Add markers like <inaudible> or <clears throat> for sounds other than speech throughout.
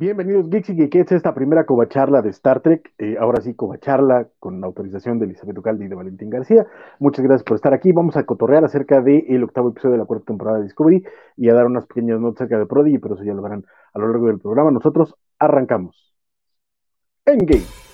Bienvenidos Geeks y a esta primera covacharla de Star Trek. Eh, ahora sí, covacharla con la autorización de Elizabeth Ucaldi y de Valentín García. Muchas gracias por estar aquí. Vamos a cotorrear acerca del octavo episodio de la cuarta temporada de Discovery y a dar unas pequeñas notas acerca de Prodigy, pero eso ya lo verán a lo largo del programa. Nosotros arrancamos. Endgame.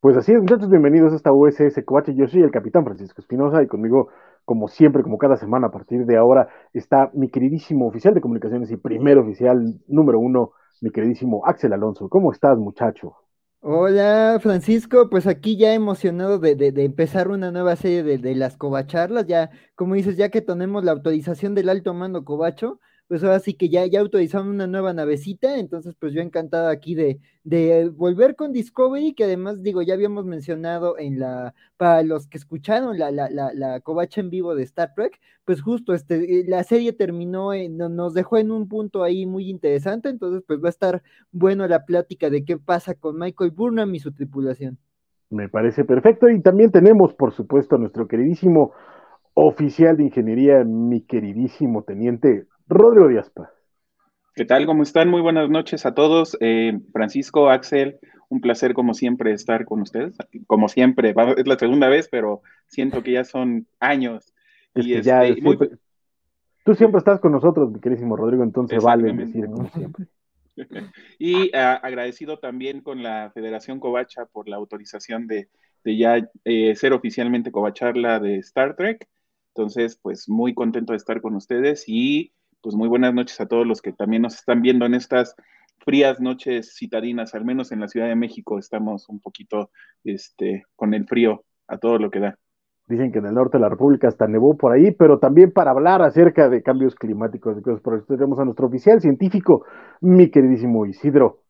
Pues así es, muchachos, bienvenidos a esta USS Covache. Yo soy el capitán Francisco Espinosa y conmigo, como siempre, como cada semana, a partir de ahora, está mi queridísimo oficial de comunicaciones y primer oficial número uno, mi queridísimo Axel Alonso. ¿Cómo estás, muchacho? Hola Francisco, pues aquí ya emocionado de, de, empezar una nueva serie de, de, las covacharlas, ya como dices, ya que tenemos la autorización del alto mando covacho, pues ahora sí que ya, ya autorizaron una nueva navecita, entonces pues yo encantado aquí de, de volver con Discovery, que además digo, ya habíamos mencionado en la, para los que escucharon la, la, la, la covacha en vivo de Star Trek, pues justo este, la serie terminó, en, nos dejó en un punto ahí muy interesante, entonces pues va a estar bueno la plática de qué pasa con Michael Burnham y su tripulación. Me parece perfecto, y también tenemos, por supuesto, a nuestro queridísimo oficial de ingeniería, mi queridísimo teniente Rodrigo Díaz. ¿Qué tal? ¿Cómo están? Muy buenas noches a todos. Eh, Francisco, Axel, un placer como siempre estar con ustedes. Como siempre, es la segunda vez, pero siento que ya son años. y este, Tú siempre estás con nosotros, mi querísimo Rodrigo, entonces vale decir como siempre. <laughs> y ah, agradecido también con la Federación Covacha por la autorización de, ya eh, ser oficialmente covacharla de Star Trek. Entonces, pues muy contento de estar con ustedes y pues muy buenas noches a todos los que también nos están viendo en estas frías noches citadinas, al menos en la Ciudad de México estamos un poquito este, con el frío a todo lo que da. Dicen que en el norte de la República hasta nevó por ahí, pero también para hablar acerca de cambios climáticos y cosas por eso tenemos a nuestro oficial científico, mi queridísimo Isidro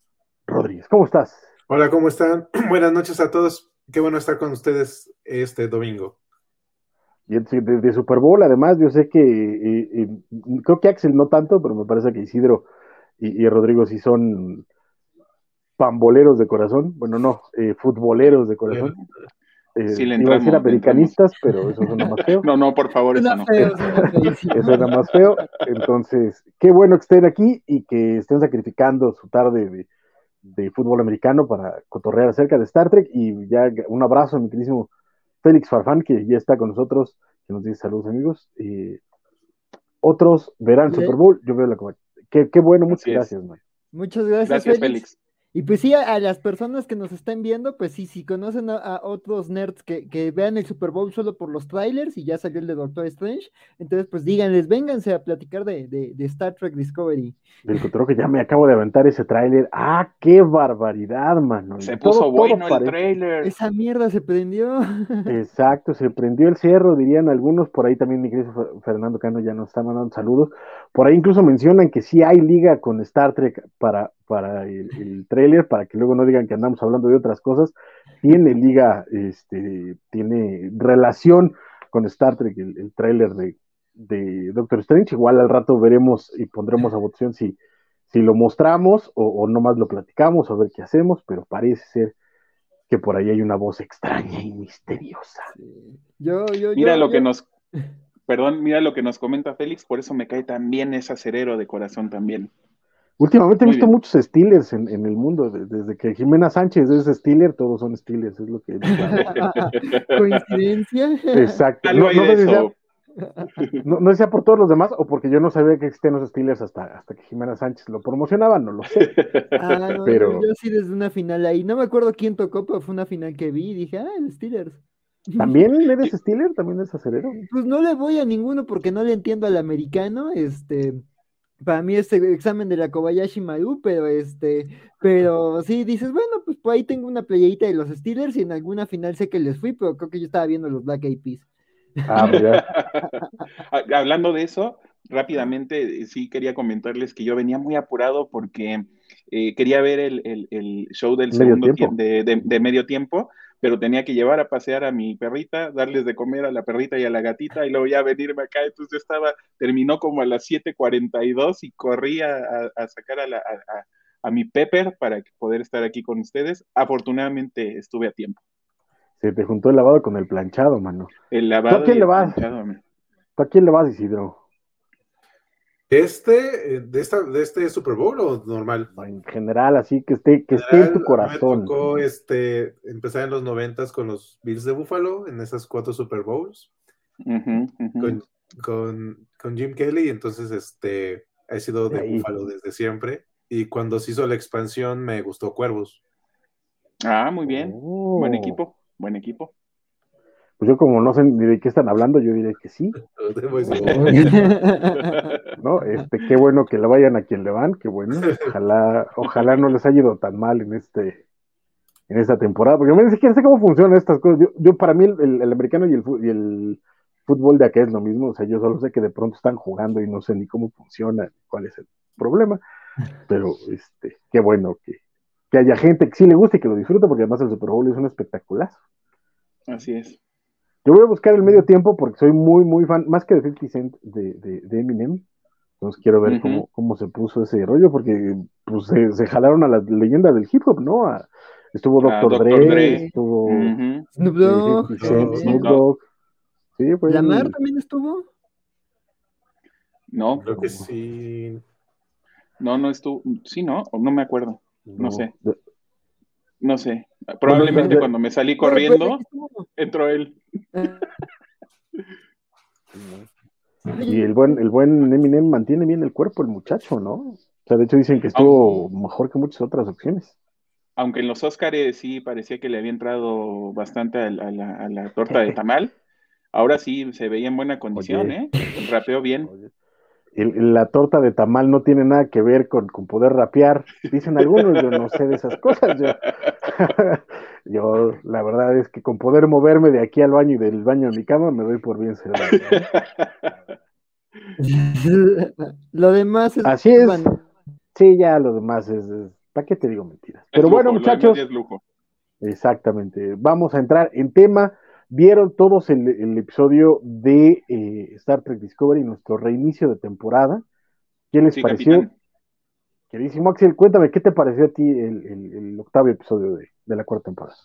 Rodríguez. ¿Cómo estás? Hola, ¿cómo están? <clears throat> Buenas noches a todos. Qué bueno estar con ustedes este domingo. Y de, Super Bowl, además, yo sé que eh, eh, creo que Axel no tanto, pero me parece que Isidro y, Rodrigo sí son pamboleros de corazón. Bueno, no, eh, futboleros de corazón. Eh, sí, le iba a decir americanistas, pero eso suena más feo. <laughs> No, no, por favor, eso no. <laughs> eso suena más feo. Entonces, qué bueno que estén aquí y que estén sacrificando su tarde de, de fútbol americano para cotorrear acerca de Star Trek. Y ya un abrazo mi queridísimo Félix Farfán, que ya está con nosotros, que nos dice saludos amigos. y otros verán Super Bowl, yo veo la Qué, qué bueno, muchas gracias, Muchas gracias, Félix. Y pues sí, a, las personas que nos están viendo, pues sí, si conocen a, otros nerds que, vean el Super Bowl solo por los trailers y ya salió el de Doctor Strange, entonces pues díganles, vénganse a platicar de, Star Trek Discovery. Del creo que ya me acabo de aventar ese tráiler. ¡Ah, qué barbaridad, mano! Se puso bueno el tráiler. Esa mierda se prendió. <laughs> Exacto, se prendió el cierro, dirían algunos. Por ahí también mi querido Fernando Cano ya nos está mandando saludos. Por ahí incluso mencionan que sí hay liga con Star Trek para para el, trailer, para que luego no digan que andamos hablando de otras cosas, tiene liga, este, tiene relación con Star Trek, el, el trailer de, Doctor Strange. Igual al rato veremos y pondremos a votación si, si lo mostramos o, o nomás lo platicamos, a ver qué hacemos, pero parece ser que por ahí hay una voz extraña y misteriosa. Yo, yo, mira lo que nos, perdón, mira lo que nos comenta Félix, por eso me cae también ese acerero de corazón también. Últimamente he visto muchos Steelers en, el mundo, desde que Jimena Sánchez es Steeler, todos son Steelers, es lo que... <laughs> ¿Coincidencia? Exacto. No, decía, por todos los demás o porque yo no sabía que existían los Steelers hasta, hasta que Jimena Sánchez lo promocionaba, no lo sé. <laughs> Ah, no, pero... yo sí desde una final ahí, no me acuerdo quién tocó, pero fue una final que vi y dije, ah, el Steelers. ¿También <laughs> eres Steeler? ¿También eres acerero? Pues no le voy a ninguno porque no le entiendo al americano, este para mí este examen de la Kobayashi Maru, pero este, pero sí, dices, bueno, pues por ahí tengo una playerita de los Steelers y en alguna final sé que les fui, pero creo que yo estaba viendo los Black Eyed Peas. Ah, <laughs> ah, Hablando de eso, rápidamente sí quería comentarles que yo venía muy apurado porque eh, quería ver el, show del segundo tiempo. de, medio tiempo, pero tenía que llevar a pasear a mi perrita, darles de comer a la perrita y a la gatita y luego ya venirme acá. Entonces yo estaba, terminó como a las 7:42 y corría a, sacar a, la, a, mi Pepper para poder estar aquí con ustedes. Afortunadamente estuve a tiempo. Se te juntó el lavado con el planchado, mano. El lavado. ¿Tú a quién le vas? ¿Tú a quién le vas, Isidro? Este, eh, de, esta, de este Super Bowl o normal? En general, así que esté, que esté en tu corazón. Me tocó este, empezar en los noventas con los Bills de Buffalo, en esas cuatro Super Bowls. Con, con, Jim Kelly, entonces este, he sido de Buffalo desde siempre. Y cuando se hizo la expansión me gustó Cuervos. Ah, muy bien. Buen oh. equipo, buen equipo. Pues yo como no sé ni de qué están hablando, yo diré que sí. <laughs> no, este, qué bueno que le vayan a quien le van, qué bueno. Ojalá, ojalá no les haya ido tan mal en este, en esta temporada, porque yo me sé, sé cómo funcionan estas cosas. Yo, para mí el, americano y el, y el fútbol de acá es lo mismo, o sea, yo solo sé que de pronto están jugando y no sé ni cómo funciona, cuál es el problema, pero este, qué bueno que, que haya gente que sí le guste y que lo disfrute, porque además el Super Bowl es un espectacular. Así es. Yo voy a buscar el medio tiempo porque soy muy, muy fan, más que de 50 Cent, de, de, Eminem. Entonces quiero ver cómo, cómo se puso ese rollo, porque pues, se, jalaron a las leyendas del hip hop, ¿no? estuvo Dr. Dre, estuvo Snoop Dogg. Snoop Dogg. Sí, pues, ¿Lamar también estuvo? No. Creo que sí. No, no estuvo. Sí, no, no me acuerdo. No, sé. No sé. Probablemente cuando me salí corriendo, entró él. <laughs> Y el buen, el buen Eminem mantiene bien el cuerpo, el muchacho, ¿no? O sea, de hecho dicen que estuvo mejor que muchas otras opciones. Aunque en los Oscars sí parecía que le había entrado bastante a la, torta de <laughs> tamal, ahora sí se veía en buena condición, ¿eh? Rapeó bien la torta de tamal no tiene nada que ver con, poder rapear. Dicen algunos, yo no sé de esas cosas. <laughs> Yo, la verdad es que con poder moverme de aquí al baño y del baño a mi cama me doy por bien servido. <laughs> lo demás es. Así es. Sí, ya lo demás es. ¿Para qué te digo mentiras? Pero bueno, muchachos. Exactamente. Vamos a entrar en tema. Vieron todos el, episodio de eh, Star Trek Discovery, nuestro reinicio de temporada. ¿Qué les pareció? Queridísimo Axel, cuéntame, ¿qué te pareció a ti el, octavo episodio de, la cuarta temporada?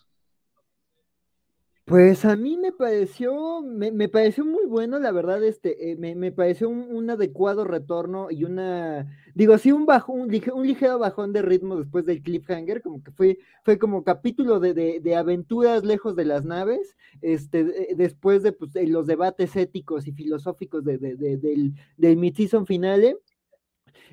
Pues a mí me pareció, me, pareció muy bueno, la verdad, este, eh, me, pareció un, adecuado retorno y una, digo, sí, un bajo, un, ligero bajón de ritmo después del cliffhanger, como que fue, fue como capítulo de, aventuras lejos de las naves, este, después de, pues, los debates éticos y filosóficos del, del mid-season finale.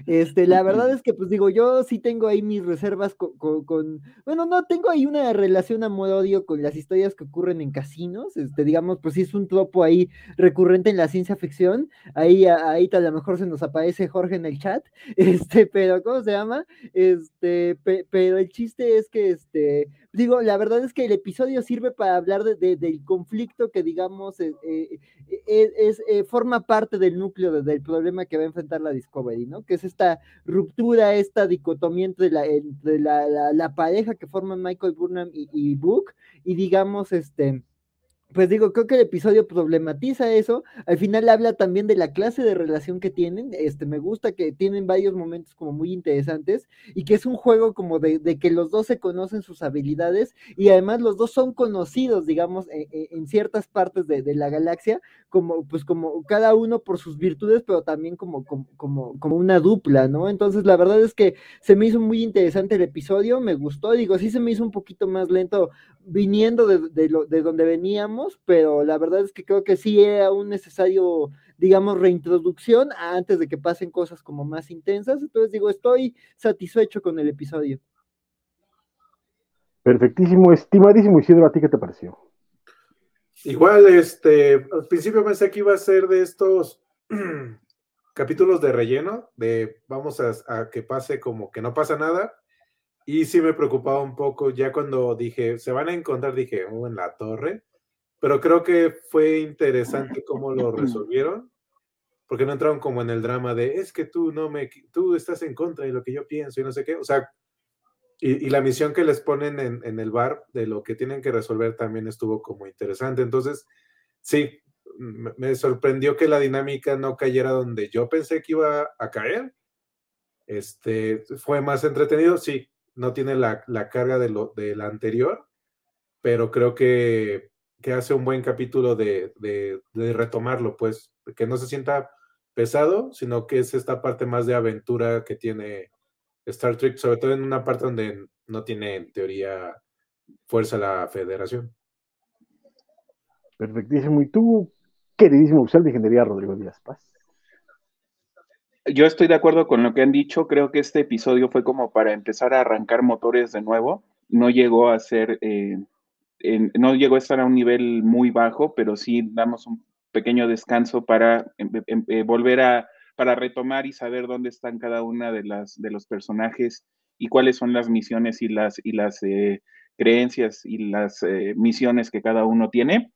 Este, la verdad es que, pues digo, yo sí tengo ahí mis reservas con, bueno, no tengo ahí una relación amor-odio con las historias que ocurren en casinos, este, digamos, pues sí es un tropo ahí recurrente en la ciencia ficción, ahí, ahí a lo mejor se nos aparece Jorge en el chat, <laughs> este, pero, ¿cómo se llama? Este, pero el chiste es que, este, digo, la verdad es que el episodio sirve para hablar de, del conflicto que, digamos, eh, eh, eh, es, forma parte del núcleo del problema que va a enfrentar la Discovery, ¿no? Que es esta ruptura, esta dicotomía entre la, entre la, pareja que forman Michael Burnham y, y Book, y digamos, este pues digo, creo que el episodio problematiza eso. Al final habla también de la clase de relación que tienen. Este, me gusta que tienen varios momentos como muy interesantes y que es un juego como de, que los dos se conocen sus habilidades y además los dos son conocidos, digamos, e, e, en, ciertas partes de, la galaxia, como, pues como cada uno por sus virtudes, pero también como, como, como, como una dupla, ¿no? Entonces, la verdad es que se me hizo muy interesante el episodio, me gustó, digo, sí se me hizo un poquito más lento viniendo de, de, lo, de donde veníamos, pero la verdad es que creo que sí era un necesario, digamos, reintroducción antes de que pasen cosas como más intensas. Entonces digo, estoy satisfecho con el episodio. Perfectísimo, estimadísimo Isidro, ¿a ti qué te pareció? Igual, este, al principio pensé que iba a ser de estos <clears throat> capítulos de relleno, de vamos a, a que pase como que no pasa nada, y sí me preocupaba un poco, ya cuando dije, se van a encontrar, dije, oh, en la torre, pero creo que fue interesante cómo lo <laughs> resolvieron, porque no entraron como en el drama de, es que tú no me, tú estás en contra de lo que yo pienso y no sé qué, o sea, y, la misión que les ponen en, el bar de lo que tienen que resolver también estuvo como interesante. Entonces, sí, me, sorprendió que la dinámica no cayera donde yo pensé que iba a caer. Este, fue más entretenido, sí, no tiene la, carga de lo de la anterior, pero creo que, hace un buen capítulo de, de, retomarlo, pues, que no se sienta pesado, sino que es esta parte más de aventura que tiene Star Trek, sobre todo en una parte donde no tiene en teoría fuerza la federación. Perfectísimo. ¿Y tú, queridísimo oficial de Ingeniería Rodrigo Díaz Paz? Yo estoy de acuerdo con lo que han dicho. Creo que este episodio fue como para empezar a arrancar motores de nuevo. No llegó a ser, eh, no llegó a estar a un nivel muy bajo, pero sí damos un pequeño descanso para em, em, eh, volver a para retomar y saber dónde están cada una de las de los personajes y cuáles son las misiones y las y las eh, creencias y las eh, misiones que cada uno tiene.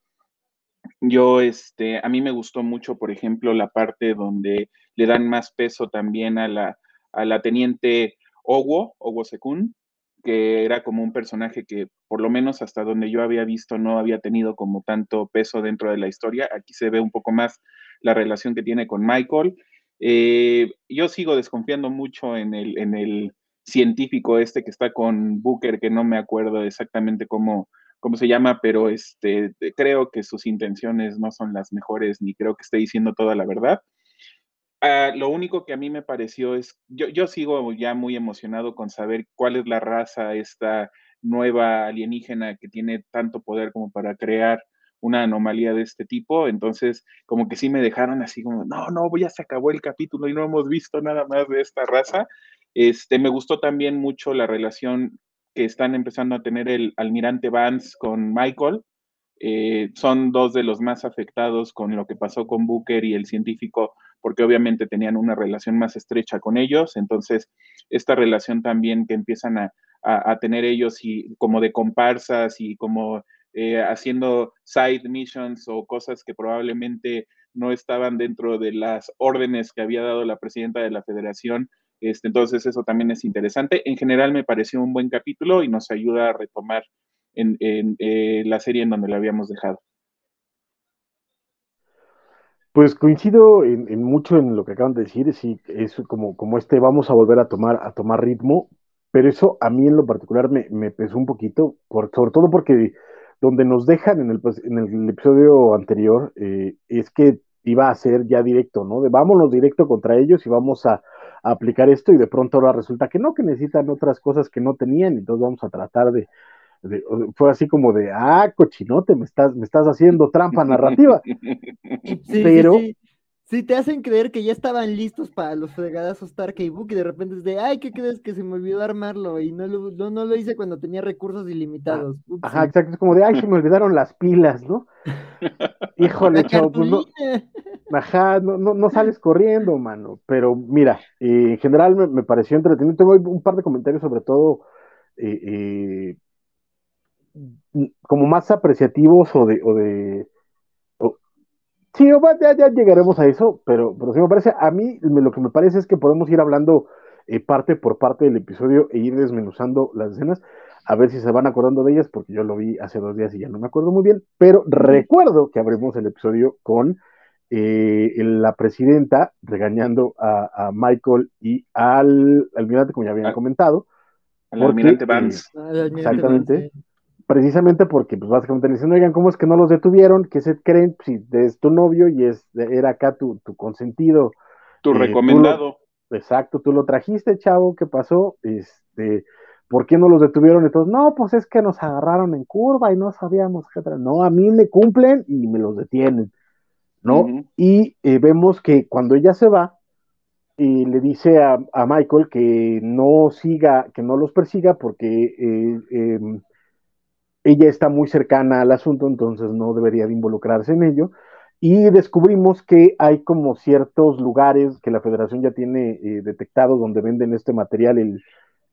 Yo, este, a mí me gustó mucho, por ejemplo, la parte donde le dan más peso también a la, a la teniente Owo, Owo Sekun, que era como un personaje que, por lo menos hasta donde yo había visto, no había tenido como tanto peso dentro de la historia. Aquí se ve un poco más la relación que tiene con Michael eh, yo sigo desconfiando mucho en el, en el científico este que está con Booker, que no me acuerdo exactamente cómo, cómo se llama, pero este, creo que sus intenciones no son las mejores, ni creo que esté diciendo toda la verdad. Ah, lo único que a mí me pareció es, yo, yo sigo ya muy emocionado con saber cuál es la raza, esta nueva alienígena que tiene tanto poder como para crear una anomalía de este tipo, entonces como que sí me dejaron así como, no, no, ya se acabó el capítulo y no hemos visto nada más de esta raza. Este, me gustó también mucho la relación que están empezando a tener el almirante Vance con Michael. Eh, son dos de los más afectados con lo que pasó con Booker y el científico, porque obviamente tenían una relación más estrecha con ellos. Entonces, esta relación también que empiezan a, a tener ellos y como de comparsas y como eh, haciendo side missions o cosas que probablemente no estaban dentro de las órdenes que había dado la presidenta de la federación. Este, entonces eso también es interesante. En general me pareció un buen capítulo y nos ayuda a retomar en, eh, la serie en donde la habíamos dejado. Pues coincido en, mucho en lo que acaban de decir, sí, es como, este, vamos a volver a tomar, a tomar ritmo, pero eso a mí en lo particular me, pesó un poquito, por, sobre todo porque donde nos dejan en el, pues, episodio anterior eh, es que iba a ser ya directo, ¿no? De vámonos directo contra ellos y vamos a, aplicar esto y de pronto ahora resulta que no, que necesitan otras cosas que no tenían entonces vamos a tratar de, fue así como de, ah, cochinote, me estás, me estás haciendo trampa narrativa. <laughs> Pero Sí, te hacen creer que ya estaban listos para los fregadazos Stark y Book y de repente es de, ay, ¿qué crees que se me olvidó armarlo? Y no lo, no, lo hice cuando tenía recursos ilimitados. Ajá, exacto, es como de, ay, se me olvidaron las pilas, ¿no? <laughs> Híjole, chavo, pues no, ajá, no, no, sales corriendo, mano. Pero mira, eh, en general me, pareció entretenido. Tengo un par de comentarios sobre todo eh, eh, como más apreciativos o de, o de Sí, ya, ya llegaremos a eso, pero, pero sí me parece, a mí lo que me parece es que podemos ir hablando parte por parte del episodio e ir desmenuzando las escenas, a ver si se van acordando de ellas, porque yo lo vi hace dos días y ya no me acuerdo muy bien, pero recuerdo que abrimos el episodio con eh, la presidenta regañando a, Michael y al almirante, como ya habían comentado. Al almirante Vance. Eh, exactamente precisamente porque pues básicamente le dicen, oigan, ¿cómo es que no los detuvieron? ¿Qué se creen? Si es tu novio y es, era acá tu, consentido. Tu eh, recomendado. exacto, tú lo trajiste, chavo, ¿qué pasó? Este, ¿por qué no los detuvieron? Entonces, no, pues es que nos agarraron en curva y no sabíamos qué No, a mí me cumplen y me los detienen, ¿no? Y eh, vemos que cuando ella se va, y le dice a, Michael que no siga, que no los persiga porque eh, em, ella está muy cercana al asunto, entonces no debería de involucrarse en ello. Y descubrimos que hay como ciertos lugares que la federación ya tiene eh, detectados donde venden este material, el,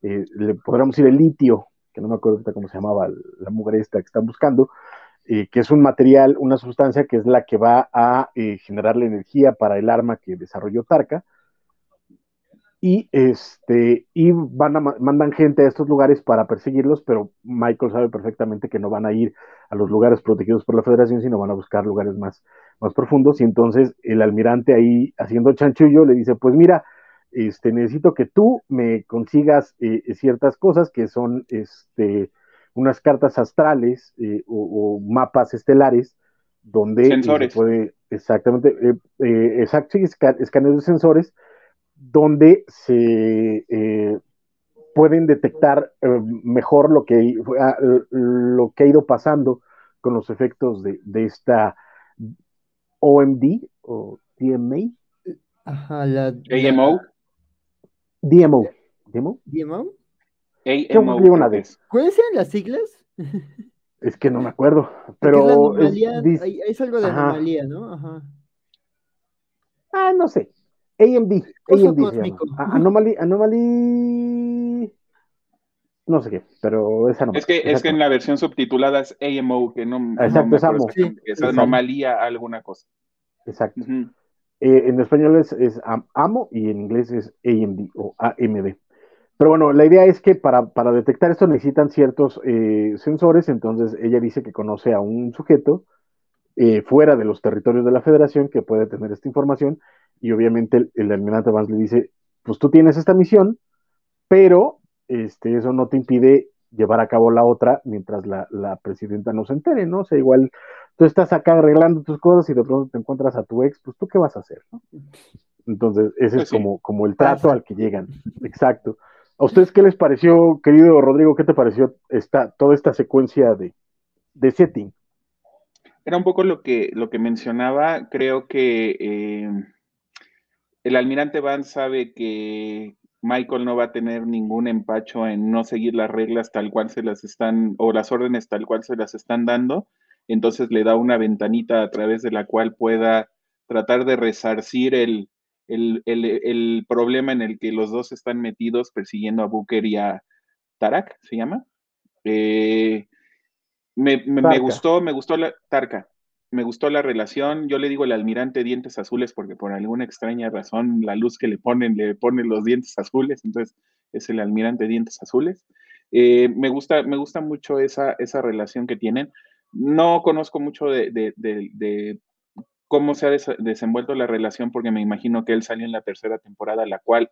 le podríamos decir el litio, que no me acuerdo cómo se llamaba la mujer esta que están buscando, eh, que es un material, una sustancia que es la que va a generar la energía para el arma que desarrolló Tarka. y este y mandan gente a estos lugares para perseguirlos, pero Michael sabe perfectamente que no van a ir a los lugares protegidos por la Federación, sino van a buscar lugares más, más profundos. Y entonces el almirante ahí haciendo chanchullo le dice, pues mira, este, necesito que tú me consigas eh, ciertas cosas que son este, unas cartas astrales eh, o, mapas estelares donde se puede exactamente, eh, exacto, escaneos de sensores donde se eh, pueden detectar eh, mejor lo que, ah, lo que ha ido pasando con los efectos de, esta OMD o DMA. Ajá, la, AMO. DMO. ¿DMO? DMO. AMO. ¿Cuáles eran las siglas? Es que no me acuerdo, pero es, es, algo de anomalía, ¿no? Ajá. Ah, no sé. AMD. AMD Anomaly, Anomaly. No sé qué, pero esa no. Es que, es que en la versión subtitulada es AMO, que no. Exacto, es AMO. Es, anomalía alguna cosa. Exacto. Eh, en español es, es, AMO y en inglés es AMD o AMD. Pero bueno, la idea es que para, para detectar esto necesitan ciertos eh, sensores, entonces ella dice que conoce a un sujeto eh, fuera de los territorios de la federación que puede tener esta información y obviamente el, almirante Vance le dice, pues tú tienes esta misión, pero este, eso no te impide llevar a cabo la otra mientras la, presidenta no se entere, ¿no? O sea, igual tú estás acá arreglando tus cosas y de pronto te encuentras a tu ex, pues tú qué vas a hacer, ¿no? Entonces, ese es pues como, como el trato al que llegan. Exacto. ¿A ustedes qué les pareció, querido Rodrigo? ¿Qué te pareció esta, toda esta secuencia de, de setting? Era un poco lo que, lo que mencionaba. Creo que eh, el almirante Van sabe que Michael no va a tener ningún empacho en no seguir las reglas tal cual se las están, o las órdenes tal cual se las están dando. Entonces le da una ventanita a través de la cual pueda tratar de resarcir el, el, problema en el que los dos están metidos persiguiendo a Booker y a Tarak, ¿se llama? Eh, me, me, gustó, me gustó la Tarka, me gustó la relación. Yo le digo el almirante dientes azules porque por alguna extraña razón la luz que le ponen le ponen los dientes azules, entonces es el almirante dientes azules. Eh, me, gusta, me gusta mucho esa, esa relación que tienen. No conozco mucho de, cómo se ha desenvuelto la relación porque me imagino que él salió en la tercera temporada, la cual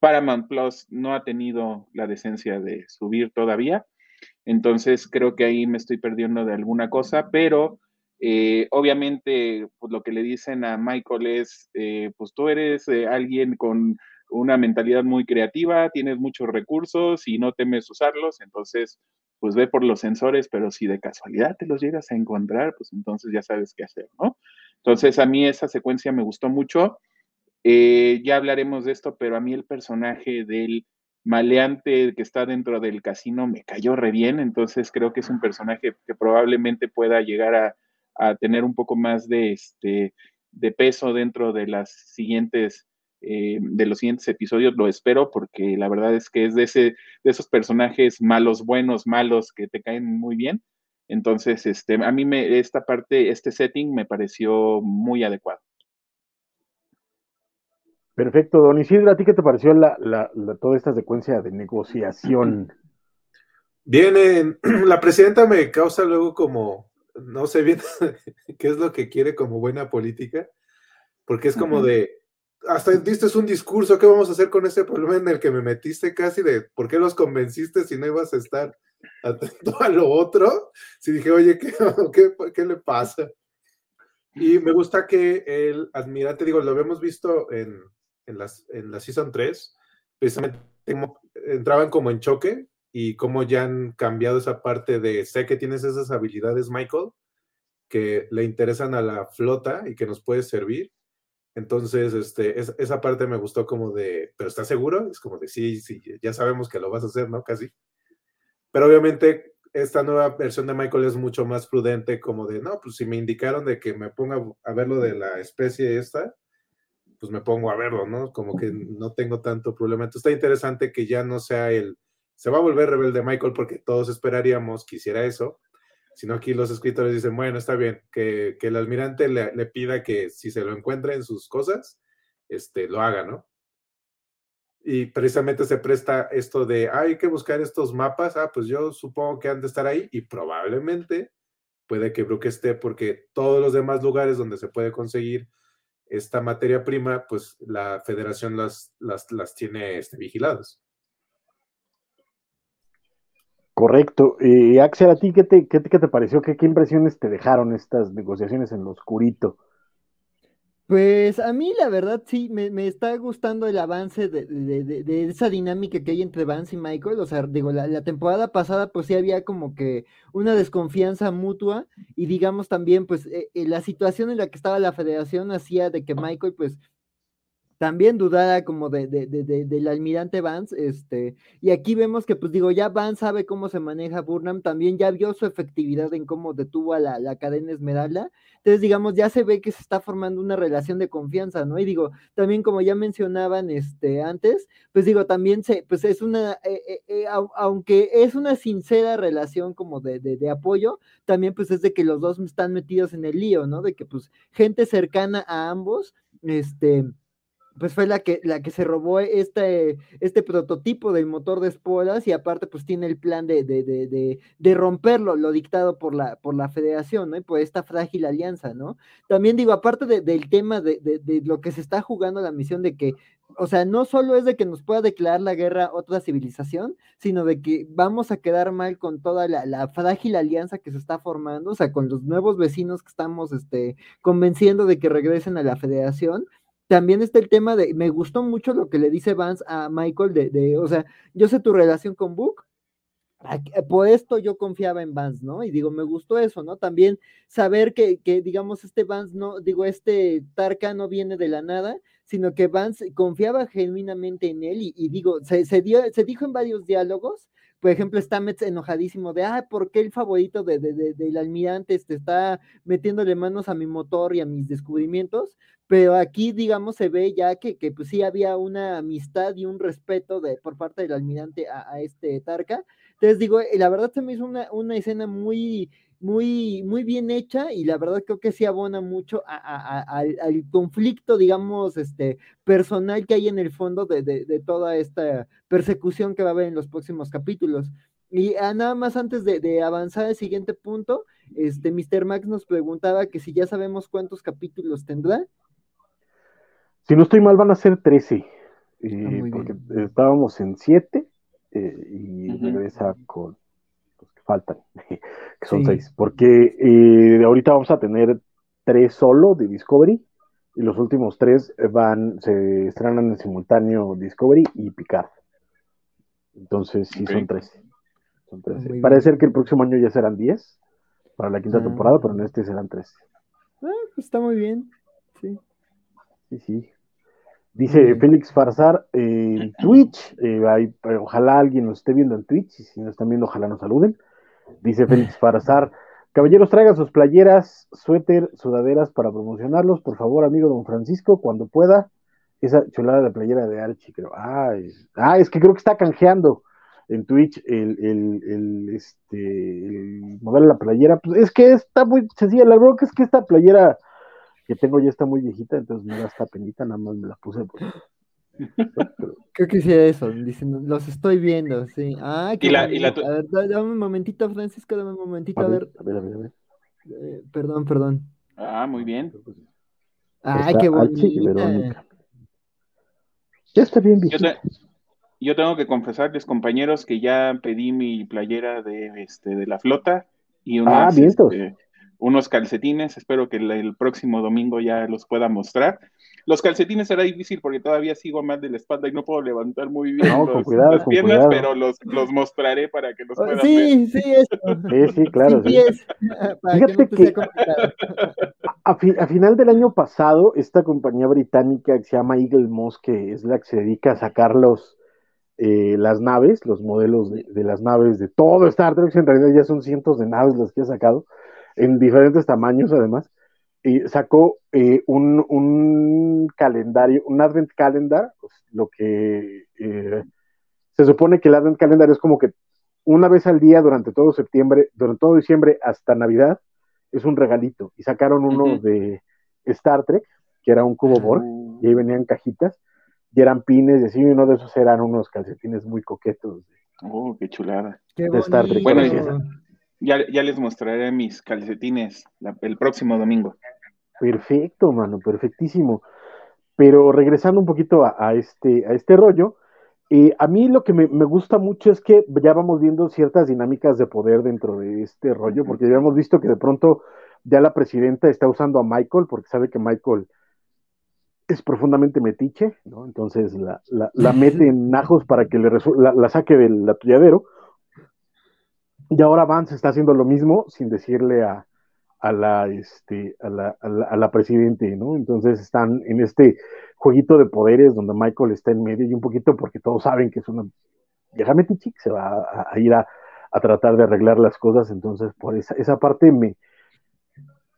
Paramount Plus no ha tenido la decencia de subir todavía. Entonces creo que ahí me estoy perdiendo de alguna cosa, pero eh, obviamente, pues lo que le dicen a Michael es, eh, pues tú eres eh, alguien con una mentalidad muy creativa, tienes muchos recursos y no temes usarlos, entonces, pues ve por los sensores, pero si de casualidad te los llegas a encontrar, pues entonces ya sabes qué hacer, ¿no? Entonces, a mí esa secuencia me gustó mucho. ya hablaremos de esto, pero a mí el personaje del maleante que está dentro del casino me cayó re bien, entonces creo que es un personaje que probablemente pueda llegar a a tener un poco más de, este, de peso dentro de las siguientes eh, de los siguientes episodios, lo espero, porque la verdad es que es de, ese, de esos personajes malos, buenos, malos, que te caen muy bien. Entonces, este, a mí me, esta parte, este setting me pareció muy adecuado. Perfecto, don Isidro, ¿a ti qué te pareció la, la, toda esta secuencia de negociación? Viene, <clears throat> la presidenta me causa luego como no sé bien <laughs> qué es lo que quiere como buena política, porque es como de, hasta diste un discurso, ¿qué vamos a hacer con ese problema en el que me metiste casi de por qué los convenciste si no ibas a estar atento a lo otro? Si dije, oye, <laughs> ¿qué, qué, le pasa? Y me gusta que el admirante, digo, lo habíamos visto en, en, las, en la Season 3, precisamente entraban como en choque y cómo ya han cambiado esa parte de, sé que tienes esas habilidades, Michael, que le interesan a la flota y que nos puede servir. Entonces, este, esa parte me gustó como de, ¿pero estás seguro? Es como de, sí, sí, ya sabemos que lo vas a hacer, ¿no? Casi. Pero obviamente esta nueva versión de Michael es mucho más prudente, como de, no, pues si me indicaron de que me ponga a ver lo de la especie esta, pues me pongo a verlo, ¿no? Como que no tengo tanto problema. Entonces está interesante que ya no sea el, se va a volver rebelde Michael porque todos esperaríamos que hiciera eso, sino aquí los escritores dicen, bueno, está bien, que, el almirante le, pida que si se lo encuentra en sus cosas, este, lo haga, ¿no? y precisamente se presta esto de, hay que buscar estos mapas, ah, pues yo supongo que han de estar ahí y probablemente puede que Brook esté porque todos los demás lugares donde se puede conseguir esta materia prima, pues la federación las, las, las tiene este, vigiladas. Correcto. Y Axel, ¿a ti qué te, qué, te pareció? ¿Qué, ¿Qué, impresiones te dejaron estas negociaciones en lo oscurito? Pues a mí la verdad sí, me, me está gustando el avance de, de, de, esa dinámica que hay entre Vance y Michael. O sea, digo, la, la, temporada pasada pues sí había como que una desconfianza mutua y digamos también pues eh, eh la situación en la que estaba la federación hacía de que Michael pues también dudada como de, de, de, del almirante Vance, este, y aquí vemos que, pues digo, ya Vance sabe cómo se maneja Burnham, también ya vio su efectividad en cómo detuvo a la, la, cadena Esmeralda, entonces, digamos, ya se ve que se está formando una relación de confianza, ¿no? Y digo, también como ya mencionaban este, antes, pues digo, también se, pues es una, eh, eh, eh, aunque es una sincera relación como de, de apoyo, también pues es de que los dos están metidos en el lío, ¿no? De que pues gente cercana a ambos, este, pues fue la que, la que se robó este, este prototipo del motor de esporas y aparte pues tiene el plan de, de, de, de, romperlo, lo dictado por la, por la federación, ¿no? Y por esta frágil alianza, ¿no? También digo, aparte del tema de, lo que se está jugando la misión de que, o sea, no solo es de que nos pueda declarar la guerra otra civilización, sino de que vamos a quedar mal con toda la, la frágil alianza que se está formando, o sea, con los nuevos vecinos que estamos este, convenciendo de que regresen a la federación también está el tema de, me gustó mucho lo que le dice Vance a Michael de, de o sea, yo sé tu relación con Book, por esto yo confiaba en Vance, ¿no? Y digo, me gustó eso, ¿no? También saber que, que, digamos, este Vance, no, digo, este Tarka no viene de la nada, sino que Vance confiaba genuinamente en él y, y digo, se, se, dio, se dijo en varios diálogos por ejemplo, está Metz enojadísimo de, ah, ¿por qué el favorito de, de, de, del almirante este, está metiéndole manos a mi motor y a mis descubrimientos? Pero aquí, digamos, se ve ya que, que pues sí había una amistad y un respeto de, por parte del almirante a, a este Tarka. Entonces, digo, eh, la verdad se me hizo una, una escena muy, muy, muy bien hecha y la verdad creo que sí abona mucho a, a, a, al, conflicto, digamos, este, personal que hay en el fondo de, de, de, toda esta persecución que va a haber en los próximos capítulos. Y ah, nada más antes de, avanzar al siguiente punto, este, Mr. Max nos preguntaba que si ya sabemos cuántos capítulos tendrá. Si no estoy mal, van a ser 13, eh, ah, porque bien. estábamos en 7 eh, y uh -huh. regresa con faltan, <laughs> que son sí. seis, porque eh, ahorita vamos a tener tres solo de Discovery y los últimos tres van, se estrenan en simultáneo Discovery y Picard. Entonces sí okay. son tres. Son 13. Parece ser que el próximo año ya serán diez para la quinta ah. temporada, pero en este serán tres. Ah, pues está muy bien. Sí. Sí, sí. Dice Félix Farsar en eh, <clears throat> Twitch, eh, hay, ojalá alguien nos esté viendo en Twitch, y si nos están viendo, ojalá nos saluden. Dice Félix Farazar, caballeros, traigan sus playeras, suéter, sudaderas para promocionarlos, por favor, amigo don Francisco, cuando pueda. Esa chulada de playera de Archie, creo. Es, ah, es que creo que está canjeando en Twitch el, el, el, este, el modelo de la playera. Pues es que está muy sencilla, la verdad que es que esta playera que tengo ya está muy viejita, entonces me da esta penita, nada más me la puse porque Creo que sí eso, dicen, los estoy viendo, sí. Ah, qué y la, y la A ver, dame un momentito, Francisco, dame un momentito, a ver. A ver, a ver, a ver. Eh, perdón, perdón. Ah, muy bien. Ay, qué bonita. Ya está bien, yo, te, yo, tengo que confesarles, compañeros, que ya pedí mi playera de, este, de la flota y unas, ah, este, unos calcetines. Espero que el, el próximo domingo ya los pueda mostrar. Los calcetines será difícil porque todavía sigo mal de la espalda y no puedo levantar muy bien no, los, cuidado, las piernas, pero los, los, mostraré para que los puedan sí, ver. Sí, eso. sí, sí, claro. Sí. Es, <laughs> Fíjate que, que a, fi, a, final del año pasado, esta compañía británica que se llama Eagle Moss, que es la que se dedica a sacar los, eh, las naves, los modelos de, de, las naves de todo Star Trek, en realidad ya son cientos de naves las que ha sacado, en diferentes tamaños además y sacó eh, un, un, calendario, un Advent Calendar, pues, lo que eh, se supone que el Advent Calendar es como que una vez al día durante todo septiembre, durante todo diciembre hasta Navidad, es un regalito. Y sacaron uno uh -huh. de Star Trek, que era un cubo Borg, uh -huh. y ahí venían cajitas. y eran pines, y así uno de esos eran unos calcetines muy coquetos. Oh, qué chulada. Qué de Star Trek. Bueno. Ya, ya les mostraré mis calcetines la- el próximo domingo. Perfecto, mano, perfectísimo. Pero regresando un poquito a, a este, a este rollo, eh, a mí lo que me, me gusta mucho es que ya vamos viendo ciertas dinámicas de poder dentro de este rollo, porque ya hemos visto que de pronto ya la presidenta está usando a Michael, porque sabe que Michael es profundamente metiche, ¿no? Entonces la, la, la mete <laughs> en ajos para que le la, la saque del atolladero. Y ahora Vance está haciendo lo mismo sin decirle a, a la, este, a la, a la, a presidente, ¿no? Entonces están en este jueguito de poderes donde Michael está en medio y un poquito porque todos saben que es una vieja metiche que se va a, a ir a, a tratar de arreglar las cosas, entonces por esa, esa parte me,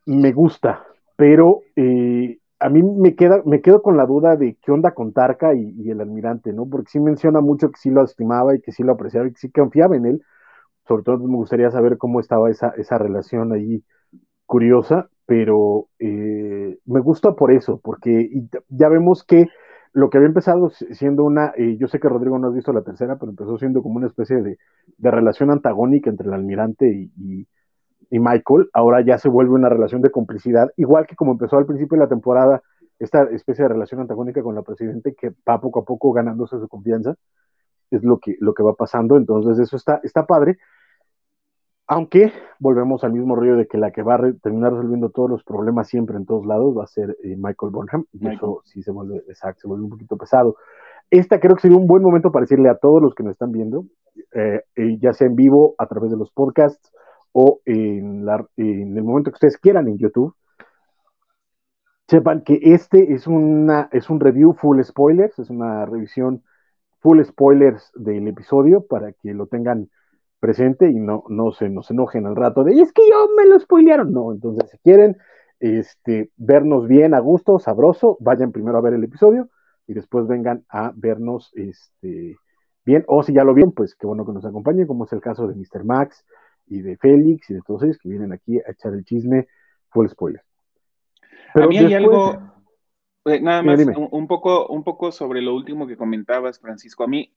me gusta, pero eh, a mí me, queda, me quedo con la duda de qué onda con Tarka y, y el almirante, ¿no? Porque sí menciona mucho que sí lo estimaba y que sí lo apreciaba y que sí confiaba en él, sobre todo me gustaría saber cómo estaba esa, esa relación ahí curiosa, pero eh, me gusta por eso, porque ya vemos que lo que había empezado siendo una, eh, yo sé que Rodrigo no has visto la tercera, pero empezó siendo como una especie de, relación antagónica entre el almirante y, Michael, ahora ya se vuelve una relación de complicidad, igual que como empezó al principio de la temporada, esta especie de relación antagónica con la presidente que va poco a poco ganándose su confianza, es lo que, lo que va pasando, entonces eso está, está padre, aunque volvemos al mismo rollo de que la que va a re terminar resolviendo todos los problemas siempre en todos lados va a ser eh, Michael Bonham, y Michael. eso sí se vuelve, exacto, se vuelve un poquito pesado. Esta creo que sería un buen momento para decirle a todos los que nos están viendo, eh, eh, ya sea en vivo, a través de los podcasts, o en, la, en, el momento que ustedes quieran en YouTube, sepan que este es, una, es un review full spoilers, es una revisión full spoilers del episodio para que lo tengan presente y no, no se nos enojen al rato de, es que yo me lo spoilearon. No, entonces si quieren este, vernos bien a gusto, sabroso, vayan primero a ver el episodio y después vengan a vernos este, bien. O si ya lo vieron, pues qué bueno que nos acompañen, como es el caso de Mr. Max y de Félix y de todos ellos que vienen aquí a echar el chisme full spoiler. Pero a mí hay después, algo, eh, nada más, un, poco, un poco sobre lo último que comentabas, Francisco. A mí,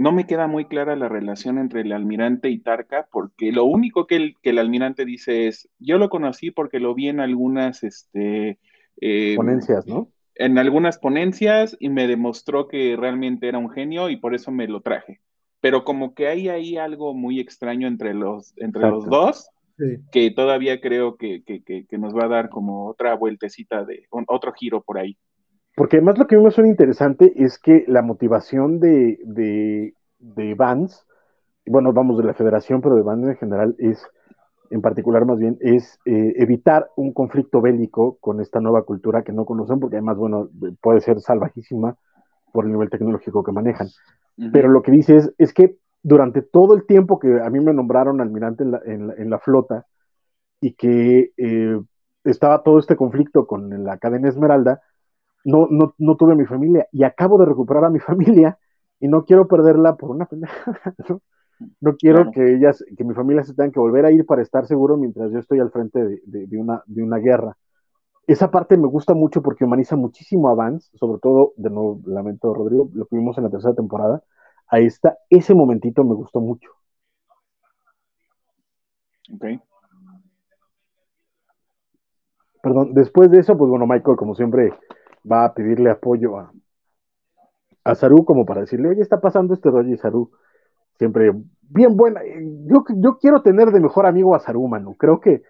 no me queda muy clara la relación entre el almirante y Tarka, porque lo único que el, que el almirante dice es, yo lo conocí porque lo vi en algunas, este... Eh, ponencias, ¿no? En algunas ponencias y me demostró que realmente era un genio y por eso me lo traje. Pero como que hay ahí algo muy extraño entre los, entre los dos, sí. que todavía creo que, que, que, que, nos va a dar como otra vueltecita de, un, otro giro por ahí. Porque además lo que me suena interesante es que la motivación de, de, de Vance, bueno, vamos de la federación, pero de Vance en general es, en particular más bien, es eh, evitar un conflicto bélico con esta nueva cultura que no conocen, porque además, bueno, puede ser salvajísima por el nivel tecnológico que manejan. Uh -huh. Pero lo que dice es, es que durante todo el tiempo que a mí me nombraron almirante en la, en la, en la flota y que eh, estaba todo este conflicto con la cadena Esmeralda, no, no, no tuve a mi familia y acabo de recuperar a mi <laughs> familia y no quiero perderla por una pendeja, <laughs> ¿no? No quiero claro. que ellas, que mi familia se tengan que volver a ir para estar seguro mientras yo estoy al frente de, de, de, una, de una guerra. Esa parte me gusta mucho porque humaniza muchísimo a Vance, sobre todo, de nuevo, lamento, Rodrigo, lo que vimos en la tercera temporada. A esta, ese momentito me gustó mucho. Ok. Perdón, después de eso, pues bueno, Michael, como siempre, va a pedirle apoyo a, a Saru como para decirle, oye, está pasando este rollo y Saru siempre bien buena. Yo, yo quiero tener de mejor amigo a Saru, mano. Creo que,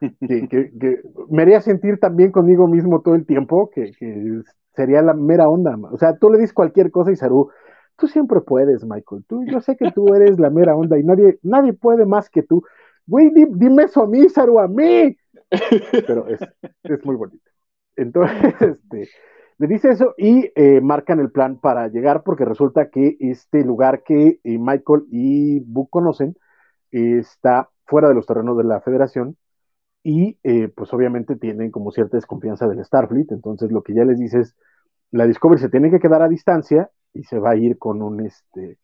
<laughs> que, que, que me haría sentir también conmigo mismo todo el tiempo, que, que, sería la mera onda. O sea, tú le dices cualquier cosa y Saru, tú siempre puedes, Michael. Tú, yo sé que tú eres la mera onda y nadie, nadie puede más que tú. Güey, di, dime eso a mí, Saru, a mí. <laughs> Pero es, es muy bonito. Entonces, <laughs> este le dice eso y eh, marcan el plan para llegar porque resulta que este lugar que eh, Michael y Book conocen está fuera de los terrenos de la federación y eh, pues obviamente tienen como cierta desconfianza del Starfleet, entonces lo que ya les dice es, la Discovery se tiene que quedar a distancia y se va a ir con un, este,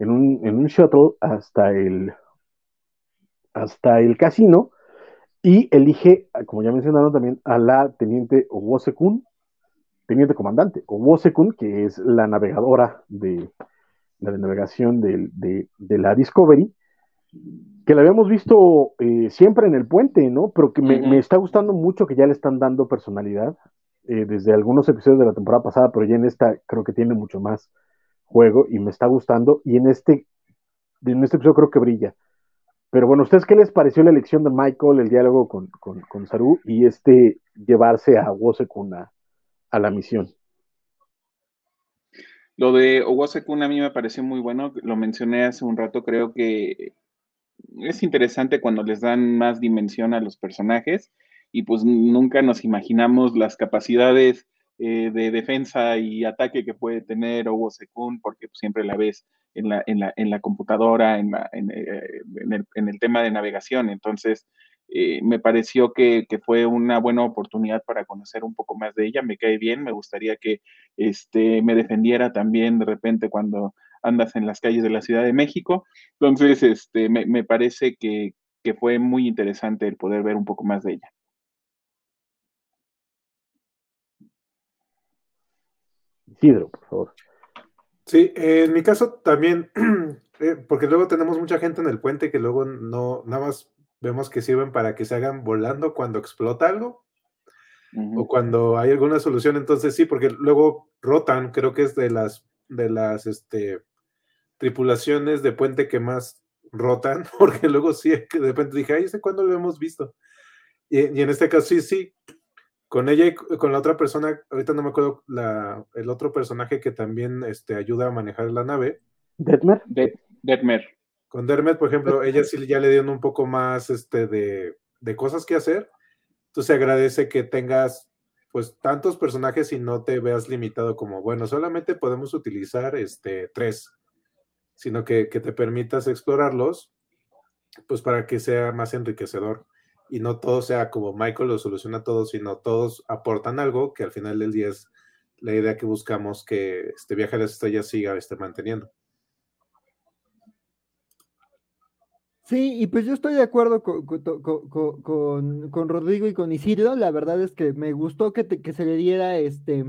un, en un shuttle hasta el, hasta el casino y elige, como ya mencionaron también, a la teniente Owosekun, teniente comandante, o Wosekun, que es la navegadora de la de navegación de, de, la Discovery, que la habíamos visto eh, siempre en el puente, ¿no? Pero que me, está gustando mucho que ya le están dando personalidad eh, desde algunos episodios de la temporada pasada, pero ya en esta creo que tiene mucho más juego y me está gustando. Y en este, en este episodio creo que brilla. Pero bueno, ¿ustedes qué les pareció la elección de Michael, el diálogo con, con, Saru y este llevarse a Wosekun a, a la misión? Lo de Owasekun a mí me pareció muy bueno, lo mencioné hace un rato, creo que es interesante cuando les dan más dimensión a los personajes y pues nunca nos imaginamos las capacidades eh, de defensa y ataque que puede tener Owasekun porque pues, siempre la ves en la, en la, en la computadora, en, la, en, eh, el, en el tema de navegación. Entonces, eh, me pareció que, fue una buena oportunidad para conocer un poco más de ella, me cae bien, me gustaría que este, me defendiera también de repente cuando andas en las calles de la Ciudad de México. Entonces, este, me, parece que, fue muy interesante el poder ver un poco más de ella. Isidro, por favor. Sí, en mi caso también, <clears throat> eh, porque luego tenemos mucha gente en el puente que luego no, nada más vemos que sirven para que se hagan volando cuando explota algo o cuando hay alguna solución. Entonces sí, porque luego rotan, creo que es de las de las este, tripulaciones de puente que más rotan, <laughs> porque luego sí, de repente dije, ay, ¿ese cuándo lo hemos visto? Y, en este caso sí, sí, con ella y con la otra persona, ahorita no me acuerdo la, el otro personaje que también este, ayuda a manejar la nave. Detmer. Detmer. Con Dermet, por ejemplo, ella sí ya le dieron un poco más este, de, cosas que hacer. Entonces agradece que tengas pues tantos personajes y no te veas limitado como, bueno, solamente podemos utilizar este, tres, sino que, te permitas explorarlos, pues para que sea más enriquecedor y no todo sea como Michael lo soluciona todo, sino todos aportan algo que al final del día es la idea que buscamos que este viaje a las estrellas siga esté manteniendo. Sí, y pues yo estoy de acuerdo con, con, Rodrigo y con Isidro. La verdad es que me gustó que, que se le diera este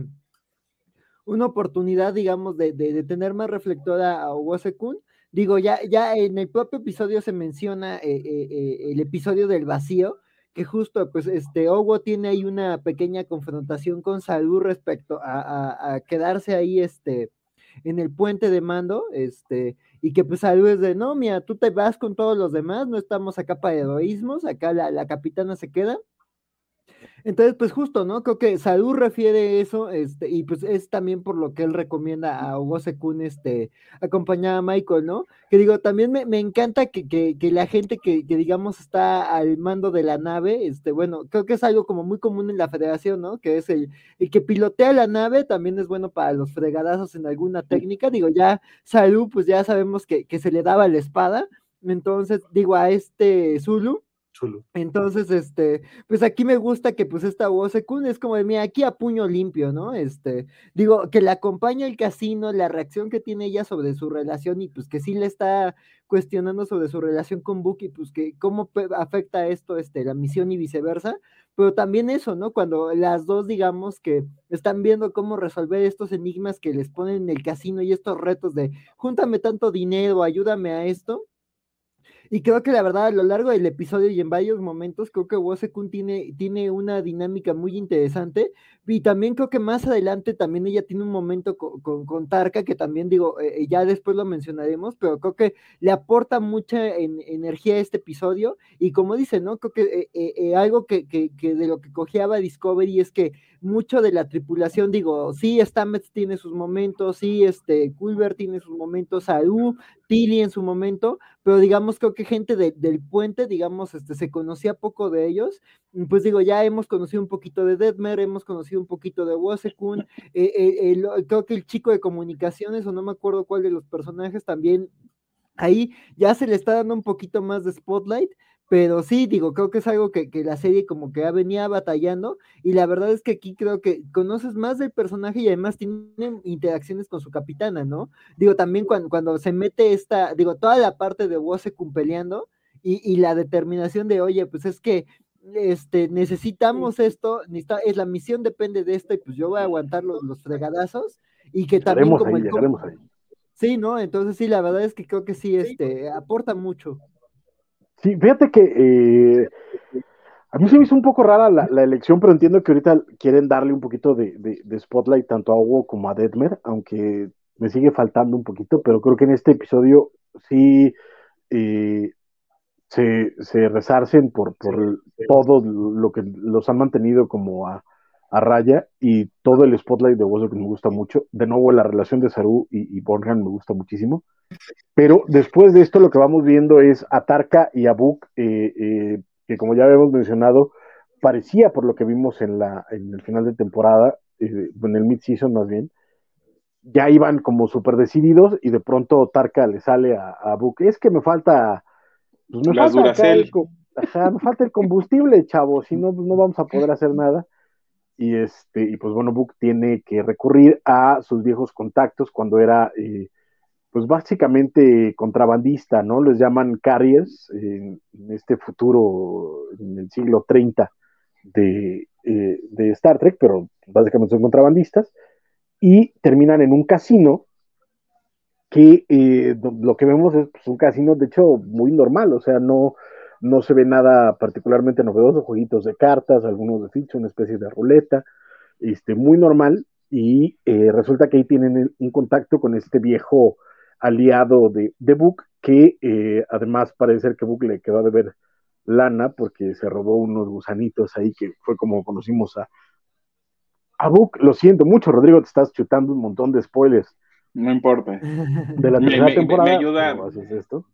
una oportunidad, digamos, de, de, tener más reflectora a Owasekun. Digo, ya, ya en el propio episodio se menciona eh, eh, eh, el episodio del vacío, que justo, pues, este, Owo tiene ahí una pequeña confrontación con Salud respecto a, a, quedarse ahí, este, en el puente de mando, este, y que pues Salud es de, no, mira, tú te vas con todos los demás, no estamos acá para egoísmos, acá la, la capitana se queda, entonces, pues justo, ¿no? Creo que Salud refiere eso, este, y pues es también por lo que él recomienda a Hugo Sekun, este, acompañar a Michael, ¿no? Que digo, también me, encanta que, que, la gente que, que, digamos, está al mando de la nave, este, bueno, creo que es algo como muy común en la federación, ¿no? Que es el, el que pilotea la nave, también es bueno para los fregadazos en alguna técnica, digo, ya Salud, pues ya sabemos que, que se le daba la espada, entonces, digo, a este Zulu, entonces, este, pues aquí me gusta que pues esta Wosekun es como de, mira, aquí a puño limpio, ¿no? Este, digo, que le acompaña el casino, la reacción que tiene ella sobre su relación y pues que sí le está cuestionando sobre su relación con Buki, pues que cómo afecta esto, este, la misión y viceversa, pero también eso, ¿no? Cuando las dos, digamos, que están viendo cómo resolver estos enigmas que les ponen en el casino y estos retos de, júntame tanto dinero, ayúdame a esto, y creo que la verdad, a lo largo del episodio y en varios momentos, creo que Wosekun tiene, tiene una dinámica muy interesante. Y también creo que más adelante también ella tiene un momento con, con, Tarka, que también digo, eh, eh, ya después lo mencionaremos, pero creo que le aporta mucha energía a este episodio. Y como dice, ¿no? Creo que eh, algo que, que, que, de lo que cojeaba Discovery es que mucho de la tripulación, digo, sí, Stamets tiene sus momentos, sí, este, Culver tiene sus momentos, Saúl, Tilly en su momento, pero digamos, creo que gente del puente, digamos, este, se conocía poco de ellos, pues digo, ya hemos conocido un poquito de Deadmer, hemos conocido un poquito de Wosekun, eh, eh, creo que el chico de comunicaciones, o no me acuerdo cuál de los personajes, también ahí ya se le está dando un poquito más de spotlight, pero sí, digo, creo que es algo que, la serie como que ya venía batallando y la verdad es que aquí creo que conoces más del personaje y además tiene interacciones con su capitana, ¿no? Digo, también cuando, cuando se mete esta, digo, toda la parte de Wosekun peleando y la determinación de, oye, pues es que este, necesitamos esto, es la misión depende de esto, y pues yo voy a aguantar los, los fregadazos, y que también como ahí, el Sí, ¿no? Entonces sí, la verdad es que creo que sí, este, aporta mucho. Sí, fíjate que eh, a mí se me hizo un poco rara la, elección, pero entiendo que ahorita quieren darle un poquito de, spotlight tanto a Hugo como a Detmer, aunque me sigue faltando un poquito, pero creo que en este episodio sí eh, se, se, resarcen por, por todo lo que los han mantenido como a, raya y todo el spotlight de Wozo que me gusta mucho. De nuevo, la relación de Saru y, y Bornhan me gusta muchísimo. Pero después de esto, lo que vamos viendo es a Tarka y a Book eh, eh, que como ya habíamos mencionado, parecía por lo que vimos en, la, en el final de temporada, eh, en el mid-season más bien, ya iban como súper decididos y de pronto Tarka le sale a, a Book, es que me falta, pues me falta, el, falta el combustible, chavo, si no, pues no vamos a poder hacer nada. Y, este, y pues bueno, Book tiene que recurrir a sus viejos contactos cuando era eh, pues básicamente contrabandista, ¿no? Les llaman carriers en este futuro, en el siglo 30 eh, de, Star Trek, pero básicamente son contrabandistas, y terminan en un casino que eh, lo que vemos es pues, un casino, de hecho, muy normal, o sea, no, no se ve nada particularmente novedoso, jueguitos de cartas, algunos de ficha, una especie de ruleta, este, muy normal, y eh, resulta que ahí tienen un contacto con este viejo aliado de, de Book, que eh, además parece ser que Book le quedó de ver lana porque se robó unos gusanitos ahí, que fue como conocimos a, a Book. Lo siento mucho, Rodrigo, te estás chutando un montón de spoilers. No importa. De la tercera temporada. Me ayuda, esto?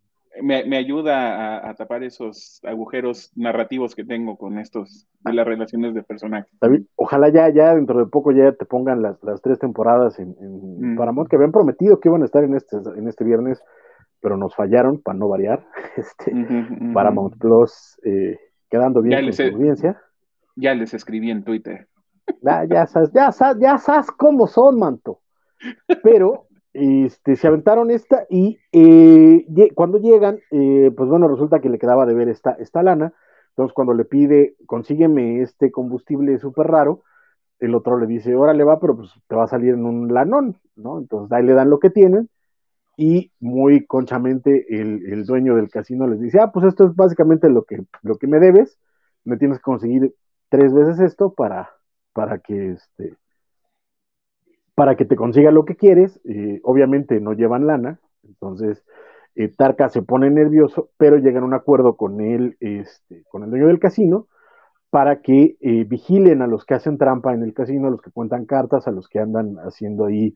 me, ayuda a, tapar esos agujeros narrativos que tengo con estos de las relaciones de personajes. ojalá ya, ya dentro de poco ya te pongan las, tres temporadas en, en mm. Paramount, que habían prometido que iban a estar en este, en este viernes, pero nos fallaron para no variar. <laughs> Este, Paramount Plus eh, quedando bien con su audiencia. Ya les escribí en Twitter. Ya, ya sabes, ya sabes, ya sabes cómo son, manto. Pero este, se aventaron esta y eh, cuando llegan, eh, pues bueno, resulta que le quedaba de ver esta, esta lana. Entonces, cuando le pide, consígueme este combustible súper raro, el otro le dice, órale va, pero pues te va a salir en un lanón, ¿no? Entonces, ahí le dan lo que tienen y muy conchamente el, el, dueño del casino les dice, ah, pues esto es básicamente lo que, lo que me debes, me tienes que conseguir tres veces esto para, para que este, para que te consiga lo que quieres. Eh, obviamente no llevan lana, entonces eh, Tarka se pone nervioso, pero llegan a un acuerdo con él, este, con el dueño del casino, para que eh, vigilen a los que hacen trampa en el casino, a los que cuentan cartas, a los que andan haciendo ahí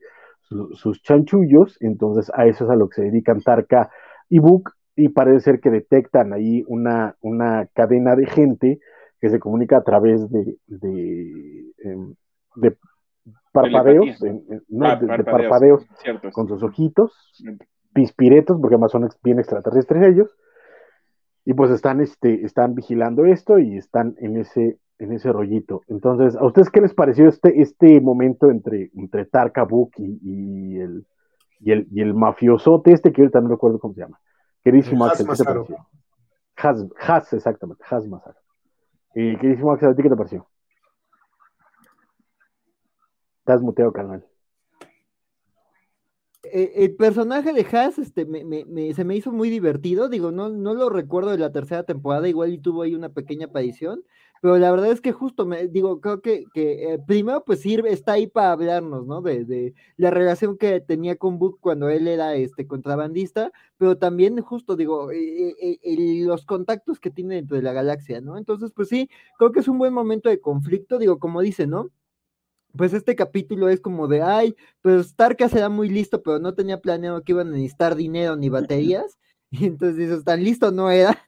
sus chanchullos. Entonces a eso es a lo que se dedican Tarka y Book, y parece ser que detectan ahí una, una cadena de gente que se comunica a través de, em, de parpadeos, no, ah, de, parpadeos, con sus ojitos, pispiretos, porque además son bien extraterrestres ellos, y pues están, este, están vigilando esto y están en ese, en ese rollito. Entonces, ¿a ustedes qué les pareció este, este momento entre, entre Tarka Book y, el, y, el, y el mafiosote este, que ahorita no recuerdo cómo se llama? Queridísimo Axel, ¿qué te pareció? Has, exactamente, Has Masaro. Eh, queridísimo Axel, ¿a ti qué te pareció? Estás muteo, carnal. Eh, el personaje de Haas este, se me hizo muy divertido, digo, no, no lo recuerdo de la tercera temporada, igual y tuvo ahí una pequeña aparición, pero la verdad es que justo, me, digo, creo que, que eh, primero pues sirve, está ahí para hablarnos, ¿no? De, la relación que tenía con Book cuando él era este contrabandista, pero también justo, digo, eh, los contactos que tiene dentro de la galaxia, ¿no? Entonces, pues sí, creo que es un buen momento de conflicto, digo, como dice, ¿no? Pues este capítulo es como de, ay, pues Tarka se da muy listo, pero no tenía planeado que iban a necesitar dinero ni baterías. <laughs> Y entonces dices, tan listo no era.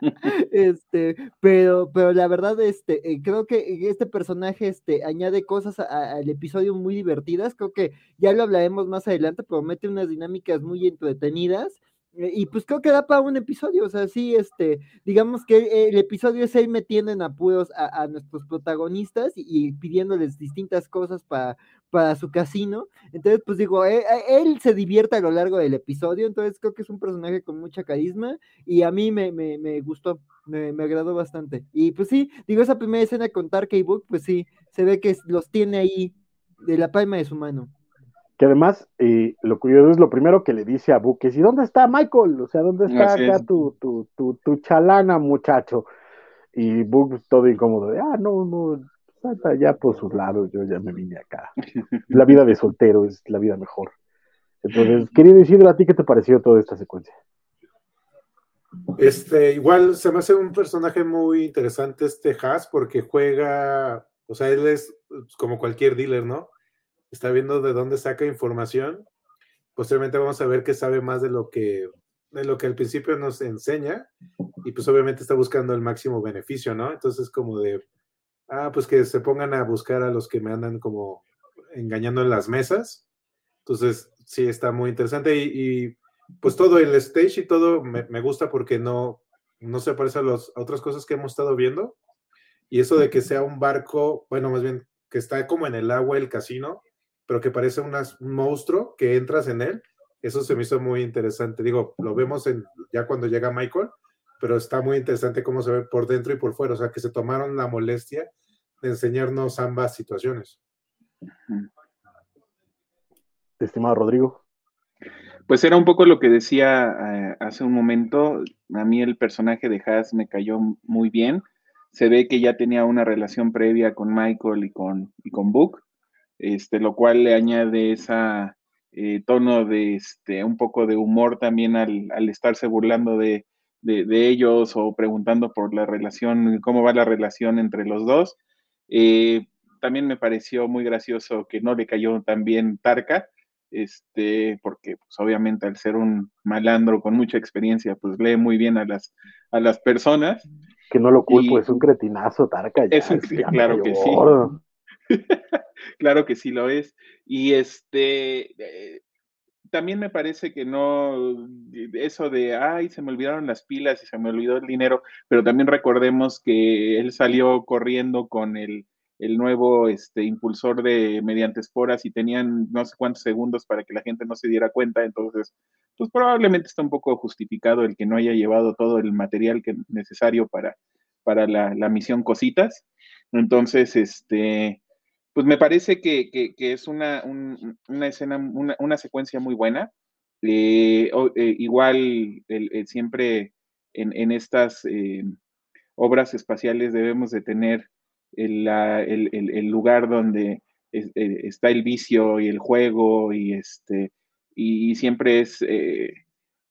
<laughs> este, pero, pero la verdad, este, eh, creo que este personaje, este, añade cosas al episodio muy divertidas. Creo que ya lo hablaremos más adelante, pero mete unas dinámicas muy entretenidas. Eh, y pues creo que da para un episodio, o sea, sí, este, digamos que el, episodio es él metiendo en apuros a, nuestros protagonistas y, pidiéndoles distintas cosas para, para su casino. Entonces, pues digo, él, él, se divierte a lo largo del episodio, entonces creo que es un personaje con mucha carisma y a mí me, me, me gustó, me, me, agradó bastante. Y pues sí, digo, esa primera escena con Tarkey Book, pues sí, se ve que los tiene ahí de la palma de su mano. Que además, eh, lo curioso es lo primero que le dice a Buques, ¿y dónde está Michael? O sea, ¿dónde está acá tu, tu, tu, tu, chalana, muchacho? Y Book todo incómodo, de, ah, no, no, está ya por sus lados, yo ya me vine acá. <laughs> La vida de soltero es la vida mejor. Entonces, querido Isidro, ¿a ti qué te pareció toda esta secuencia? Este, igual se me hace un personaje muy interesante este Haas porque juega, o sea, él es como cualquier dealer, ¿no? Está viendo de dónde saca información. Posteriormente vamos a ver que sabe más de lo que, de lo que al principio nos enseña y pues obviamente está buscando el máximo beneficio, ¿no? Entonces como de, ah, pues que se pongan a buscar a los que me andan como engañando en las mesas. Entonces sí está muy interesante y, pues todo el stage y todo me, gusta porque no, no se parece a, los, a otras cosas que hemos estado viendo. Y eso de que sea un barco, bueno, más bien que está como en el agua el casino, pero que parece un monstruo que entras en él. Eso se me hizo muy interesante. Digo, lo vemos en, ya cuando llega Michael, pero está muy interesante cómo se ve por dentro y por fuera. O sea, que se tomaron la molestia de enseñarnos ambas situaciones. Estimado Rodrigo. Pues era un poco lo que decía eh, hace un momento. A mí el personaje de Haas me cayó muy bien. Se ve que ya tenía una relación previa con Michael y con, y con Book este, lo cual le añade esa eh, tono de este, un poco de humor también al, estarse burlando de, ellos o preguntando por la relación, cómo va la relación entre los dos. Eh, también me pareció muy gracioso que no le cayó tan bien Tarka, este, porque pues, obviamente al ser un malandro con mucha experiencia, pues lee muy bien a las, a las personas. Que no lo culpo, es un cretinazo, Tarka. es un, <laughs> claro que sí. <laughs> claro que sí lo es. Y este, eh, también me parece que no, eso de, ay, se me olvidaron las pilas y se me olvidó el dinero, pero también recordemos que él salió corriendo con el, el nuevo este, impulsor de mediante esporas y tenían no sé cuántos segundos para que la gente no se diera cuenta, entonces, pues probablemente está un poco justificado el que no haya llevado todo el material que, necesario para, para la, la misión Cositas. Entonces, este, pues me parece que, es una, escena, una, secuencia muy buena. Eh, eh, igual, siempre en, estas eh, obras espaciales debemos de tener el, lugar donde está el vicio y el juego y, este, y siempre es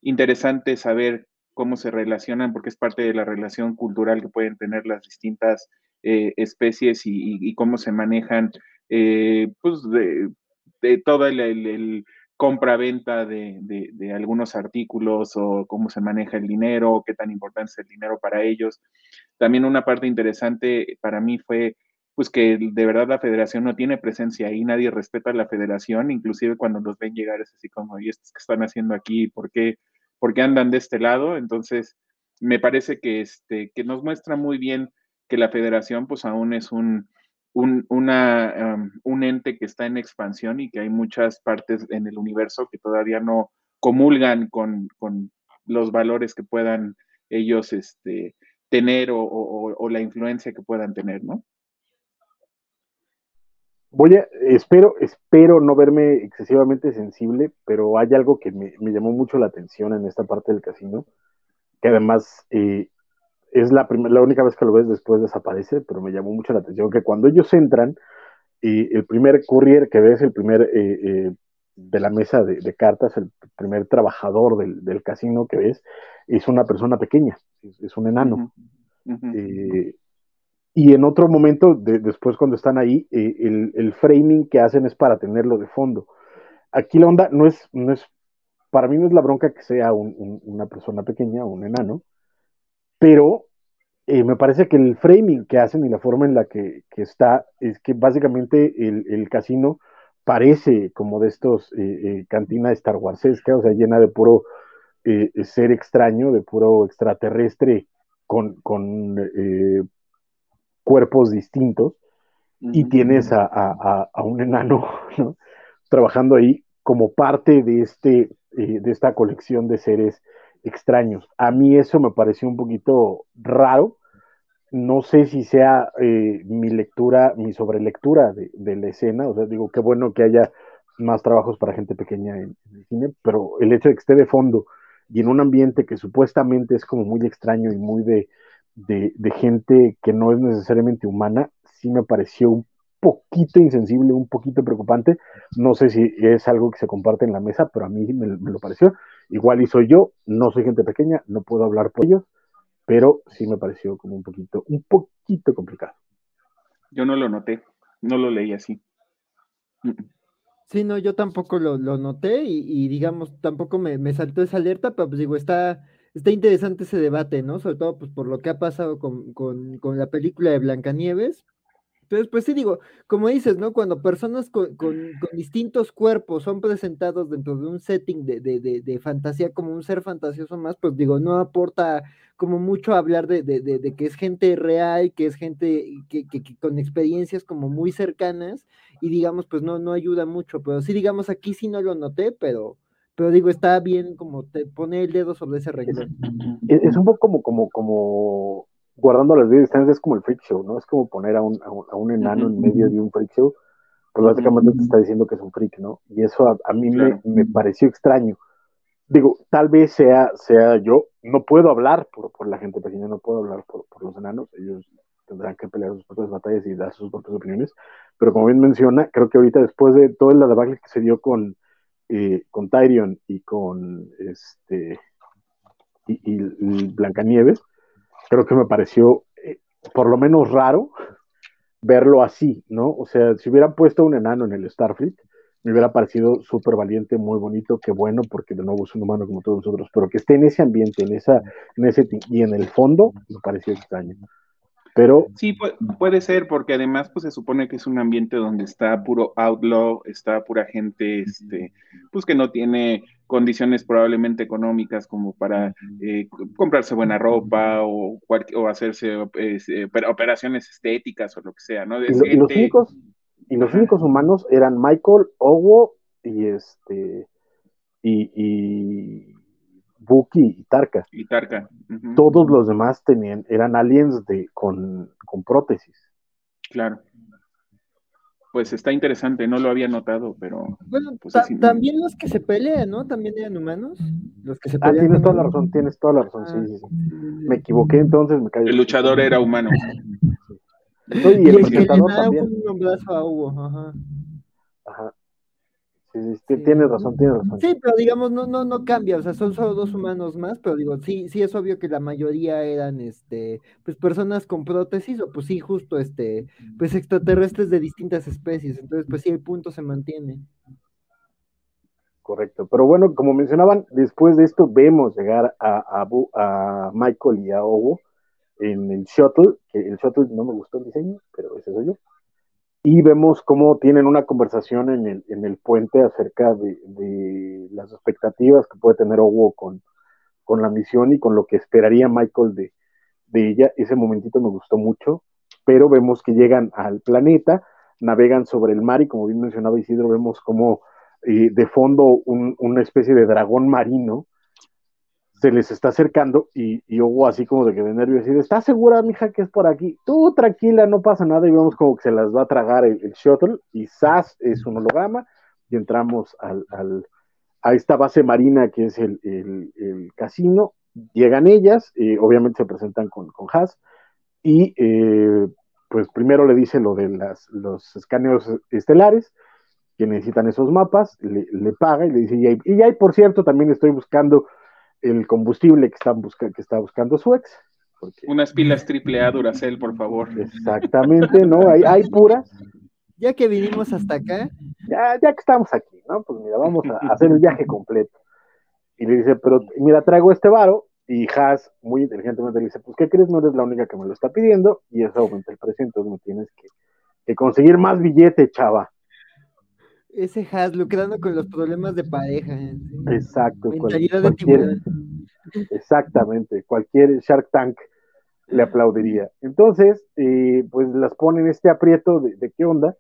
interesante saber cómo se relacionan porque es parte de la relación cultural que pueden tener las distintas eh, especies y, cómo se manejan, eh, pues, de, toda el, compra-venta de, algunos artículos o cómo se maneja el dinero, qué tan importante es el dinero para ellos. También una parte interesante para mí fue pues que de verdad la federación no tiene presencia ahí, nadie respeta a la federación, inclusive cuando los ven llegar es así como, ¿y estos que están haciendo aquí? ¿Por qué, ¿Por qué andan de este lado? Entonces, me parece que, este, que nos muestra muy bien que la federación pues aún es un, un, un ente que está en expansión y que hay muchas partes en el universo que todavía no comulgan con, los valores que puedan ellos este, tener o, la influencia que puedan tener, ¿no? Voy a, espero, espero no verme excesivamente sensible, pero hay algo que me, llamó mucho la atención en esta parte del casino, que además eh, es la, la única vez que lo ves, después desaparece, pero me llamó mucho la atención que cuando ellos entran, y el primer courier que ves, el primer eh, eh, de la mesa de, cartas, el primer trabajador del, casino que ves, es una persona pequeña, es, un enano. Eh, y en otro momento, después cuando están ahí, el, framing que hacen es para tenerlo de fondo. Aquí la onda no es, no es para mí no es la bronca que sea una persona pequeña, un enano, pero eh, me parece que el framing que hacen y la forma en la que, está es que básicamente el, casino parece como de estos eh, eh, cantina Star Warsesca, o sea, llena de puro eh, ser extraño, de puro extraterrestre con, con cuerpos distintos, y tienes a, un enano <laughs> trabajando ahí como parte de, este, de esta colección de seres extraños. A mí eso me pareció un poquito raro. No sé si sea mi lectura, mi sobrelectura de, de la escena. O sea, digo, qué bueno que haya más trabajos para gente pequeña en, el cine, pero el hecho de que esté de fondo y en un ambiente que supuestamente es como muy extraño y muy de, de, gente que no es necesariamente humana, sí me pareció un poquito insensible, un poquito preocupante. No sé si es algo que se comparte en la mesa, pero a mí me, lo pareció. Igual y soy yo, no soy gente pequeña, no puedo hablar por ellos, pero sí me pareció como un poquito, un poquito complicado. Yo no lo noté, no lo leí así. Sí, no, yo tampoco lo, noté y, digamos, tampoco me, saltó esa alerta, pero pues digo, está, está interesante ese debate, ¿no? Sobre todo pues por lo que ha pasado con, con la película de Blancanieves, entonces, pues sí digo, como dices, ¿no? Cuando personas con, distintos cuerpos son presentados dentro de un setting de, fantasía como un ser fantasioso más, pues digo, no aporta como mucho hablar de, que es gente real, que es gente que, con experiencias como muy cercanas y digamos, pues no, no ayuda mucho, pero sí, digamos, aquí sí no lo noté, pero, pero digo, está bien como te pone el dedo sobre ese regalo. Es, un poco como, como, como guardando las distancias es como el freak show, ¿no? Es como poner a un, a un, enano en medio de un freak show, pues básicamente te está diciendo que es un freak, ¿no? Y eso a, mí me, me, pareció extraño. Digo, tal vez sea, sea yo, no puedo hablar por, por la gente pequeña, no puedo hablar por, por, los enanos, ellos tendrán que pelear sus propias batallas y dar sus propias opiniones, pero como bien menciona, creo que ahorita después de todo el debacle que se dio con, eh, con Tyrion y con este y, y Blancanieves, creo que me pareció eh, por lo menos raro verlo así, ¿no? O sea, si hubieran puesto un enano en el Starfleet, me hubiera parecido súper valiente, muy bonito, qué bueno, porque de nuevo es un humano como todos nosotros, pero que esté en ese ambiente, en esa, en ese y en el fondo, me pareció extraño. Pero sí puede, ser porque además pues se supone que es un ambiente donde está puro outlaw, está pura gente este pues que no tiene condiciones probablemente económicas como para eh, comprarse buena ropa o, o hacerse eh, operaciones estéticas o lo que sea, ¿no? y, los únicos y los únicos humanos eran Michael, Owo y este y Buki y Tarka. Y Tarka. Todos los demás tenían, eran aliens de, con, prótesis. Claro. Pues está interesante, no lo había notado, pero. Bueno, pues también los que se pelean, ¿no? También eran humanos. Los que se ah, tienes toda la razón, tienes toda la razón, sí, sí, sí. Me equivoqué entonces, me caí. El luchador era humano. y el, el que le también. un a Hugo. Ajá. Sí, sí, tienes razón, tienes razón. Sí, pero digamos, no, no, no cambia, o sea, son solo dos humanos más, pero digo, sí, sí es obvio que la mayoría eran, este, pues personas con prótesis, o pues sí, justo, este, pues extraterrestres de distintas especies, entonces, pues sí, el punto se mantiene. Correcto, pero bueno, como mencionaban, después de esto vemos llegar a, a, a Michael y a Obo en el shuttle, que el shuttle no me gustó el diseño, pero ese soy yo y vemos cómo tienen una conversación en el, en el puente acerca de, las expectativas que puede tener Owo con, con la misión y con lo que esperaría Michael de, ella. Ese momentito me gustó mucho, pero vemos que llegan al planeta, navegan sobre el mar y como bien mencionaba Isidro, vemos como eh, de fondo una especie de dragón marino se les está acercando y, y hubo así como de que de nervios, y ¿estás segura, mija, que es por aquí? Tú tranquila, no pasa nada, y vemos como que se las va a tragar el, shuttle, y SAS es un holograma, y entramos al, a esta base marina que es el, casino, llegan ellas, y obviamente se presentan con, con Haas, y eh, pues primero le dice lo de las, los escaneos estelares, que necesitan esos mapas, le, paga y le dice, y, y ahí, por cierto, también estoy buscando el combustible que, están busca, que está buscando su ex. Unas pilas triple A Duracell, por favor. Exactamente, ¿no? Hay, hay puras. Ya que vinimos hasta acá. Ya, ya que estamos aquí, ¿no? Pues mira, vamos a hacer el viaje completo. Y le dice, pero mira, traigo este varo. Y Haas, muy inteligentemente, le dice, pues, ¿qué crees? No eres la única que me lo está pidiendo. Y eso aumenta el precio, entonces me tienes que, que conseguir más billete, chava. Ese Has lucrando con los problemas de pareja. ¿eh? Exacto. Mentalidad de. Exactamente. Cualquier Shark Tank le aplaudiría. Entonces, eh, pues las ponen este aprieto de, qué onda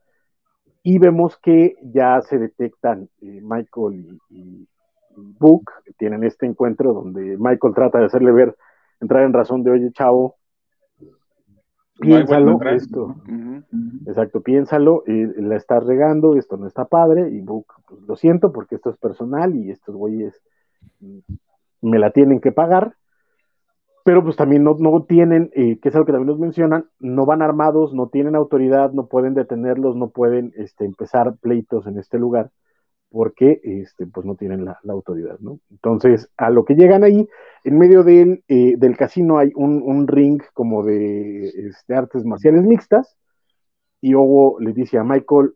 y vemos que ya se detectan eh, Michael y, y, Book, tienen este encuentro donde Michael trata de hacerle ver, entrar en razón de, oye, chavo, piénsalo, esto, exacto, piénsalo, la estás regando, esto no está padre, y Book, pues, lo siento porque esto es personal y estos güeyes mm, me la tienen que pagar, pero pues también no, tienen, eh, que es algo que también nos mencionan, no van armados, no tienen autoridad, no pueden detenerlos, no pueden este, empezar pleitos en este lugar, porque este, pues no tienen la, autoridad, ¿no? Entonces, a lo que llegan ahí, en medio del, eh, del casino hay un, ring como de este, artes marciales mixtas, y Hugo le dice a Michael,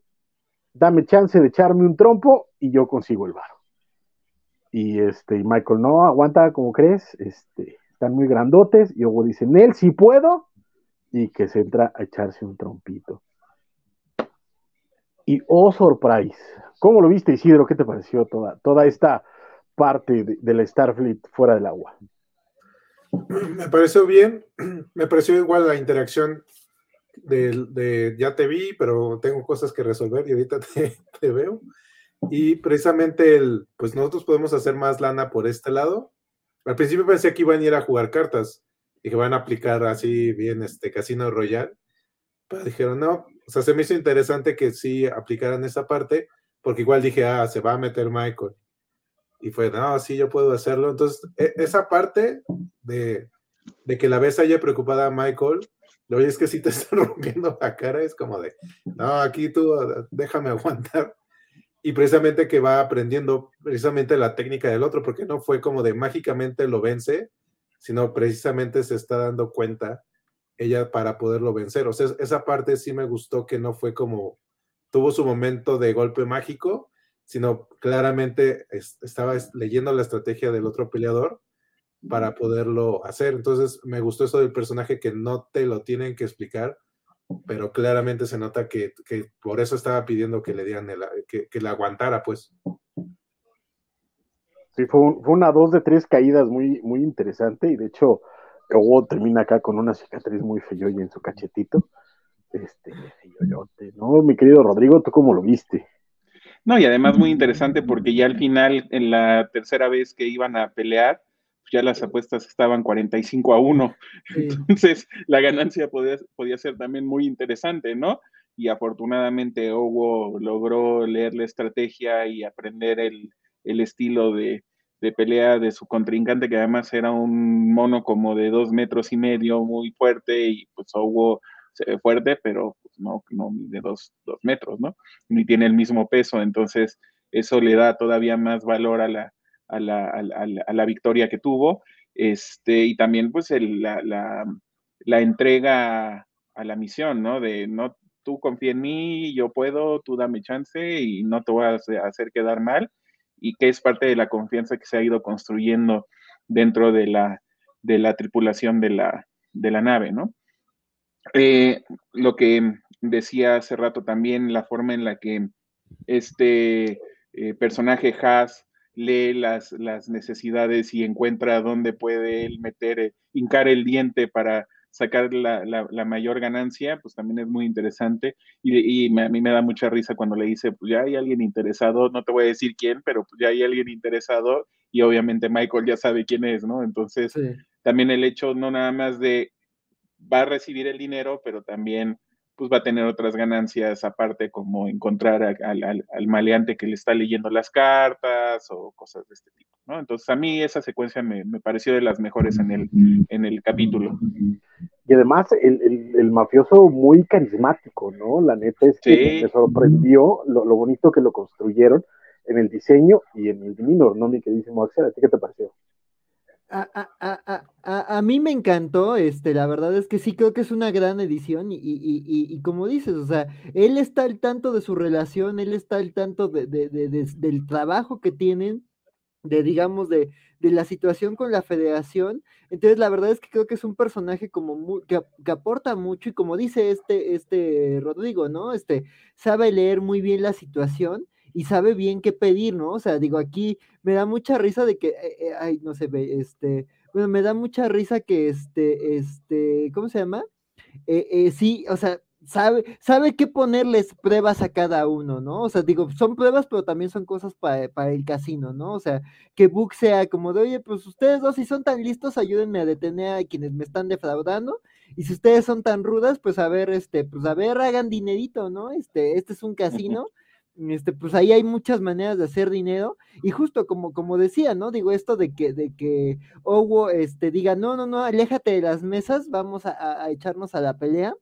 dame chance de echarme un trompo y yo consigo el varo. Y este, y Michael, no, aguanta, como crees, este, están muy grandotes, y Hugo dice, Nel, si puedo, y que se entra a echarse un trompito. Y oh, surprise, ¿cómo lo viste, Isidro? ¿Qué te pareció toda, toda esta parte de, la Starfleet fuera del agua? Me pareció bien, <clears throat> me pareció igual la interacción de, ya te vi, pero tengo cosas que resolver y ahorita <laughs> te, te, veo. Y precisamente el, pues nosotros podemos hacer más lana por este lado al principio pensé que iban a ir a jugar cartas y que van a aplicar así bien este Casino Royal. Pero dijeron, no, o sea, se me hizo interesante que sí aplicaran esa parte, porque igual dije, ah, se va a meter Michael. Y fue, no, sí, yo puedo hacerlo. Entonces, e, esa parte de, de que la vez haya preocupada a Michael, lo es que si te <laughs> está rompiendo la cara, es como de, no, aquí tú déjame aguantar y precisamente que va aprendiendo precisamente la técnica del otro, porque no fue como de mágicamente lo vence, sino precisamente se está dando cuenta ella para poderlo vencer. O sea, esa parte sí me gustó que no fue como tuvo su momento de golpe mágico, sino claramente estaba leyendo la estrategia del otro peleador para poderlo hacer. Entonces me gustó eso del personaje que no te lo tienen que explicar, pero claramente se nota que, por eso estaba pidiendo que le dieran que, que, la aguantara, pues. Sí, fue, una dos de tres caídas muy, muy interesante, y de hecho, luego termina acá con una cicatriz muy feyoya en su cachetito. Este, ¿no? Mi querido Rodrigo, ¿tú cómo lo viste? No, y además muy interesante porque ya al final, en la tercera vez que iban a pelear, ya las apuestas estaban 45 a 1. <laughs> Entonces, la ganancia podía, podía ser también muy interesante, ¿no? Y afortunadamente Hugo logró leer la estrategia y aprender el, estilo de, pelea de su contrincante, que además era un mono como de dos metros y medio, muy fuerte, y pues Hugo se ve fuerte, pero pues, no, no de dos, dos metros, ¿no? Ni tiene el mismo peso, entonces eso le da todavía más valor a la, a la, a, la, victoria que tuvo, este, y también pues la, la, entrega a la misión, ¿no? De no, tú confía en mí, yo puedo, tú dame chance y no te voy a hacer quedar mal, y que es parte de la confianza que se ha ido construyendo dentro de la, de la tripulación de la, de la nave, ¿no? Eh, lo que decía hace rato también, la forma en la que este eh, personaje Haas lee las, las necesidades y encuentra dónde puede él meter, eh, hincar el diente para sacar la, la, mayor ganancia, pues también es muy interesante. Y, a mí me da mucha risa cuando le dice, pues ya hay alguien interesado, no te voy a decir quién, pero pues ya hay alguien interesado y obviamente Michael ya sabe quién es, ¿no? Entonces, también el hecho no nada más de va a recibir el dinero, pero también pues va a tener otras ganancias aparte, como encontrar al, maleante que le está leyendo las cartas o cosas de este tipo, ¿no? Entonces a mí esa secuencia me, pareció de las mejores en el, en el capítulo. Y además el, mafioso muy carismático, ¿no? La neta es que me sorprendió lo, bonito que lo construyeron en el diseño y en el minor, ¿no? Mi queridísimo Axel, ¿a ti qué te pareció? A, mí me encantó, este, la verdad es que sí creo que es una gran edición y, y, y, como dices, o sea, él está al tanto de su relación, él está al tanto de, del trabajo que tienen, de digamos, de, la situación con la federación, entonces la verdad es que creo que es un personaje como que, que, aporta mucho y como dice este, este Rodrigo, ¿no? Este, sabe leer muy bien la situación y sabe bien qué pedir, ¿no? O sea, digo, aquí me da mucha risa de que, eh, eh, ay, no se ve, este, bueno, me da mucha risa que este, este, ¿cómo se llama? Eh, sí, o sea, sabe, sabe qué ponerles pruebas a cada uno, ¿no? O sea, digo, son pruebas, pero también son cosas para el casino, ¿no? O sea, que Book sea como de, oye, pues ustedes dos, si son tan listos, ayúdenme a detener a quienes me están defraudando. Y si ustedes son tan rudas, pues a ver, este, pues a ver, hagan dinerito, ¿no? Este, este es un casino. Este, pues ahí hay muchas maneras de hacer dinero. Y justo como, como decía, ¿no? Digo, esto de que, de que Owo este, diga, no, no, no, aléjate de las mesas, vamos a echarnos a la pelea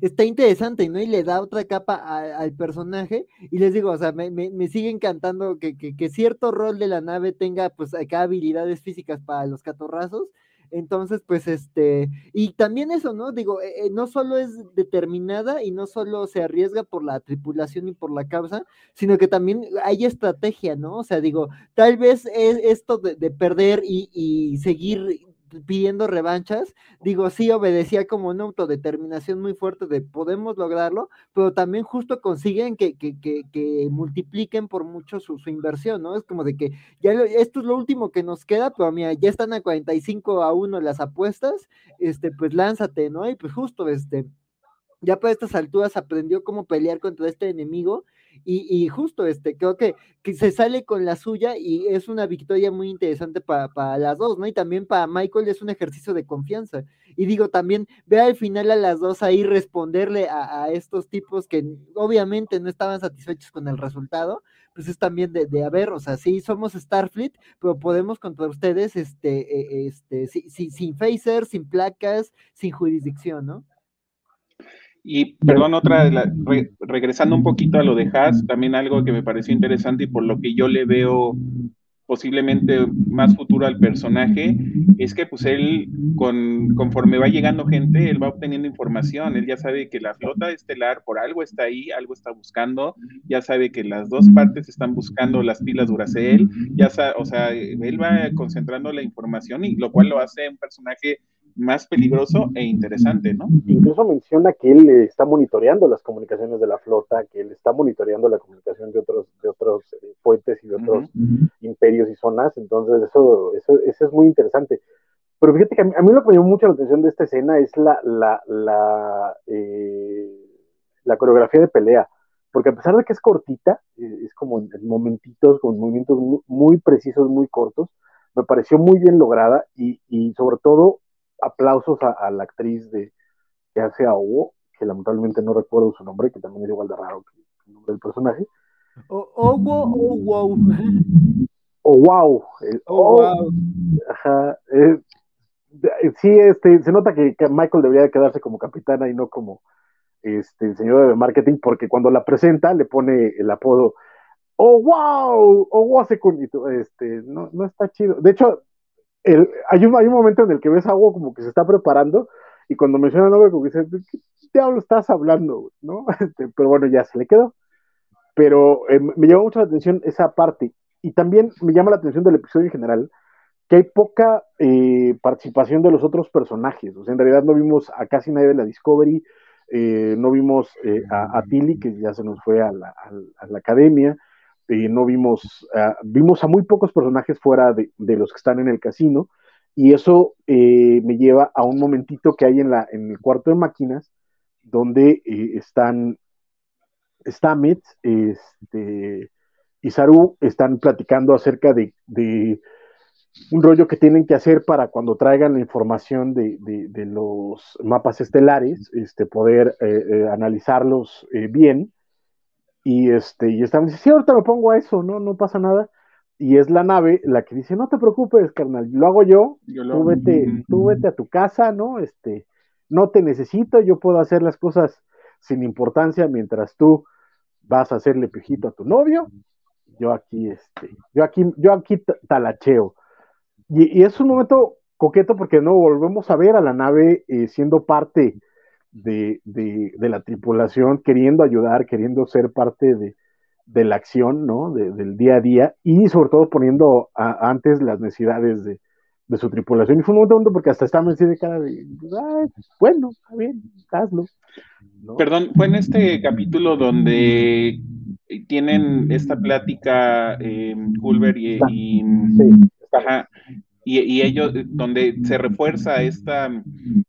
está interesante, ¿no? Y le da otra capa al personaje. Y les digo, o sea, me, me, sigue encantando que, que, cierto rol de la nave tenga, pues, acá habilidades físicas para los catorrazos. Entonces, pues, este, y también eso, ¿no? Digo, eh, eh, no solo es determinada y no solo se arriesga por la tripulación y por la causa, sino que también hay estrategia, ¿no? O sea, digo, tal vez es esto de, de perder y seguir pidiendo revanchas, digo, sí obedecía como una autodeterminación muy fuerte de podemos lograrlo, pero también justo consiguen que, que, que, multipliquen por mucho su, inversión, ¿no? Es como de que ya esto es lo último que nos queda, pero mira, ya están a 45 a 1 las apuestas, este, pues lánzate, ¿no? Y pues justo, este, ya por estas alturas aprendió cómo pelear contra este enemigo y, justo este, creo que, que, se sale con la suya y es una victoria muy interesante para, las dos, ¿no? Y también para Michael es un ejercicio de confianza. Y digo, también ve al final a las dos ahí responderle a, estos tipos que obviamente no estaban satisfechos con el resultado, pues es también de, de a ver, o sea, sí somos Starfleet, pero podemos contra ustedes, este, e, este, sin phaser, sin placas, sin jurisdicción, ¿no? Y perdón, otra, regresando un poquito a lo de Haas, también algo que me pareció interesante y por lo que yo le veo posiblemente más futuro al personaje, es que pues él, con, conforme va llegando gente, él va obteniendo información, él ya sabe que la flota estelar por algo está ahí, algo está buscando, ya sabe que las dos partes están buscando las pilas Duracell, ya sabe, o sea, él va concentrando la información y lo cual lo hace un personaje más peligroso e interesante, ¿no? Incluso menciona que él está monitoreando las comunicaciones de la flota, que él está monitoreando la comunicación de otros, de otros eh, puentes y de otros imperios y zonas, entonces eso, eso, es muy interesante. Pero fíjate que a mí, lo que me llamó mucho la atención de esta escena es la, la, la, eh, la coreografía de pelea, porque a pesar de que es cortita, eh, es como en, momentitos, con movimientos muy, muy, precisos, muy cortos, me pareció muy bien lograda y, y sobre todo aplausos a, la actriz de que hace a Hugo, que lamentablemente no recuerdo su nombre, que también es igual de raro que el nombre del personaje. O, o wow. O wow. wow. Ajá. Eh, sí, este, se nota que, Michael debería quedarse como capitana y no como este, el señor de marketing, porque cuando la presenta le pone el apodo Oh, wow, oh, wow, este, no, no está chido. De hecho, hay, un, hay un momento en el que ves algo como que se está preparando y cuando menciona el nombre como que dice, ¿qué diablo estás hablando? ¿no? <laughs> Este, pero bueno, ya se le quedó. Pero eh, me llama mucho la atención esa parte y también me llama la atención del episodio en general que hay poca eh, participación de los otros personajes. O sea, en realidad no vimos a casi nadie de la Discovery, eh, no vimos a, a, Tilly, que ya se nos fue a la, a la academia, no vimos, vimos a muy pocos personajes fuera de, los que están en el casino, y eso eh, me lleva a un momentito que hay en, la, en el cuarto de máquinas, donde eh, están Stamets este, y Saru están platicando acerca de, un rollo que tienen que hacer para cuando traigan la información de, los mapas estelares, este, poder eh, analizarlos bien y este, y estaban diciendo, sí, ahorita lo pongo a eso, no, no pasa nada. Y es la nave la que dice, no te preocupes, carnal, lo hago yo, tú, vete, tú vete a tu casa, ¿no? Este, no te necesito, yo puedo hacer las cosas sin importancia mientras tú vas a hacerle pijito a tu novio. Yo aquí, este, yo aquí, yo aquí talacheo. Y, es un momento coqueto porque no volvemos a ver a la nave eh, siendo parte de, de, la tripulación queriendo ayudar, queriendo ser parte de, de la acción, ¿no? del día a día y sobre todo poniendo antes las necesidades de, su tripulación. Y fue un momento porque hasta estaba así de cara de, bueno, está bien, hazlo. Perdón, fue en este capítulo donde tienen esta plática eh, Culver y, y, y, ellos, donde se refuerza esta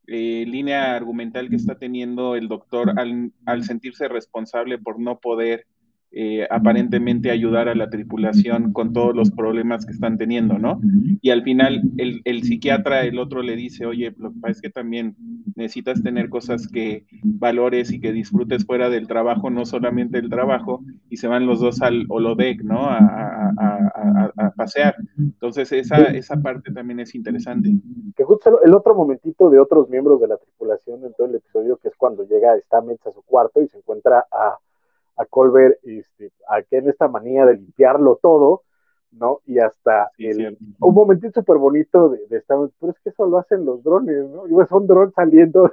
eh, línea argumental que está teniendo el doctor al, al sentirse responsable por no poder eh, aparentemente ayudar a la tripulación con todos los problemas que están teniendo, ¿no? Y al final el, el, psiquiatra, el otro le dice, oye, lo que pasa es que también necesitas tener cosas que valores y que disfrutes fuera del trabajo, no solamente el trabajo, y se van los dos al holodeck, ¿no? A, a, a, a pasear. Entonces esa, esa parte también es interesante. Que justo el otro momentito de otros miembros de la tripulación en todo el episodio, que es cuando llega Stamets a su cuarto y se encuentra a a Colbert este, aquí en esta manía de limpiarlo todo, ¿no? Y hasta el, un momentito súper bonito de, de estar, pero es que eso lo hacen los drones, ¿no? Y ves un dron saliendo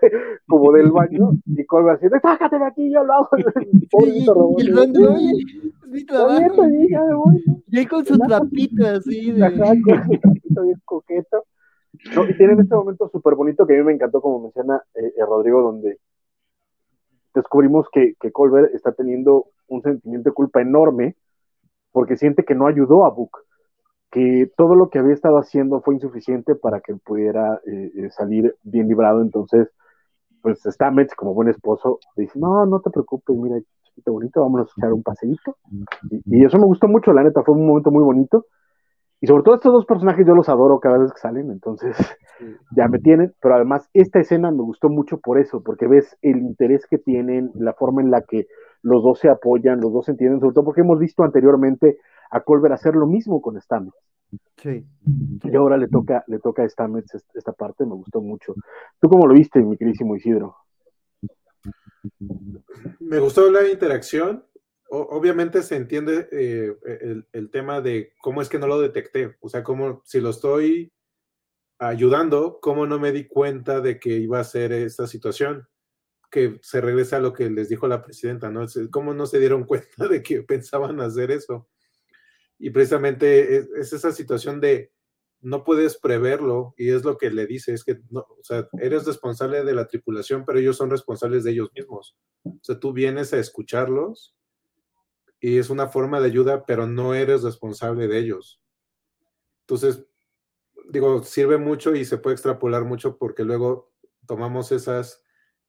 como del baño y Colbert así, sácate de aquí, yo lo hago. <laughs> Sí, <laughs> y el dron, oye, es mi trabajo. <laughs> Y ahí con su trapito así. De... Ajá, con su trapito bien coqueto. No, y tienen este momento súper bonito que a mí me encantó, como menciona eh, eh, Rodrigo, donde descubrimos que, que Colbert está teniendo un sentimiento de culpa enorme porque siente que no ayudó a Book, que todo lo que había estado haciendo fue insuficiente para que pudiera eh, eh, salir bien librado. Entonces, pues Stamets, como buen esposo, dice: No, no te preocupes, mira, chiquito bonito, vámonos a echar un paseíto. Y, y, eso me gustó mucho, la neta, fue un momento muy bonito. Y sobre todo estos dos personajes yo los adoro cada vez que salen, entonces <laughs> ya me tienen, pero además esta escena me gustó mucho por eso, porque ves el interés que tienen, la forma en la que los dos se apoyan, los dos se entienden, sobre todo porque hemos visto anteriormente a Colbert hacer lo mismo con Stamets. Sí. Y ahora le toca, le toca a Stamets esta parte, me gustó mucho. ¿Tú cómo lo viste, mi queridísimo Isidro? Me gustó la interacción, obviamente se entiende eh, el, el, tema de cómo es que no lo detecté, o sea, cómo si lo estoy ayudando, cómo no me di cuenta de que iba a ser esta situación, que se regresa a lo que les dijo la presidenta, ¿no? ¿Cómo no se dieron <laughs> cuenta de que pensaban hacer eso? Y precisamente es, es esa situación de no puedes preverlo y es lo que le dice, es que, no, eres responsable de la tripulación, pero ellos son responsables de ellos mismos. O sea, tú vienes a escucharlos y es una forma de ayuda, pero no eres responsable de ellos. Entonces, digo, sirve mucho y se puede extrapolar mucho porque luego tomamos esas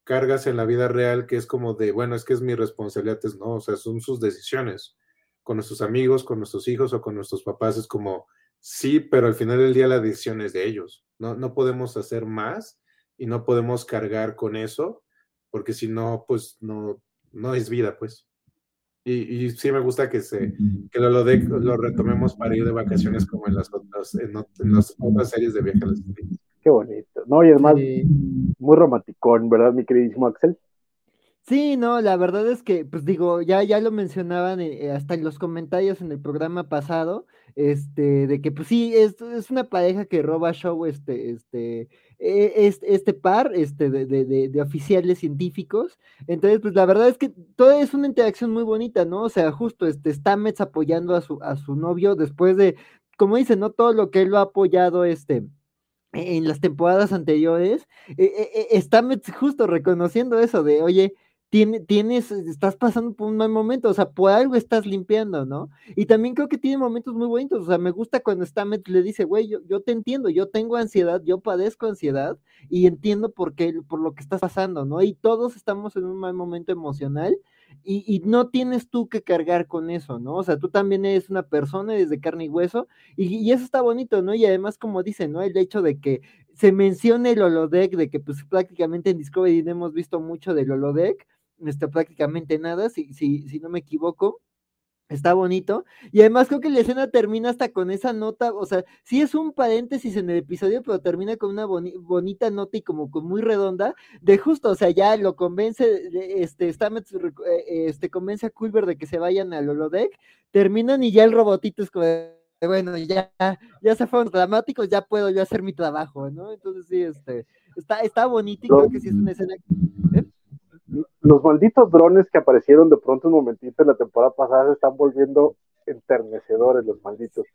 cargas en la vida real que es como de, bueno, es que es mi responsabilidad, es no, o sea, son sus decisiones. Con nuestros amigos, con nuestros hijos o con nuestros papás es como, sí, pero al final del día la decisión es de ellos. No, no podemos hacer más y no podemos cargar con eso porque si no, pues no, no es vida, pues. Y, y, sí me gusta que se que lo, lo, de, lo, retomemos para ir de vacaciones como en las otras, en, en las otras series de viaje a las Qué bonito. No, y además, sí. muy romanticón, ¿verdad, mi queridísimo Axel? Sí, no, la verdad es que, pues digo, ya, ya lo mencionaban eh, hasta en los comentarios en el programa pasado, este, de que pues sí, es, es una pareja que roba show, este, este, este, este par, este, de, de, de, oficiales científicos. Entonces, pues la verdad es que toda es una interacción muy bonita, ¿no? O sea, justo, este, Stamets apoyando a su, a su novio después de, como dice, ¿no? Todo lo que él lo ha apoyado, este, en las temporadas anteriores, eh, eh, justo reconociendo eso de, oye, tienes, estás pasando por un mal momento, o sea, por algo estás limpiando, ¿no? Y también creo que tiene momentos muy bonitos, o sea, me gusta cuando Stamets le dice, güey, yo, yo, te entiendo, yo tengo ansiedad, yo padezco ansiedad y entiendo por qué, por lo que estás pasando, ¿no? Y todos estamos en un mal momento emocional y, no tienes tú que cargar con eso, ¿no? O sea, tú también eres una persona desde carne y hueso y, eso está bonito, ¿no? Y además, como dicen, ¿no? El hecho de que se mencione el holodeck, de que pues prácticamente en Discovery hemos visto mucho del holodeck, este, prácticamente nada, si, si, si no me equivoco. Está bonito. Y además creo que la escena termina hasta con esa nota, o sea, sí es un paréntesis en el episodio, pero termina con una boni bonita nota y como con muy redonda, de justo, o sea, ya lo convence, este, Stamets, este, convence a Culver de que se vayan al holodeck, terminan y ya el robotito es como, bueno, ya, ya se fueron dramáticos, ya puedo yo hacer mi trabajo, ¿no? Entonces sí, este, está, está bonito y creo que sí es una escena... los malditos drones que aparecieron de pronto un momentito en la temporada pasada se están volviendo enternecedores, los malditos.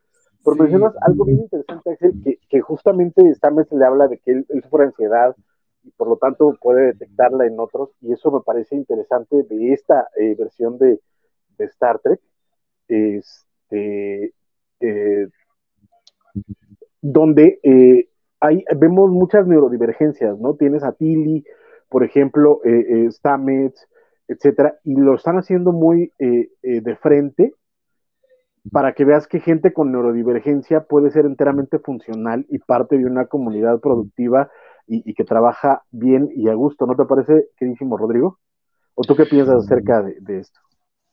Pero sí. mencionas algo bien interesante, Axel, que, que justamente Stamets le habla de que él, él, sufre ansiedad y por lo tanto puede detectarla en otros, y eso me parece interesante de esta eh, versión de, Star Trek, este, eh, donde eh, hay, vemos muchas neurodivergencias, ¿no? Tienes a Tilly, por ejemplo, eh, Stamets, etcétera, y lo están haciendo muy de frente para que veas que gente con neurodivergencia puede ser enteramente funcional y parte de una comunidad productiva y, que trabaja bien y a gusto. ¿No te parece, queridísimo Rodrigo? ¿O tú qué piensas acerca de, esto?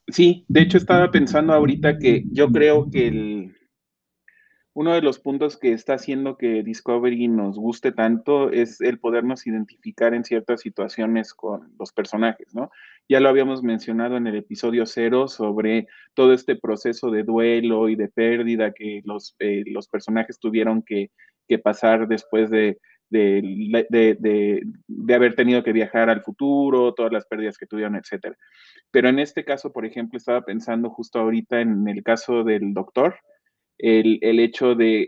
Sí, de hecho estaba pensando ahorita que yo creo que el, uno de los puntos que está haciendo que Discovery nos guste tanto es el podernos identificar en ciertas situaciones con los personajes, ¿no? Ya lo habíamos mencionado en el episodio cero sobre todo este proceso de duelo y de pérdida que los, eh, los personajes tuvieron que, pasar después de, de, haber tenido que viajar al futuro, todas las pérdidas que tuvieron, etcétera. Pero en este caso, por ejemplo, estaba pensando justo ahorita en el caso del doctor, el, el hecho de,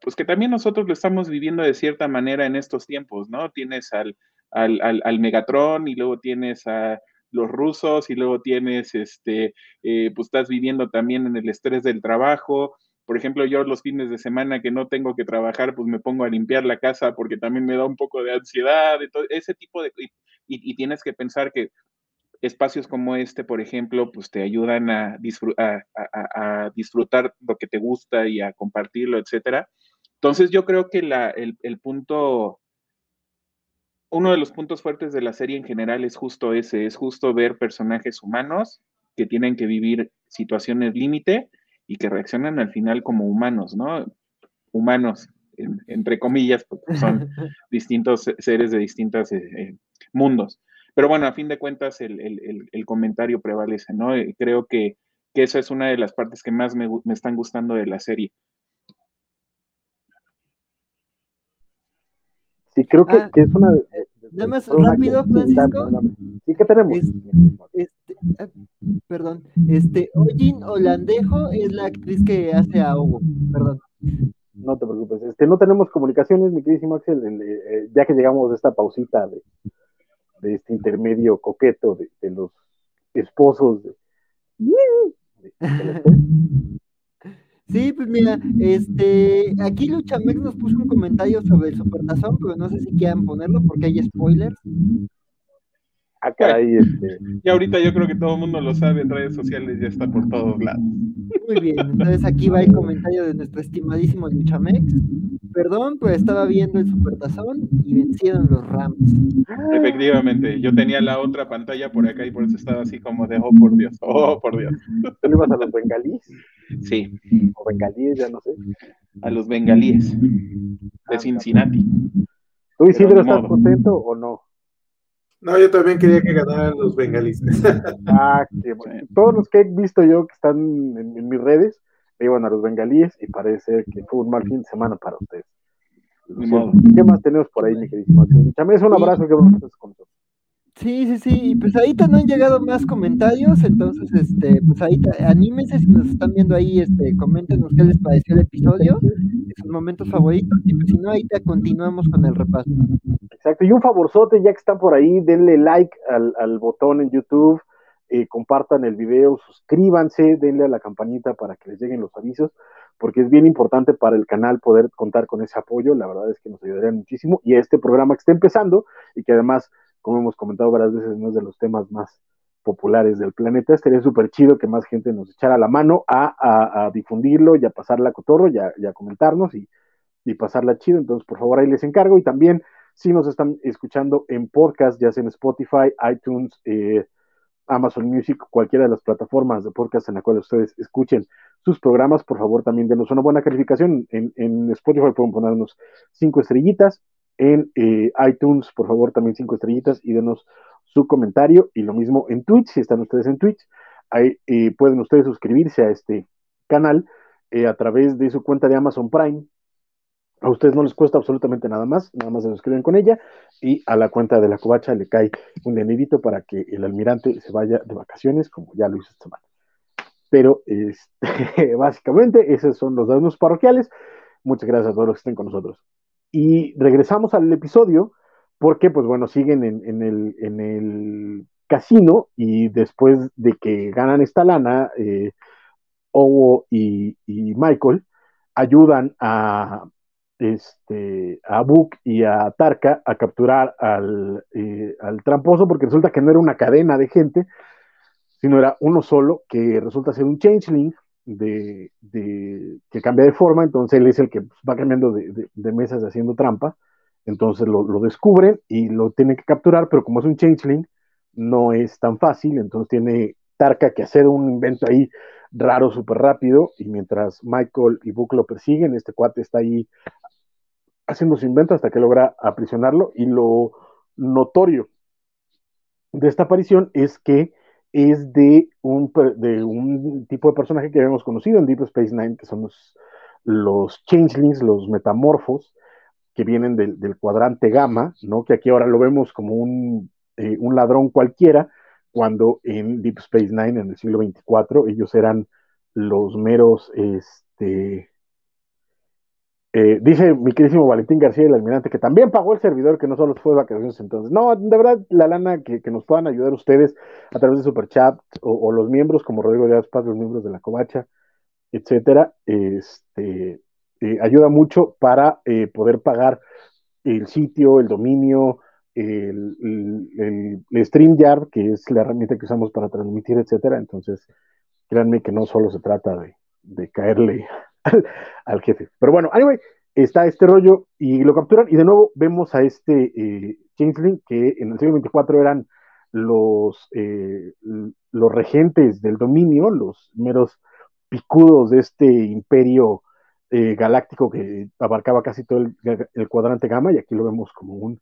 pues que también nosotros lo estamos viviendo de cierta manera en estos tiempos, ¿no? Tienes al, al, al, Megatron y luego tienes a los rusos y luego tienes, este, eh, pues estás viviendo también en el estrés del trabajo. Por ejemplo, yo los fines de semana que no tengo que trabajar, pues me pongo a limpiar la casa porque también me da un poco de ansiedad, ese tipo de... Y, y, tienes que pensar que espacios como este, por ejemplo, pues te ayudan a, a, disfrutar lo que te gusta y a compartirlo, etcétera. Entonces yo creo que la, el, el, punto, uno de los puntos fuertes de la serie en general es justo ese, es justo ver personajes humanos que tienen que vivir situaciones límite y que reaccionan al final como humanos, ¿no? Humanos, entre comillas, porque son <laughs> distintos seres de distintos eh, eh, mundos. Pero bueno, a fin de cuentas el, comentario prevalece, ¿no? Eh, creo que, que, esa es una de las partes que más me, están gustando de la serie. Sí, creo que, ah, es una... nada más rápido, Francisco. Sí, ¿qué tenemos? Este, ah, perdón, este, Ojin Holandejo es la actriz que hace a Hugo, perdón. No te preocupes, este, no tenemos comunicaciones, mi queridísimo Axel, eh, ya que llegamos de esta pausita de, de este intermedio coqueto de, los esposos de, <laughs> Sí, pues mira, este, aquí Luchamex nos puso un comentario sobre el supertazón, pero no sé si quieran ponerlo porque hay spoilers. Acá hay este. Y ahorita yo creo que todo el mundo lo sabe en redes sociales, ya está por todos lados. Muy bien, entonces aquí va el comentario de nuestro estimadísimo Luchamex. Perdón, pues estaba viendo el Supertazón y vencieron los Rams. Efectivamente, yo tenía la otra pantalla por acá y por eso estaba así como de, oh por Dios, oh por Dios. ¿Tú ibas a los bengalíes? Sí. O bengalíes, ya no sé. A los bengalíes de ah, Cincinnati. ¿Tú, Isidro, estás contento o no? No, yo también quería que ganaran los bengalíes. <laughs> ah, qué bueno. Todos los que he visto yo que están en, mis redes, iban a los bengalíes y parece que fue un mal fin de semana para ustedes. ¿Qué más tenemos por ahí, mi queridísimo? es un abrazo, que bueno con Sí, sí, sí, y pues ahorita no han llegado más comentarios, entonces, este, pues ahí anímense si nos están viendo ahí, este, coméntenos qué les pareció el episodio, sus momentos favoritos, y pues si no, ahorita continuamos con el repaso. Exacto, y un favorzote, ya que están por ahí, denle like al, botón en YouTube, eh, compartan el video, suscríbanse, denle a la campanita para que les lleguen los avisos, porque es bien importante para el canal poder contar con ese apoyo, la verdad es que nos ayudaría muchísimo, y este programa que está empezando, y que además como hemos comentado varias veces, no es de los temas más populares del planeta. Estaría súper chido que más gente nos echara la mano a, difundirlo y a pasarla a cotorro y a, comentarnos y, pasarla chido. Entonces, por favor, ahí les encargo. Y también, si nos están escuchando en podcast, ya sea en Spotify, iTunes, eh, Amazon Music, cualquiera de las plataformas de podcast en la cual ustedes escuchen sus programas, por favor, también denos una buena calificación. En, en Spotify pueden ponernos cinco estrellitas en eh, iTunes, por favor, también cinco estrellitas y denos su comentario. Y lo mismo en Twitch, si están ustedes en Twitch, ahí eh, pueden ustedes suscribirse a este canal eh, a través de su cuenta de Amazon Prime. A ustedes no les cuesta absolutamente nada más, nada más se suscriben con ella y a la cuenta de la covacha le cae un dinerito para que el almirante se vaya de vacaciones, como ya lo hizo esta semana. Pero este, <laughs> básicamente esos son los datos parroquiales. Muchas gracias a todos los que estén con nosotros. Y regresamos al episodio porque, pues bueno, siguen en, el, en el casino y después de que ganan esta lana, eh, Owo y, Michael ayudan a, este, a Book y a Tarka a capturar al, eh, al tramposo porque resulta que no era una cadena de gente, sino era uno solo que resulta ser un changeling de, que cambia de forma, entonces él es el que va cambiando de, mesas haciendo trampa, entonces lo, descubren y lo tienen que capturar, pero como es un changeling, no es tan fácil, entonces tiene Tarka que hacer un invento ahí raro, súper rápido, y mientras Michael y Book lo persiguen, este cuate está ahí haciendo su invento hasta que logra aprisionarlo, y lo notorio de esta aparición es que es de un, de un tipo de personaje que habíamos conocido en Deep Space Nine, que son los, los changelings, los metamorfos, que vienen del, cuadrante gamma, ¿no? Que aquí ahora lo vemos como un, eh, un ladrón cualquiera, cuando en Deep Space Nine, en el siglo 24, ellos eran los meros, este, eh, dice mi queridísimo Valentín García, el almirante, que también pagó el servidor, que no solo fue vacaciones entonces. No, de verdad, la lana que, nos puedan ayudar ustedes a través de Superchat o, los miembros, como Rodrigo Díaz Paz, los miembros de la Covacha, etcétera, este, eh, ayuda mucho para eh, poder pagar el sitio, el dominio, el, el, el, StreamYard, que es la herramienta que usamos para transmitir, etcétera. Entonces, créanme que no solo se trata de, de caerle al, jefe. Pero bueno, anyway, está este rollo y lo capturan. Y de nuevo vemos a este eh, Changeling que en el siglo 24 eran los, eh, los regentes del dominio, los meros picudos de este imperio eh, galáctico que abarcaba casi todo el, el, cuadrante gamma. Y aquí lo vemos como un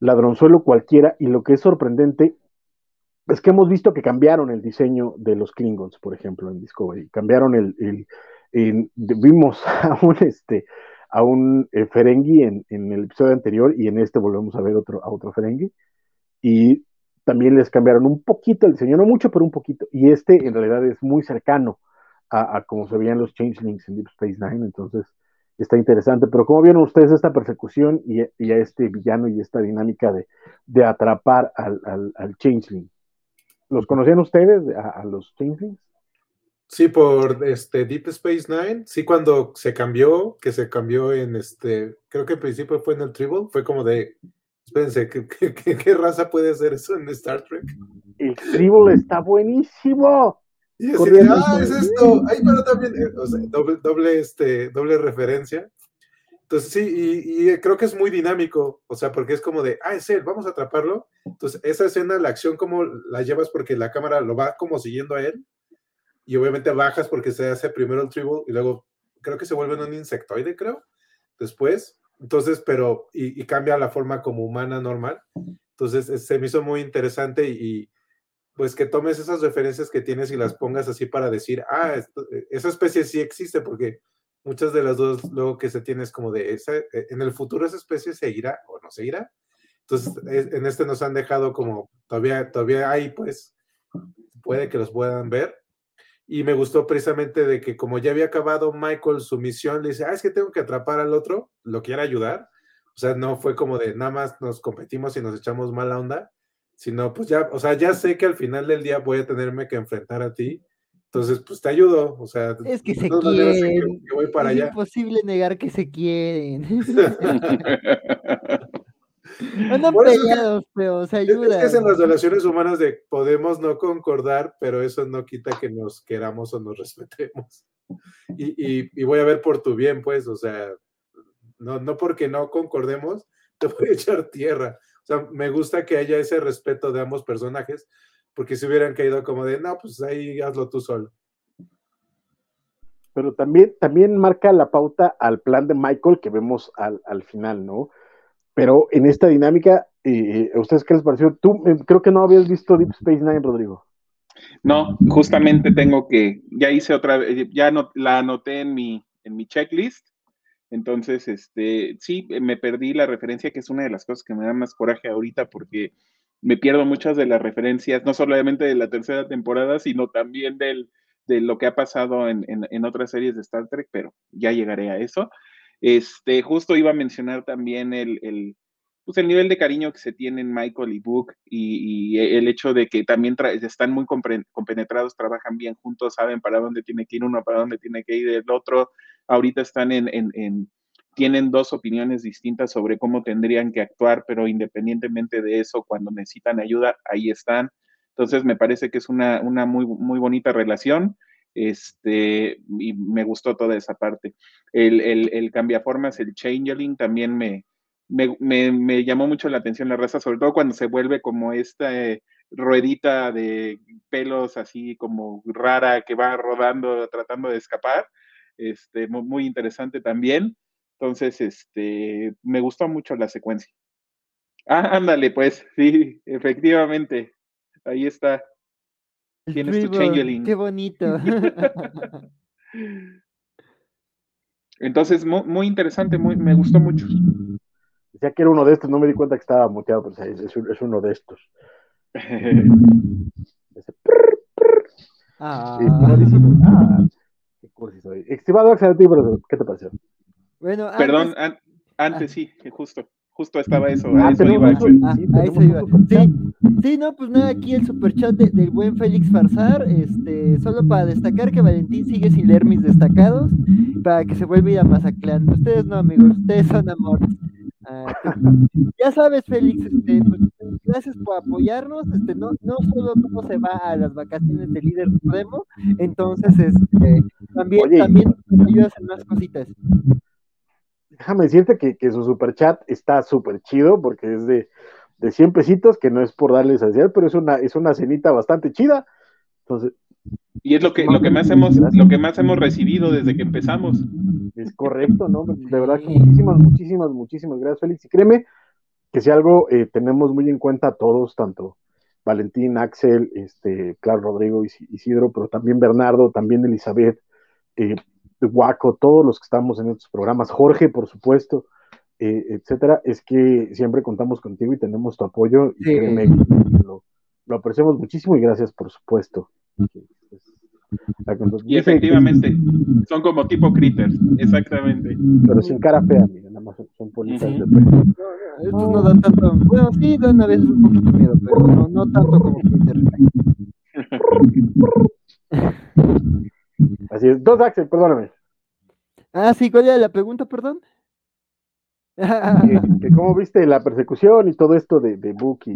ladronzuelo cualquiera. Y lo que es sorprendente es que hemos visto que cambiaron el diseño de los Klingons, por ejemplo, en Discovery, cambiaron el, vimos <laughs> a un, este, a un eh, Ferengi en, el episodio anterior y en este volvemos a ver otro, a otro Ferengi. Y también les cambiaron un poquito el diseño, no mucho, pero un poquito. Y este en realidad es muy cercano a, como se veían los Changelings en Deep Space Nine, entonces está interesante. Pero ¿cómo vieron ustedes esta persecución y, a este villano y esta dinámica de, atrapar al, al, Changeling? ¿Los conocían ustedes a, a los Changelings? Sí, por este Deep Space Nine, sí, cuando se cambió, que se cambió en este, creo que al principio fue en el Tribble, fue como de, espérense, ¿qué, raza puede ser eso en Star Trek? El Tribble está buenísimo. Y así ah, es esto, ahí pero también, eh, o sea, doble, doble, este, doble referencia. Entonces sí, y, y, creo que es muy dinámico, o sea, porque es como de, ah, es él, vamos a atraparlo. Entonces, esa escena, la acción, como la llevas porque la cámara lo va como siguiendo a él y obviamente bajas porque se hace primero el tribal y luego creo que se vuelve un insectoide, creo, después. Entonces, pero, y, cambia la forma como humana normal. Entonces, se me hizo muy interesante y, pues que tomes esas referencias que tienes y las pongas así para decir, ah, esa especie sí existe, porque muchas de las dos luego que se tiene es como de, esa, e, en el futuro esa especie se irá o no se irá. Entonces, en este nos han dejado como, todavía, todavía hay, pues, puede que los puedan ver, y me gustó precisamente de que como ya había acabado Michael su misión, le dice, ah, es que tengo que atrapar al otro, lo quiere ayudar. O sea, no fue como de nada más nos competimos y nos echamos mala onda, sino pues ya, o sea, ya sé que al final del día voy a tenerme que enfrentar a ti. Entonces, pues te ayudo, o sea, es que se quieren. voy para es imposible negar que se quieren. <laughs> <laughs> <laughs> Andan peleados, pero se ayudan. Es que en las relaciones humanas de podemos no concordar, pero eso no quita que nos queramos o nos respetemos. Y, y, voy a ver por tu bien, pues, o sea, no, no porque no concordemos, <laughs> te voy a echar tierra. O sea, me gusta que haya ese respeto de ambos personajes, porque si hubieran caído como de, no, pues ahí hazlo tú solo. Pero también, también marca la pauta al plan de Michael que vemos al, al final, ¿no? Pero en esta dinámica, eh, ¿a ustedes qué les pareció? Tú eh, creo que no habías visto Deep Space Nine, Rodrigo. No, justamente tengo que, ya hice otra vez, ya no, la anoté en mi, en mi checklist. Entonces, este, sí, me perdí la referencia, que es una de las cosas que me da más coraje ahorita, porque me pierdo muchas de las referencias, no solamente de la tercera temporada, sino también del, de lo que ha pasado en, en otras series de Star Trek, pero ya llegaré a eso. Este, justo iba a mencionar también el, pues el nivel de cariño que se tienen Michael y Book y, el hecho de que también están muy compenetrados, trabajan bien juntos, saben para dónde tiene que ir uno, para dónde tiene que ir el otro. Ahorita están en, en, tienen dos opiniones distintas sobre cómo tendrían que actuar, pero independientemente de eso, cuando necesitan ayuda, ahí están. Entonces me parece que es una, una muy, muy bonita relación. Este, y me gustó toda esa parte. El, el, el cambiaformas, el changeling, también me, me, llamó mucho la atención la raza, sobre todo cuando se vuelve como esta eh, ruedita de pelos así como rara que va rodando, tratando de escapar. Este, muy, interesante también. Entonces, este, me gustó mucho la secuencia. Ah, ándale, pues, sí, efectivamente. Ahí está. Tienes tu changeling. Qué bonito. <laughs> Entonces, muy, muy interesante, muy, me gustó mucho. Decía que era uno de estos, no me di cuenta que estaba muteado, pero es, es, uno de estos. <laughs> ah. <laughs> ah, qué cursi soy. Estimado Axel, ¿qué te pareció? Bueno, Perdón, antes sí, justo justo estaba eso. Ah, eso iba. Ah, eso iba. Sí, sí, no, pues nada, aquí el superchat de, del buen Félix Farsar, este, solo para destacar que Valentín sigue sin leer mis destacados, para que se vuelva a ir a Mazaclán. Ustedes no, amigos, ustedes son amores. Ah, ya sabes, Félix, este, pues, gracias por apoyarnos. Este, no, no solo todo se va a las vacaciones de líder supremo, entonces este, también, también ayudas en más cositas. Déjame decirte que, que su superchat está súper chido porque es de, de 100 pesitos, que no es por darles a decir, pero es una, es una cenita bastante chida. Entonces, y es lo que, lo que más hemos, lo que más hemos recibido desde que empezamos. Es correcto, ¿no? De verdad que muchísimas, muchísimas, muchísimas gracias, Félix. Y créeme que si algo eh, tenemos muy en cuenta todos, tanto Valentín, Axel, este, Claro Rodrigo, Isidro, pero también Bernardo, también Elizabeth, eh, Guaco, todos los que estamos en estos programas, Jorge, por supuesto, eh, etcétera, es que siempre contamos contigo y tenemos tu apoyo y créeme, lo, lo apreciamos muchísimo y gracias, por supuesto. <laughs> Y efectivamente, son como tipo critters, exactamente. Pero sin cara fea, mira, nada más son politas de Estos no dan tanto, bueno, sí dan a veces un poquito miedo, pero no, no tanto como critters. Así es. Dos Axel, perdóname. Ah, sí, ¿cuál era la pregunta, perdón? <laughs> que, cómo viste la persecución y todo esto de, de Book y,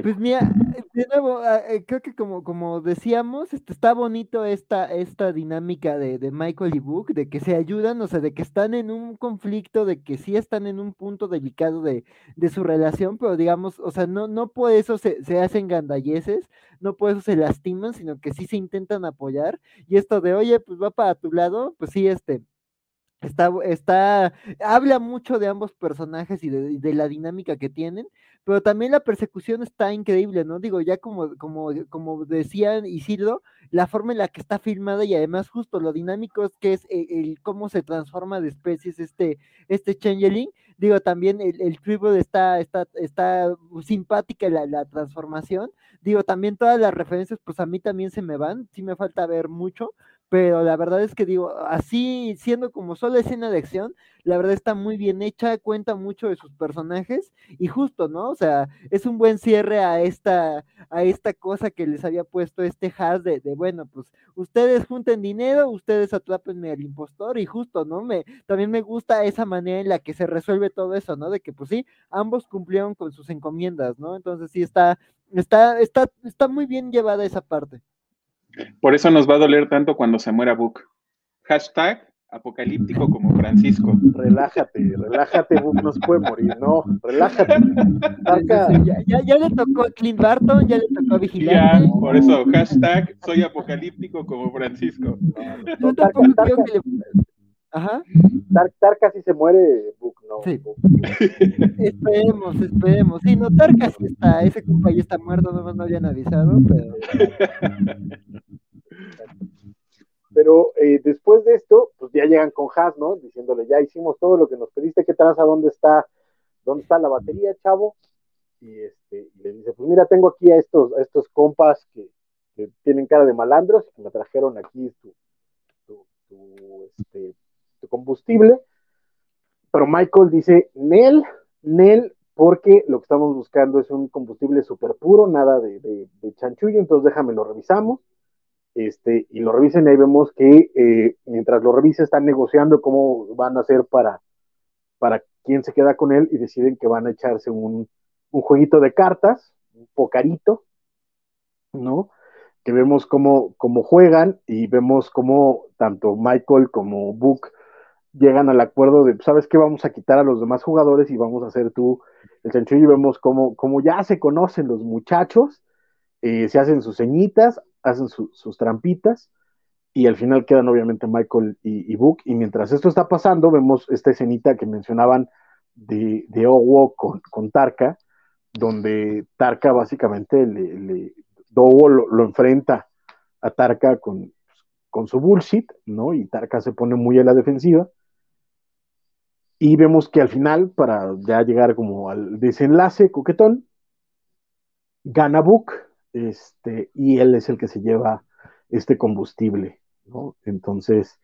pues mira, de nuevo, ah, eh, creo que como, como decíamos, este, está bonito esta, esta dinámica de, de, Michael y Book, de que se ayudan, o sea, de que están en un conflicto, de que sí están en un punto delicado de, de su relación, pero digamos, o sea, no, no por eso se, se, hacen gandalleces, no por eso se lastiman, sino que sí se intentan apoyar. Y esto de, oye, pues va para tu lado, pues sí, este, Está, está, habla mucho de ambos personajes y de, la dinámica que tienen, pero también la persecución está increíble, ¿no? Digo, ya como, como, como decían Isidro, la forma en la que está filmada y además justo lo dinámico es que es el, cómo se transforma de especies este, este changeling. Digo, también el, el está, está, está simpática la, la transformación. Digo, también todas las referencias, pues a mí también se me van, sí me falta ver mucho, pero la verdad es que digo, así siendo como solo escena de acción, la verdad está muy bien hecha, cuenta mucho de sus personajes y justo, ¿no? O sea, es un buen cierre a esta, a esta cosa que les había puesto este has de, de bueno, pues ustedes junten dinero, ustedes atrápenme al impostor y justo, ¿no? Me, también me gusta esa manera en la que se resuelve todo eso, ¿no? De que pues sí, ambos cumplieron con sus encomiendas, ¿no? Entonces sí está, está, está, está muy bien llevada esa parte. Por eso nos va a doler tanto cuando se muera Book. Hashtag apocalíptico como Francisco. Relájate, relájate, Book nos puede morir, no, relájate. Ya, ya, le tocó a Clint Barton, ya le tocó a Vigilante. Ya, por eso, hashtag soy apocalíptico como Francisco. Yo tampoco creo que le... Ajá. Tarka sí se muere, Book, no. Sí. esperemos, esperemos. Sí, no, Tarka sí está, ese compa ya está muerto, no no habían avisado, pero. <laughs> Pero eh, después de esto, pues ya llegan con Haas, ¿no? Diciéndole, ya hicimos todo lo que nos pediste, ¿qué traza? ¿Dónde está, dónde está la batería, chavo? Y, este, y le dice, pues mira, tengo aquí a estos, a estos compas que, que tienen cara de malandros y que me trajeron aquí tu, tu, tu, este, combustible. Pero Michael dice, Nel, Nel, porque lo que estamos buscando es un combustible súper puro, nada de, chanchullo, entonces déjame lo revisamos. Este, y lo revisen y ahí vemos que eh, mientras lo revisa están negociando cómo van a hacer para, para quién se queda con él y deciden que van a echarse un, un jueguito de cartas, un pocarito, ¿no? Que vemos cómo, cómo juegan y vemos cómo tanto Michael como Book llegan al acuerdo de, ¿sabes qué? Vamos a quitar a los demás jugadores y vamos a hacer tú el chanchullo y vemos cómo, ya se conocen los muchachos, eh, se hacen sus ceñitas, hacen sus trampitas y al final quedan obviamente Michael y, Book y mientras esto está pasando vemos esta escenita que mencionaban de, de Owo con, con Tarka, donde Tarka básicamente le lo, enfrenta a Tarka con, con su bullshit, ¿no? Y Tarka se pone muy a la defensiva. Y vemos que al final, para ya llegar como al desenlace coquetón, gana Book, este, y él es el que se lleva este combustible, ¿no? Entonces,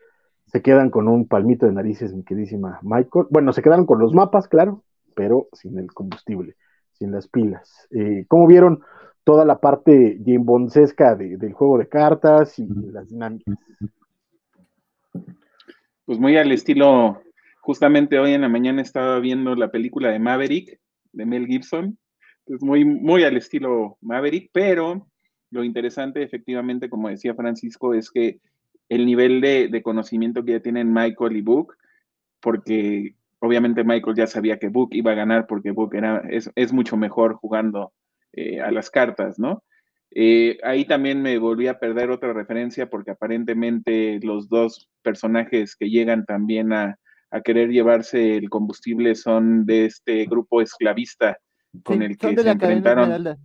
se quedan con un palmito de narices, mi queridísima Michael. Bueno, se quedaron con los mapas, claro, pero sin el combustible sin las pilas. Eh, ¿Cómo vieron toda la parte Jim del juego de cartas y las dinámicas? Pues muy al estilo, justamente hoy en la mañana estaba viendo la película de Maverick, de Mel Gibson, pues muy, muy al estilo Maverick, pero lo interesante efectivamente, como decía Francisco, es que el nivel de, de conocimiento que ya tienen Michael y Book, porque obviamente Michael ya sabía que Book iba a ganar porque Book era, es, mucho mejor jugando eh, a las cartas, ¿no? Eh, ahí también me volví a perder otra referencia porque aparentemente los dos personajes que llegan también a, querer llevarse el combustible son de este grupo esclavista con el que se enfrentaron.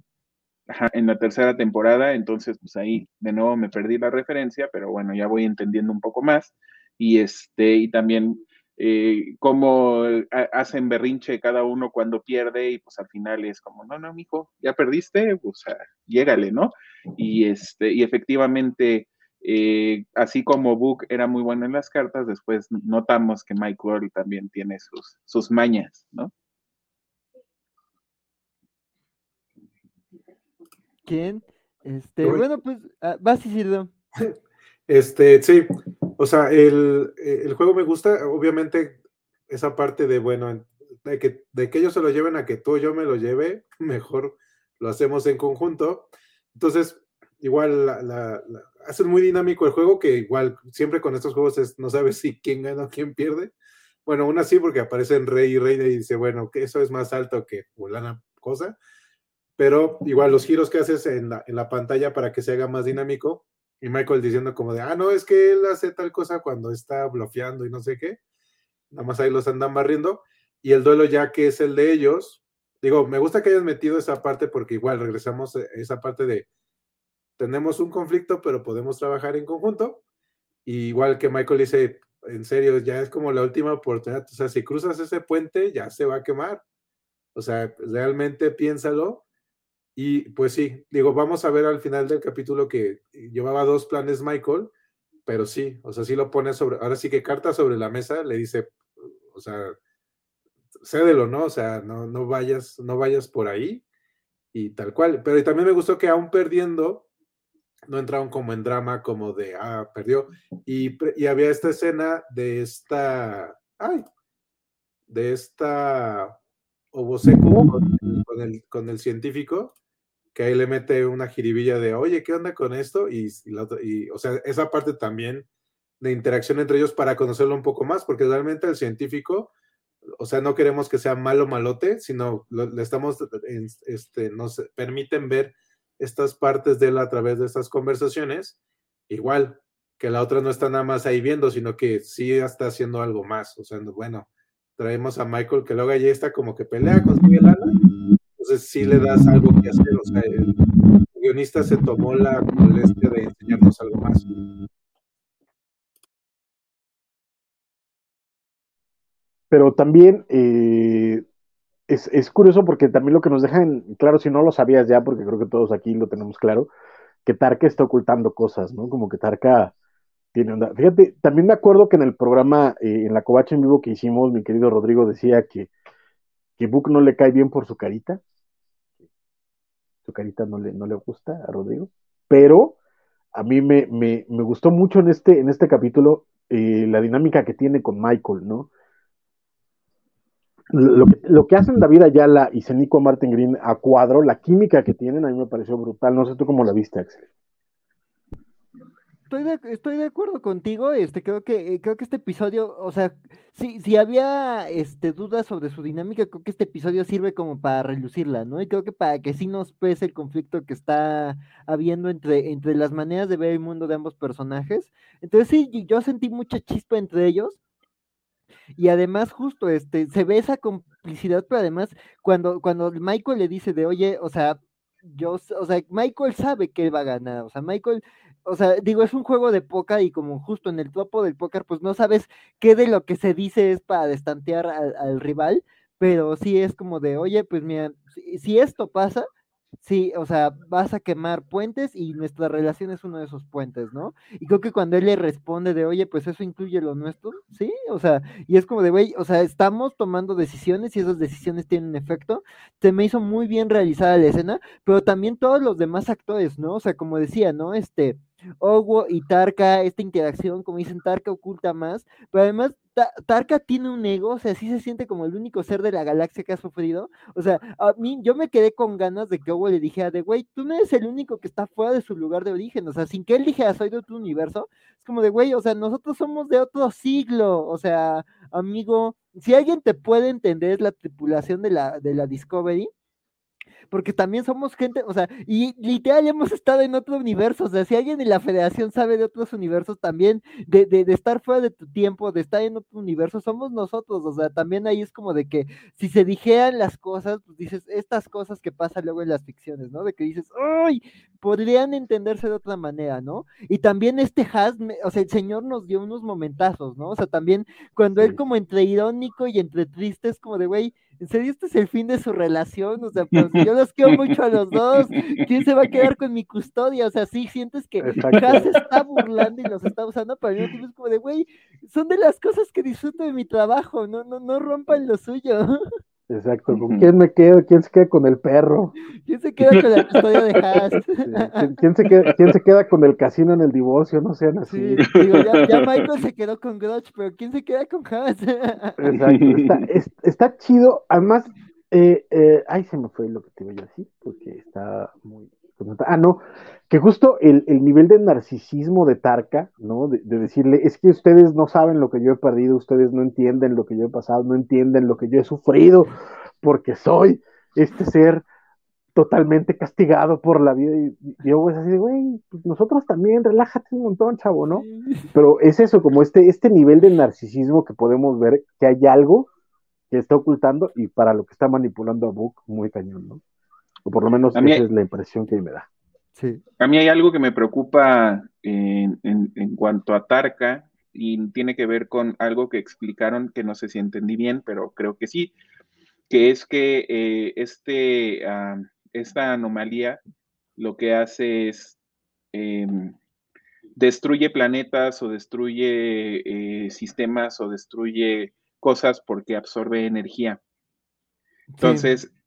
En la tercera temporada, entonces pues ahí de nuevo me perdí la referencia, pero bueno, ya voy entendiendo un poco más. Y este y también eh, cómo eh, hacen berrinche cada uno cuando pierde y pues al final es como, no, no, mijo, ya perdiste, o sea, llégale, ¿no? Y, este, y efectivamente, eh, así como Book era muy bueno en las cartas, después notamos que Mike también tiene sus, sus mañas, ¿no? ¿Quién? Este, bueno, pues, ah, vas, Isidro. Este, sí, o sea, el, el, juego me gusta, obviamente, esa parte de, bueno, de que, de que ellos se lo lleven a que tú o yo me lo lleve, <laughs> mejor lo hacemos en conjunto. Entonces, igual la, la, hacen muy dinámico el juego, que igual siempre con estos juegos es, no sabes si quién gana o quién pierde. Bueno, aún así, porque aparecen rey y reina y dice, bueno, que eso es más alto que fulana cosa. Pero igual los giros que haces en la, en la pantalla para que se haga más dinámico, y Michael diciendo como de, ah, no, es que él hace tal cosa cuando está bloqueando y no sé qué. Nada más ahí los andan barriendo. Y el duelo ya que es el de ellos. Digo, me gusta que hayas metido esa parte porque igual regresamos a esa parte de, tenemos un conflicto, pero podemos trabajar en conjunto. igual que Michael dice, en serio, ya es como la última oportunidad. O sea, si cruzas ese puente, ya se va a quemar. O sea, realmente piénsalo y pues sí, digo, vamos a ver al final del capítulo que llevaba dos planes Michael, pero sí, o sea, sí lo pone sobre, ahora sí que carta sobre la mesa, le dice, o sea, cédelo, ¿no? O sea, no, no vayas, no vayas por ahí y tal cual. Pero también me gustó que aún perdiendo, no entraron como en drama, como de, ah, perdió. Y, y había esta escena de esta, ay, de esta Oboseco con el, con el científico, que ahí le mete una jiribilla de, oye, ¿qué onda con esto? Y, y, o sea, esa parte también de interacción entre ellos para conocerlo un poco más, porque realmente el científico, o sea, no queremos que sea malo malote, sino le estamos, este, nos permiten ver estas partes de él a través de estas conversaciones, igual que la otra no está nada más ahí viendo, sino que sí está haciendo algo más, o sea, bueno, traemos a Michael que luego allí está como que pelea con su entonces sí le das algo que hacer, o sea, el guionista se tomó la molestia de enseñarnos algo más. Pero también eh, es, curioso porque también lo que nos dejan claro, si no lo sabías ya, porque creo que todos aquí lo tenemos claro, que Tarka está ocultando cosas, ¿no? Como que Tarka tiene onda. Fíjate, también me acuerdo que en el programa, eh, en la covacha en vivo que hicimos, mi querido Rodrigo decía que que Book no le cae bien por su carita. Su carita no le, no le gusta a Rodrigo. Pero a mí me, me, me gustó mucho en este, en este capítulo eh, la dinámica que tiene con Michael, ¿no? Lo, que hacen David Ayala y Cenico Martin Green a cuadro, la química que tienen, a mí me pareció brutal. No sé tú cómo la viste, Axel estoy de, estoy de acuerdo contigo, este, creo que, eh, creo que este episodio, o sea, si, si había este, dudas sobre su dinámica, creo que este episodio sirve como para relucirla, ¿no? Y creo que para que sí nos pese el conflicto que está habiendo entre, entre las maneras de ver el mundo de ambos personajes. Entonces sí, yo sentí mucha chispa entre ellos. Y además, justo, este, se ve esa complicidad, pero además, cuando, cuando Michael le dice de, oye, o sea, yo, o sea, Michael sabe que él va a ganar, o sea, Michael o sea, digo, es un juego de póker y como justo en el topo del póker, pues no sabes qué de lo que se dice es para destantear al, rival, pero sí es como de, oye, pues mira, si esto pasa, Sí, o sea, vas a quemar puentes y nuestra relación es uno de esos puentes, ¿no? Y creo que cuando él le responde de, oye, pues eso incluye lo nuestro, sí, o sea, y es como de, güey, o sea, estamos tomando decisiones y esas decisiones tienen efecto. Se me hizo muy bien realizada la escena, pero también todos los demás actores, ¿no? O sea, como decía, ¿no? Este, Owo y Tarka, esta interacción, como dicen, Tarka oculta más, pero además Tarka tiene un ego, o sea, sí se siente como el único ser de la galaxia que ha sufrido. O sea, a mí yo me quedé con ganas de que Owo le dijera de, güey, tú no eres el único que está fuera de su lugar de origen, o sea, sin que él dijera, soy de otro universo, es como de, güey, o sea, nosotros somos de otro siglo, o sea, amigo, si alguien te puede entender es la tripulación de la, de la Discovery, porque también somos gente, o sea, y literal hemos estado en otro universo, o sea, si alguien en la federación sabe de otros universos también, de, de, de, estar fuera de tu tiempo, de estar en otro universo, somos nosotros, o sea, también ahí es como de que si se dijeran las cosas, pues dices, estas cosas que pasan luego en las ficciones, ¿no? De que dices, ¡ay! Podrían entenderse de otra manera, ¿no? Y también este Has, o sea, el señor nos dio unos momentazos, ¿no? O sea, también cuando él como entre irónico y entre triste es como de, güey, ¿en serio este es el fin de su relación? O sea, pues yo los quiero mucho a los dos, ¿quién se va a quedar con mi custodia? O sea, sí sientes que Has está burlando y los está usando, pero yo es como de, güey, son de las cosas que disfruto de mi trabajo, no, no, no rompan lo suyo. Exacto, ¿con quién me quedo? ¿Quién se queda con el perro? ¿Quién se queda con la custodia de Haas? ¿Quién, se queda, ¿Quién se queda con el casino en el divorcio? No sean así. Sí, digo, ya, ya, Michael se quedó con Grudge, pero ¿quién se queda con Haas? Exacto, está, es, está chido. Además, eh, eh, ay, se me fue lo que te iba a decir, porque está muy... Ah, no, que justo el, el, nivel de narcisismo de Tarka, ¿no? De, de, decirle, es que ustedes no saben lo que yo he perdido, ustedes no entienden lo que yo he pasado, no entienden lo que yo he sufrido, porque soy este ser totalmente castigado por la vida. Y, y yo es así, güey, pues nosotros también, relájate un montón, chavo, ¿no? Pero es eso, como este, este nivel de narcisismo que podemos ver, que hay algo que está ocultando y para lo que está manipulando a Book, muy cañón, ¿no? O por lo menos esa es la impresión que me da. Sí. A mí hay algo que me preocupa en, en, en, cuanto a Tarka y tiene que ver con algo que explicaron que no sé si entendí bien, pero creo que sí, que es que eh, este, uh, esta anomalía lo que hace es eh, destruye planetas o destruye eh, sistemas o destruye cosas porque absorbe energía. Entonces, sí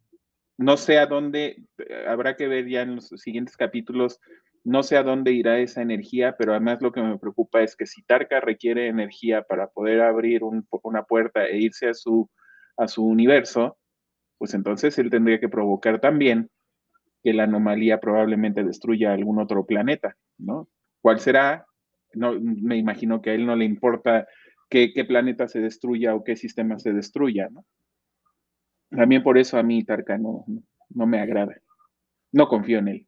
no sé a dónde, habrá que ver ya en los siguientes capítulos, no sé a dónde irá esa energía, pero además lo que me preocupa es que si Tarka requiere energía para poder abrir un, una puerta e irse a su, a su universo, pues entonces él tendría que provocar también que la anomalía probablemente destruya algún otro planeta, ¿no? ¿Cuál será? No, me imagino que a él no le importa qué, qué planeta se destruya o qué sistema se destruya, ¿no? También por eso a mí Tarka no, no me agrada. No confío en él.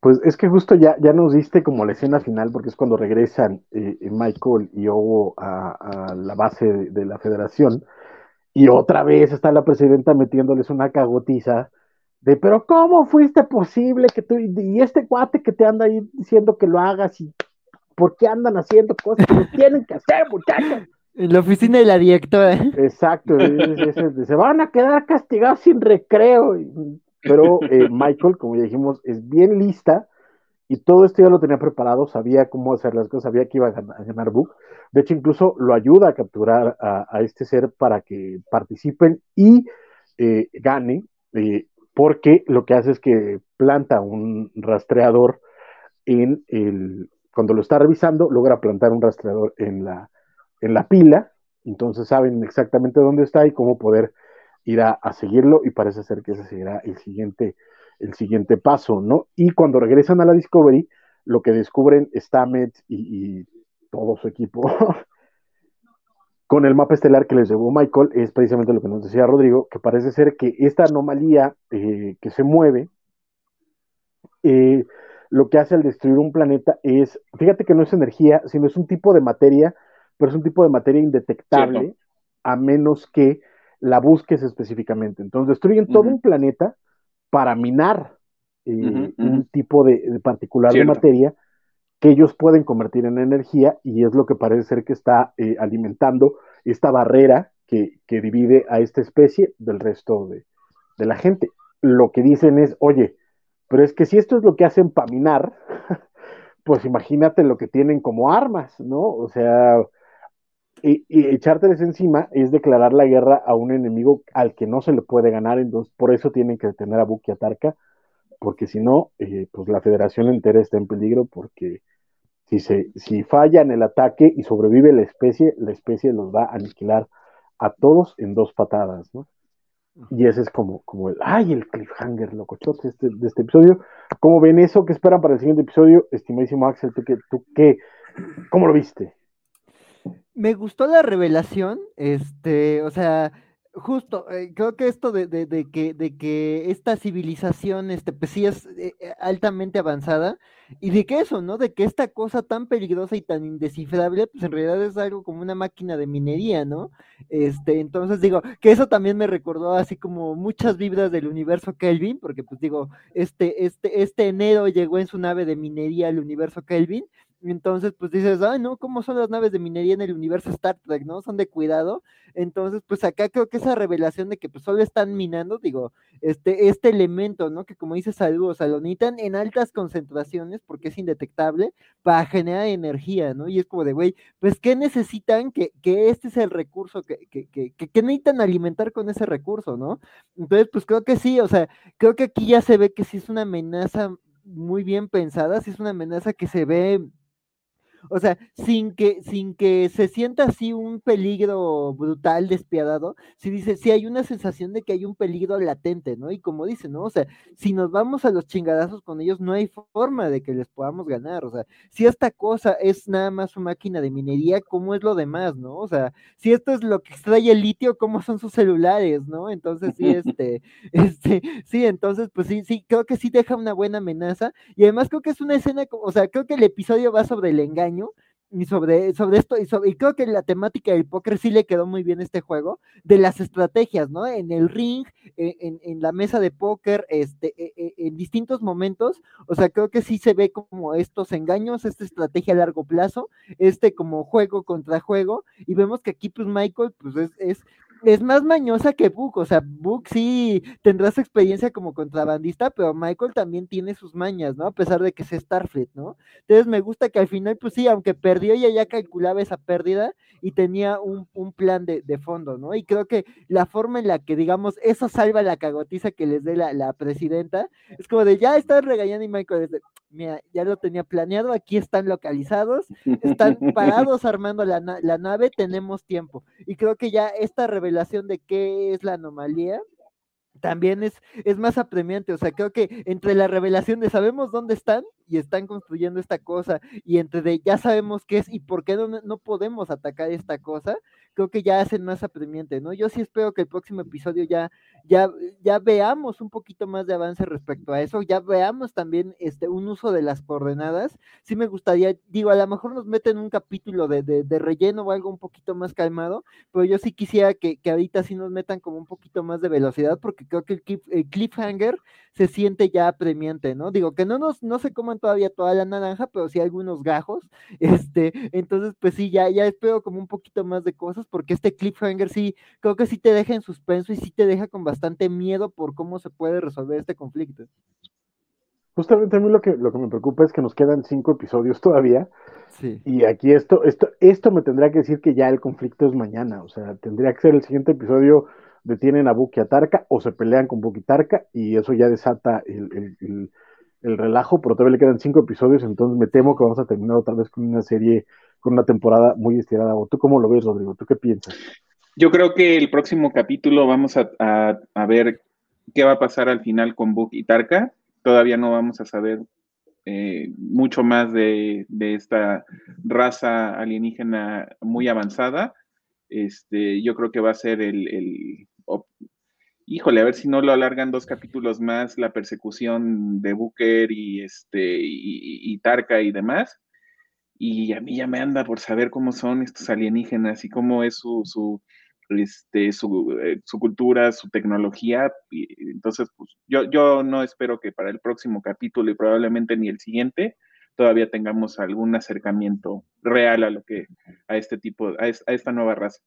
Pues es que justo ya, ya nos diste como la escena final, porque es cuando regresan eh, Michael y Ogo a, la base de, de, la federación, y otra vez está la presidenta metiéndoles una cagotiza de, pero ¿cómo fuiste posible que tú, y este cuate que te anda ahí diciendo que lo hagas, y por qué andan haciendo cosas que no tienen que hacer, muchachos? En la oficina de la directora. Exacto, se van a quedar castigados sin recreo. Pero eh, Michael, como ya dijimos, es bien lista y todo esto ya lo tenía preparado, sabía cómo hacer las cosas, sabía que iba a ganar, Book. De hecho, incluso lo ayuda a capturar a, este ser para que participen y eh, gane, eh, porque lo que hace es que planta un rastreador en el, cuando lo está revisando, logra plantar un rastreador en la, en la pila, entonces saben exactamente dónde está y cómo poder ir a, seguirlo, y parece ser que ese será el siguiente el siguiente paso, ¿no? Y cuando regresan a la Discovery, lo que descubren Stamets y, y todo su equipo <laughs> con el mapa estelar que les llevó Michael es precisamente lo que nos decía Rodrigo, que parece ser que esta anomalía eh, que se mueve, eh, lo que hace al destruir un planeta es, fíjate que no es energía, sino es un tipo de materia, pero es un tipo de materia indetectable, a menos que la busques específicamente. Entonces destruyen todo un planeta para minar eh, un tipo de, particular de materia que ellos pueden convertir en energía y es lo que parece ser que está eh, alimentando esta barrera que, divide a esta especie del resto de, la gente. Lo que dicen es, oye, pero es que si esto es lo que hacen para minar, <laughs> pues imagínate lo que tienen como armas, ¿no? O sea, y, y, echárteles encima es declarar la guerra a un enemigo al que no se le puede ganar, entonces por eso tienen que detener a Buki Atarca, porque si no, eh, pues la federación entera está en peligro, porque si, se, si fallan el ataque y sobrevive la especie, la especie los va a aniquilar a todos en dos patadas, ¿no? Y ese es como, como el, ay, el cliffhanger locochote este, de este episodio. ¿Cómo ven eso? ¿Qué esperan para el siguiente episodio? Estimadísimo Axel, ¿tú qué, tú qué? ¿Cómo lo viste? Me gustó la revelación, este, o sea, justo, eh, creo que esto de, que, de que esta civilización, este, pues sí es eh, eh, altamente avanzada, y de que eso, ¿no? De que esta cosa tan peligrosa y tan indescifrable, pues en realidad es algo como una máquina de minería, ¿no? Este, entonces digo, que eso también me recordó así como muchas vibras del universo Kelvin, porque pues digo, este, este, este enero llegó en su nave de minería al universo Kelvin, entonces, pues dices, ay, no, ¿cómo son las naves de minería en el universo Star Trek, no? Son de cuidado. Entonces, pues acá creo que esa revelación de que pues solo están minando, digo, este, este elemento, ¿no? Que como dice saludos, o lo necesitan en altas concentraciones porque es indetectable para generar energía, ¿no? Y es como de, güey, pues, ¿qué necesitan? Que, que este es el recurso que, que, que, que necesitan alimentar con ese recurso, ¿no? Entonces, pues creo que sí, o sea, creo que aquí ya se ve que sí es una amenaza muy bien pensada, sí es una amenaza que se ve o sea, sin que, sin que se sienta así un peligro brutal, despiadado, si dice, si hay una sensación de que hay un peligro latente, ¿no? Y como dice, ¿no? O sea, si nos vamos a los chingadazos con ellos, no hay forma de que les podamos ganar. O sea, si esta cosa es nada más su máquina de minería, ¿cómo es lo demás, no? O sea, si esto es lo que extrae el litio, ¿cómo son sus celulares, no? Entonces, sí, <laughs> este, <laughs> este, sí, entonces, pues sí, sí, creo que sí deja una buena amenaza. Y además creo que es una escena, o sea, creo que el episodio va sobre el engaño y sobre, sobre esto, y, sobre, y creo que la temática del póker sí le quedó muy bien este juego, de las estrategias, ¿no? En el ring, e, en, en, la mesa de póker, este, e, e, en distintos momentos, o sea, creo que sí se ve como estos engaños, esta estrategia a largo plazo, este como juego contra juego, y vemos que aquí pues Michael pues es, es es más mañosa que Book, o sea, Book sí tendrá su experiencia como contrabandista, pero Michael también tiene sus mañas, ¿no? A pesar de que es Starfleet, ¿no? Entonces me gusta que al final, pues sí, aunque perdió, ella ya calculaba esa pérdida y tenía un, plan de, fondo, ¿no? Y creo que la forma en la que, digamos, eso salva la cagotiza que les dé la, la presidenta, es como de, ya estás regañando y Michael es de, mira, ya lo tenía planeado, aquí están localizados, están parados <laughs> armando la, la, nave, tenemos tiempo. Y creo que ya esta revelación de qué es la anomalía también es, es más apremiante, o sea, creo que entre la revelación de sabemos dónde están y están construyendo esta cosa y entre de ya sabemos qué es y por qué no, no podemos atacar esta cosa, creo que ya hacen más apremiante, ¿no? Yo sí espero que el próximo episodio ya, ya, ya veamos un poquito más de avance respecto a eso, ya veamos también este, un uso de las coordenadas. Sí me gustaría, digo, a lo mejor nos meten un capítulo de, de, relleno o algo un poquito más calmado, pero yo sí quisiera que, que, ahorita sí nos metan como un poquito más de velocidad, porque creo que el cliffhanger se siente ya apremiante, ¿no? Digo, que no nos, no se coman todavía toda la naranja, pero sí algunos gajos, <laughs> este, entonces pues sí, ya, ya espero como un poquito más de cosas, porque este cliffhanger sí, creo que sí te deja en suspenso y sí te deja con bastante miedo por cómo se puede resolver este conflicto. Justamente a mí lo que, lo que me preocupa es que nos quedan cinco episodios todavía. Sí. Y aquí esto, esto, esto me tendría que decir que ya el conflicto es mañana. O sea, tendría que ser el siguiente episodio detienen a Buki a Tarka o se pelean con Buki Tarka y eso ya desata el, el, el, relajo, pero todavía le quedan cinco episodios, entonces me temo que vamos a terminar otra vez con una serie, con una temporada muy estirada. ¿O tú cómo lo ves, Rodrigo? ¿Tú qué piensas? Yo creo que el próximo capítulo vamos a, a, ver qué va a pasar al final con Buki y Tarka. Todavía no vamos a saber eh, mucho más de, de, esta raza alienígena muy avanzada. Este, yo creo que va a ser el oh, híjole, a ver si no lo alargan dos capítulos más, la persecución de Booker y este y, y, Tarka y demás. Y a mí ya me anda por saber cómo son estos alienígenas y cómo es su, su, este, su, eh, su cultura, su tecnología. Entonces, pues yo, yo no espero que para el próximo capítulo y probablemente ni el siguiente todavía tengamos algún acercamiento real a lo que a este tipo a esta nueva raza.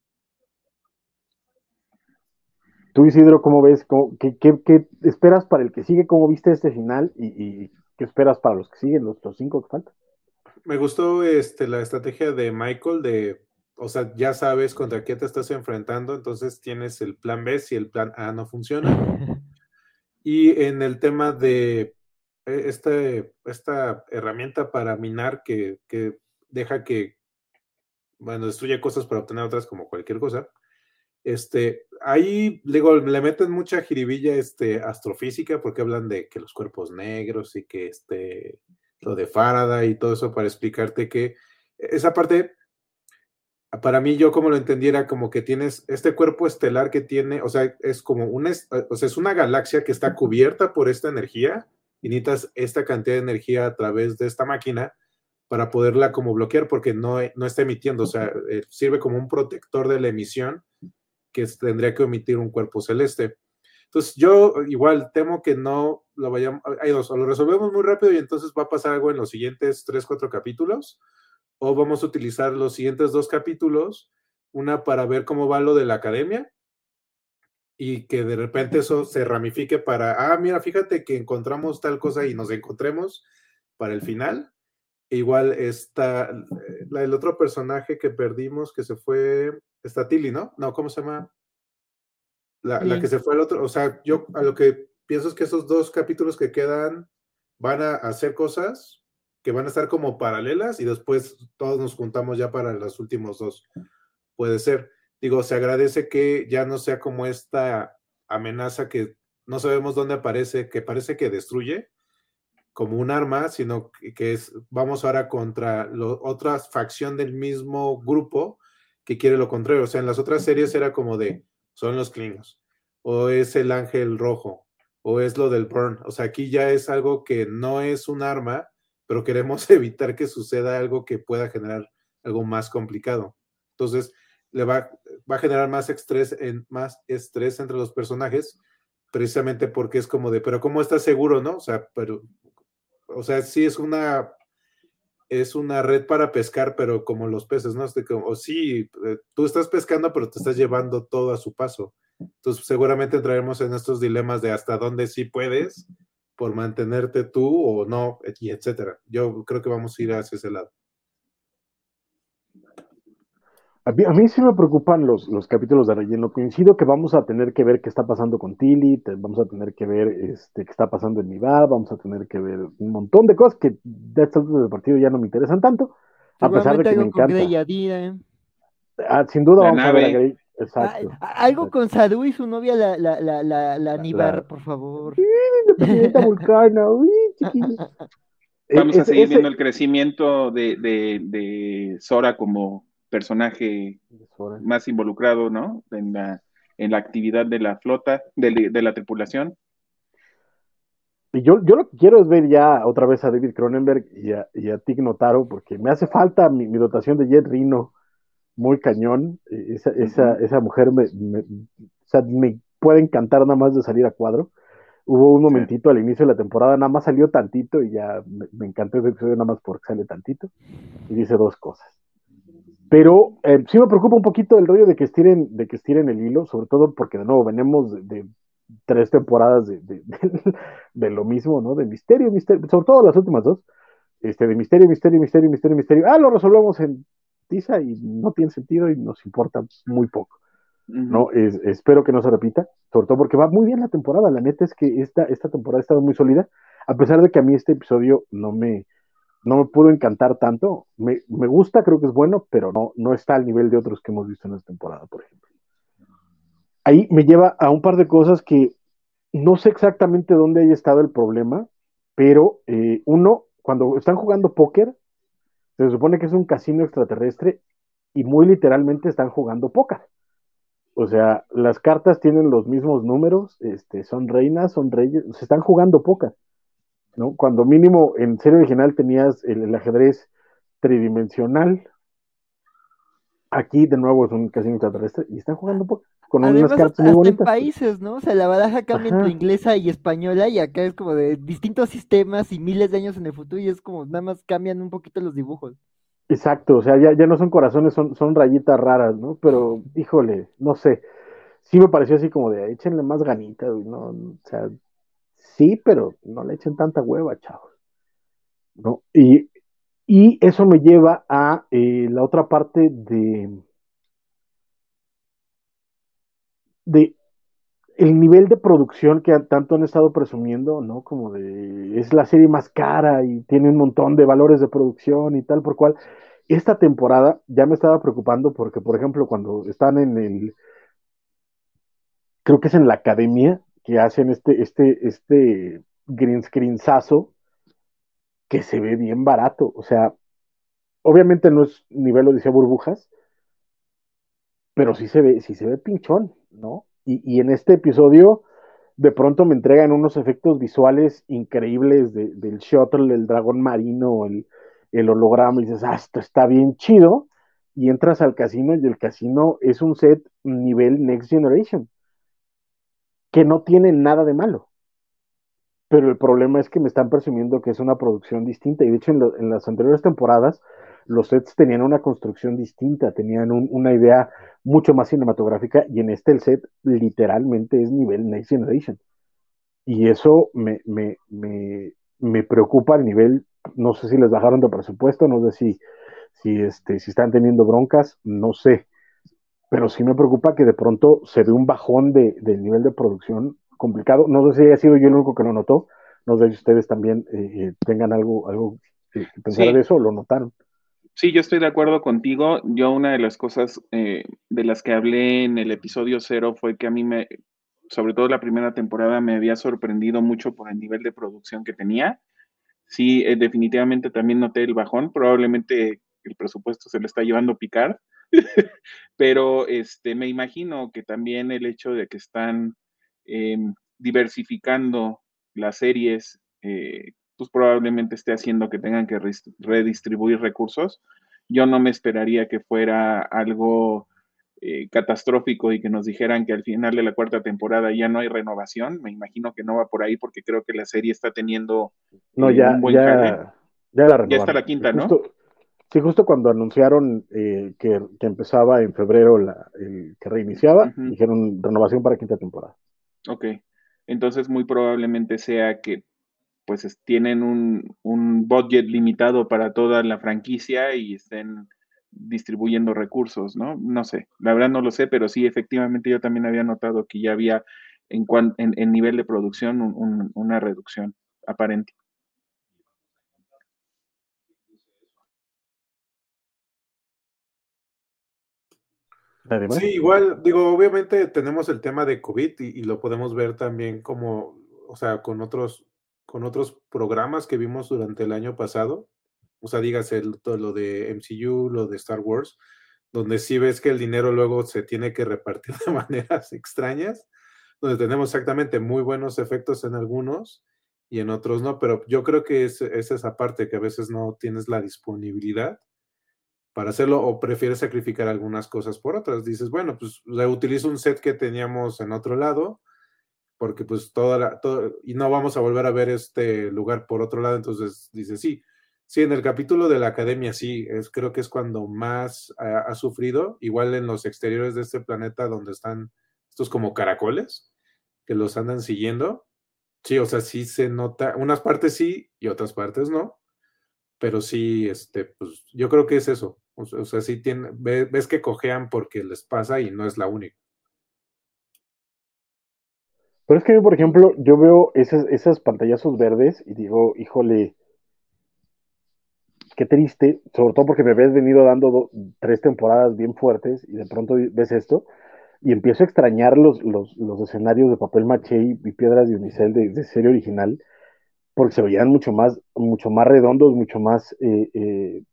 Tú Isidro, ¿cómo ves? ¿Cómo, qué, qué, qué, esperas para el que sigue? ¿Cómo viste este final? ¿Y, y qué esperas para los que siguen, los, los cinco que faltan? Me gustó este, la estrategia de Michael de, o sea, ya sabes contra qué te estás enfrentando, entonces tienes el plan B si el plan A no funciona. <laughs> Y en el tema de este, esta herramienta para minar que, que, deja que, bueno, destruye cosas para obtener otras como cualquier cosa. Este, ahí digo, le meten mucha jiribilla este, astrofísica porque hablan de que los cuerpos negros y que este, lo de Faraday y todo eso para explicarte que esa parte, para mí yo como lo entendiera, como que tienes este cuerpo estelar que tiene, o sea, es como una, o sea, es una galaxia que está cubierta por esta energía y necesitas esta cantidad de energía a través de esta máquina para poderla como bloquear porque no, no está emitiendo, o sea, eh, sirve como un protector de la emisión que tendría que emitir un cuerpo celeste. Entonces yo igual temo que no lo vayamos, hay dos, o lo resolvemos muy rápido y entonces va a pasar algo en los siguientes tres, cuatro capítulos, o vamos a utilizar los siguientes dos capítulos, una para ver cómo va lo de la academia y que de repente eso se ramifique para, ah, mira, fíjate que encontramos tal cosa y nos encontremos para el final. Igual está la, el otro personaje que perdimos que se fue, está Tilly, ¿no? No, ¿cómo se llama? La, la, que se fue al otro, o sea, yo a lo que pienso es que esos dos capítulos que quedan van a hacer cosas que van a estar como paralelas y después todos nos juntamos ya para los últimos dos. Puede ser digo, se agradece que ya no sea como esta amenaza que no sabemos dónde aparece, que parece que destruye como un arma, sino que es, vamos ahora contra lo, otra facción del mismo grupo que quiere lo contrario. O sea, en las otras series era como de, son los Klingons, o es el ángel rojo, o es lo del Burn. O sea, aquí ya es algo que no es un arma, pero queremos <laughs> evitar que suceda algo que pueda generar algo más complicado. Entonces, le va, va a generar más estrés, en, más estrés entre los personajes, precisamente porque es como de, pero ¿cómo estás seguro, no? O sea, pero, o sea, sí es una, es una red para pescar, pero como los peces, ¿no? O sí, eh, tú estás pescando, pero te estás llevando todo a su paso. Entonces, seguramente entraremos en estos dilemas de hasta dónde sí puedes por mantenerte tú o no, y etcétera. Yo creo que vamos a ir hacia ese lado. A mí, a mí, sí me preocupan los, los, capítulos de relleno. Coincido que vamos a tener que ver qué está pasando con Tilly, te, vamos a tener que ver este, qué está pasando en Nival, vamos a tener que ver un montón de cosas que de estos del partido ya no me interesan tanto, a pesar de que me encanta. Ah, sin duda la vamos nave. a ver a Grey. Exacto. Ah, algo con Sadu y su novia, la, la, la, la, la Nibar, la... por favor. Sí, la <laughs> Vulcana, uy, chiquillos. Vamos a seguir ese... viendo el crecimiento de, de, de Sora como personaje más involucrado, ¿no? En la, en la actividad de la flota, de, de la tripulación. Y yo, yo lo que quiero es ver ya otra vez a David Cronenberg y a, y a Tig Notaro, porque me hace falta mi, mi, dotación de Jet Rino muy cañón. Esa, uh -huh. esa, esa mujer me, me, o sea, me, puede encantar nada más de salir a cuadro. Hubo un momentito sí. al inicio de la temporada, nada más salió tantito y ya me, me encantó ese episodio nada más porque sale tantito. Y dice dos cosas. Pero eh, sí me preocupa un poquito el rollo de que estiren, de que estiren el hilo, sobre todo porque de nuevo venimos de, de, tres temporadas de, <laughs> de, lo mismo, ¿no? De misterio, misterio, sobre todo las últimas dos, este, de misterio, misterio, misterio, misterio, misterio. Ah, lo resolvemos en tiza y no tiene sentido y nos importa muy poco. ¿no? Es, espero que no se repita, sobre todo porque va muy bien la temporada. La neta es que esta, esta temporada ha estado muy sólida, a pesar de que a mí este episodio no me, no me pudo encantar tanto. Me, gusta, creo que es bueno, pero no, no está al nivel de otros que hemos visto en esta temporada, por ejemplo. Ahí me lleva a un par de cosas que no sé exactamente dónde haya estado el problema, pero eh, uno, cuando están jugando póker, se supone que es un casino extraterrestre y muy literalmente están jugando póker. O sea, las cartas tienen los mismos números, este, son reinas, son reyes, se están jugando póker. ¿No? Cuando mínimo en serie original tenías el, ajedrez tridimensional, aquí de nuevo es un casino extraterrestre y están jugando con unas cartas muy bonitas. en países, ¿no? O sea, la baraja cambia entre inglesa y española y acá es como de distintos sistemas y miles de años en el futuro y es como nada más cambian un poquito los dibujos. Exacto, o sea, ya, ya no son corazones, son, son rayitas raras, ¿no? Pero, híjole, no sé, sí me pareció así como de, échenle más ganita, ¿no? O sea, sí, pero no le echen tanta hueva, chavos, ¿no? Y, y eso me lleva a eh, la otra parte de, de el nivel de producción que tanto han estado presumiendo, ¿no? Como de es la serie más cara y tiene un montón de valores de producción y tal, por cual esta temporada ya me estaba preocupando porque, por ejemplo, cuando están en el, creo que es en la academia que hacen este, este, este green screensazo que se ve bien barato, o sea, obviamente no es nivel Odisea Burbujas, pero sí se ve, sí se ve pinchón, ¿no? Y, en este episodio, de pronto me entregan unos efectos visuales increíbles del shuttle, el dragón marino, el, el holograma, y dices, ah, esto está bien chido. Y entras al casino y el casino es un set nivel Next Generation, que no tiene nada de malo. Pero el problema es que me están presumiendo que es una producción distinta. Y de hecho, en las anteriores temporadas, los sets tenían una construcción distinta, tenían una idea mucho más cinematográfica y en este el set literalmente es nivel Next Generation. Y eso me, me, me, me preocupa al nivel, no sé si les bajaron de presupuesto, no sé si, si, este, si están teniendo broncas, no sé, pero sí me preocupa que de pronto se ve un bajón de, del nivel de producción complicado. No sé si haya sido yo el único que lo notó, no sé si ustedes también eh, eh, tengan algo, algo que pensar de eso o lo notaron. Sí, yo estoy de acuerdo contigo. Yo una de las cosas eh, de las que hablé en el episodio cero fue que a mí me, sobre todo la primera temporada, me había sorprendido mucho por el nivel de producción que tenía. Sí, eh, definitivamente también noté el bajón. Probablemente el presupuesto se le está llevando a picar, <laughs> pero este, me imagino que también el hecho de que están em, diversificando las series eh, pues probablemente esté haciendo que tengan que redistribuir recursos. Yo no me esperaría que fuera algo eh, catastrófico y que nos dijeran que al final de la cuarta temporada ya no hay renovación. Me imagino que no va por ahí porque creo que la serie está teniendo no, eh, ya, un buen ya, ya, ya, está la quinta, ¿no? Sí, justo cuando anunciaron eh, que, empezaba en febrero la, que reiniciaba, dijeron renovación para quinta temporada. Ok, entonces muy probablemente sea que pues tienen un, un budget limitado para toda la franquicia y estén distribuyendo recursos, ¿no? No sé, la verdad no lo sé, pero sí, efectivamente yo también había notado que ya había en, en, nivel de producción una reducción aparente. Sí, igual, digo, obviamente tenemos el tema de COVID y, lo podemos ver también como, o sea, con otros con otros programas que vimos durante el año pasado, o sea, dígase todo lo de MCU, lo de Star Wars, donde sí ves que el dinero luego se tiene que repartir <laughs> de maneras extrañas, donde tenemos exactamente muy buenos efectos en algunos y en otros no, pero yo creo que es, es esa parte que a veces no tienes la disponibilidad para hacerlo o prefieres sacrificar algunas cosas por otras. Dices, bueno, pues reutilizo un set que teníamos en otro lado, porque pues toda la, todo, y no vamos a volver a ver este lugar por otro lado, entonces dice, sí, sí, en el capítulo de la academia sí, es, creo que es cuando más ha, sufrido, igual en los exteriores de este planeta donde están estos como caracoles, que los andan siguiendo. Sí, o sea, sí se nota, unas partes sí y otras partes no, pero sí, este, pues yo creo que es eso. O sea, sí tiene, ves que cojean porque les pasa y no es la única. Pero es que, por ejemplo, yo veo esas, esas pantallazos verdes y digo, híjole, qué triste, sobre todo porque me habías venido dando tres temporadas bien fuertes y de pronto ves esto y empiezo a extrañar los, los, los escenarios de papel maché y, piedras de unicel de, serie original porque se veían mucho más, mucho más redondos, mucho más eh, eh,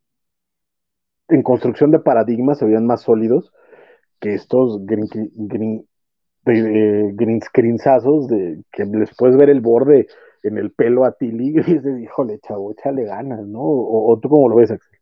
en construcción de paradigmas, se veían más sólidos que estos green, green, de, green screensazos de que les puedes ver el borde en el pelo a Tilly <laughs> y dices, híjole, chavo, échale ganas, ¿no? O, tú cómo lo ves, Axel.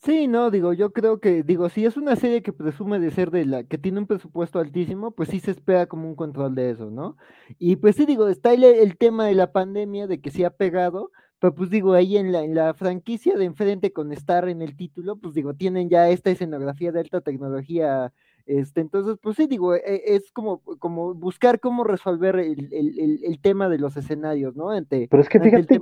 Sí, no, digo, yo creo que, digo, si es una serie que presume de ser de la, que tiene un presupuesto altísimo, pues sí se espera como un control de eso, ¿no? Y pues sí, digo, está el, el tema de la pandemia, de que sí ha pegado, pero pues digo, ahí en la, en la franquicia de enfrente con Star en el título, pues digo, tienen ya esta escenografía de alta tecnología este, entonces, pues sí, digo, e, es como, como buscar cómo resolver el, tema de los escenarios, ¿no? Pero es que fíjate,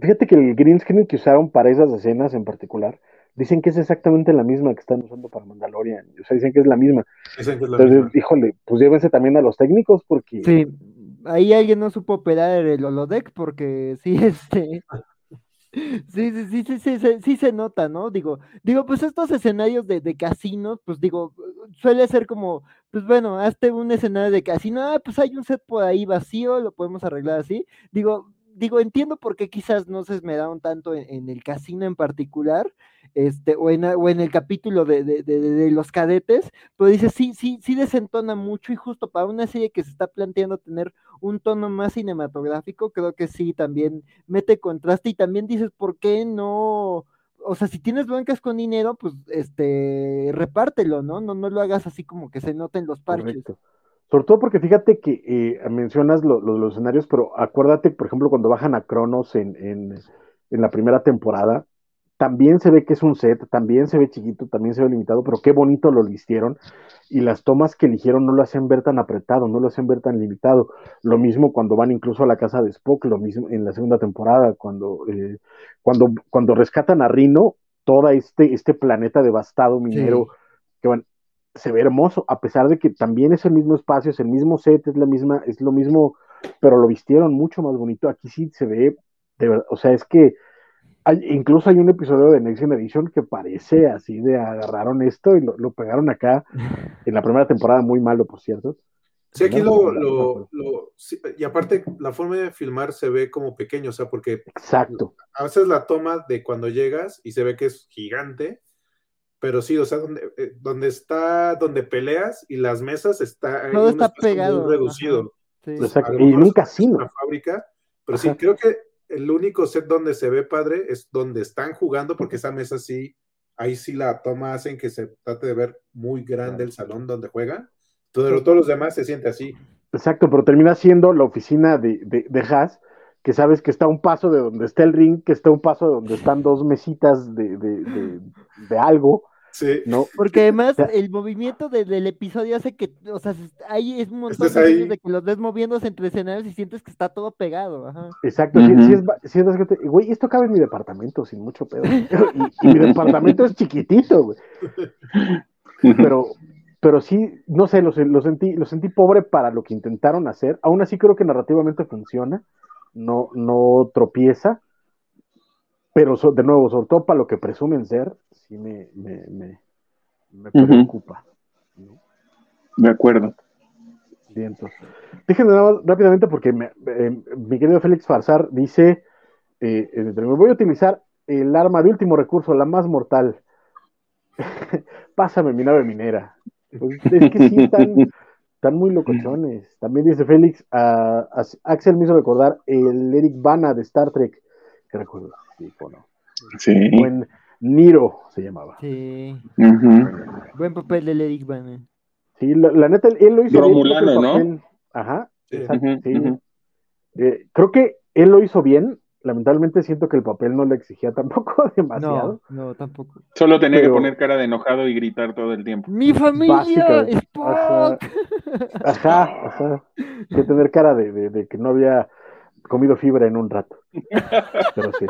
fíjate que el green screen que usaron para esas escenas en particular, dicen que es exactamente la misma que están usando para Mandalorian. O sea, dicen que es la misma. Entonces, híjole, pues llévense también a los técnicos porque... Sí, ahí alguien no supo operar el holodeck porque sí, <laughs> este... Sí, sí, sí, sí, sí, se nota, ¿no? Digo, digo, pues estos escenarios de, de casinos, pues digo, suele ser como, pues bueno, hazte un escenario de casino, ah, pues hay un set por ahí vacío, lo podemos arreglar así. Digo, digo, entiendo por qué quizás no se esmeraron tanto en, el casino en particular, este, o en, o en el capítulo de, de, de, los cadetes, pero dice, sí, sí, sí desentona mucho y justo para una serie que se está planteando tener un tono más cinematográfico, creo que sí, también mete contraste y también dices, ¿por qué no? O sea, si tienes blancas con dinero, pues este, repártelo, ¿no? No, no lo hagas así como que se noten los parches. Sobre todo porque fíjate que eh, mencionas los escenarios, pero acuérdate, por ejemplo, cuando bajan a Cronos en, en, en la primera temporada, también se ve que es un set, también se ve chiquito, también se ve limitado, pero qué bonito lo listieron. Y las tomas que eligieron no lo hacen ver tan apretado, no lo hacen ver tan limitado. Lo mismo cuando van incluso a la casa de Spock, lo mismo en la segunda temporada, cuando, eh, cuando, cuando rescatan a Rino, todo este, este planeta devastado minero, que van, se ve hermoso, a pesar de que también es el mismo espacio, es el mismo set, es la misma, es lo mismo, pero lo vistieron mucho más bonito. Aquí sí se ve, de verdad, o sea, es que incluso hay un episodio de Next Generation que parece así de agarraron esto y lo, pegaron acá <laughs> en la primera temporada, muy malo, por cierto. Sí, aquí lo, lo, y aparte la forma de filmar se ve como pequeño, o sea, porque Exacto. a veces la toma de cuando llegas y se ve que es gigante, pero sí, o sea, donde, eh, donde está, donde peleas y las mesas está, todo está pegado, reducido. Sí. Exacto. Y nunca así, Una fábrica, pero sí, creo que el único set donde se ve padre es donde están jugando, porque esa mesa sí, ahí sí la toma hacen que se trate de ver muy grande el salón donde juegan. Pero todos los demás se siente así. Exacto, pero termina siendo la oficina de, de, de Haas, que sabes que está a un paso de donde está el ring, que está a un paso de donde están dos mesitas de, de, de algo, Sí. ¿no? Porque además el movimiento del episodio hace que, o sea, ahí es un montón de, que los ves moviéndose entre escenarios y sientes que está todo pegado. Exacto, sí, es, güey, esto cabe en mi departamento sin mucho pedo. y, mi departamento es chiquitito, güey. Pero, pero sí, no sé, lo, lo, sentí, lo sentí pobre para lo que intentaron hacer. Aún así creo que narrativamente funciona, no, no tropieza pero de nuevo, sobre todo para lo que presumen ser, sí me, me, me, preocupa. De acuerdo. Bien, entonces. Déjenme rápidamente porque eh, mi querido Félix Farsar dice, eh, me voy a utilizar el arma de último recurso, la más mortal. <laughs> Pásame mi nave minera. Pues, es que sí, están, muy locochones. También dice Félix, Axel me hizo recordar el Eric Bana de Star Trek, que recuerdo Sí. Buen Niro se llamaba. Sí. Buen papel de Eric Bana. Sí, la, neta, él lo hizo Romulano, bien. ¿no? Ajá, exacto, sí. Eh, creo que él lo hizo bien. Lamentablemente siento que el papel no le exigía tampoco <laughs> demasiado. No, no, tampoco. Solo tenía Pero- que poner cara de enojado y gritar todo el tiempo. ¡Mi familia! ¡Spock! Ajá, ajá. Que tener cara de, de- de que no había comido fibra en un rato. Pero sí.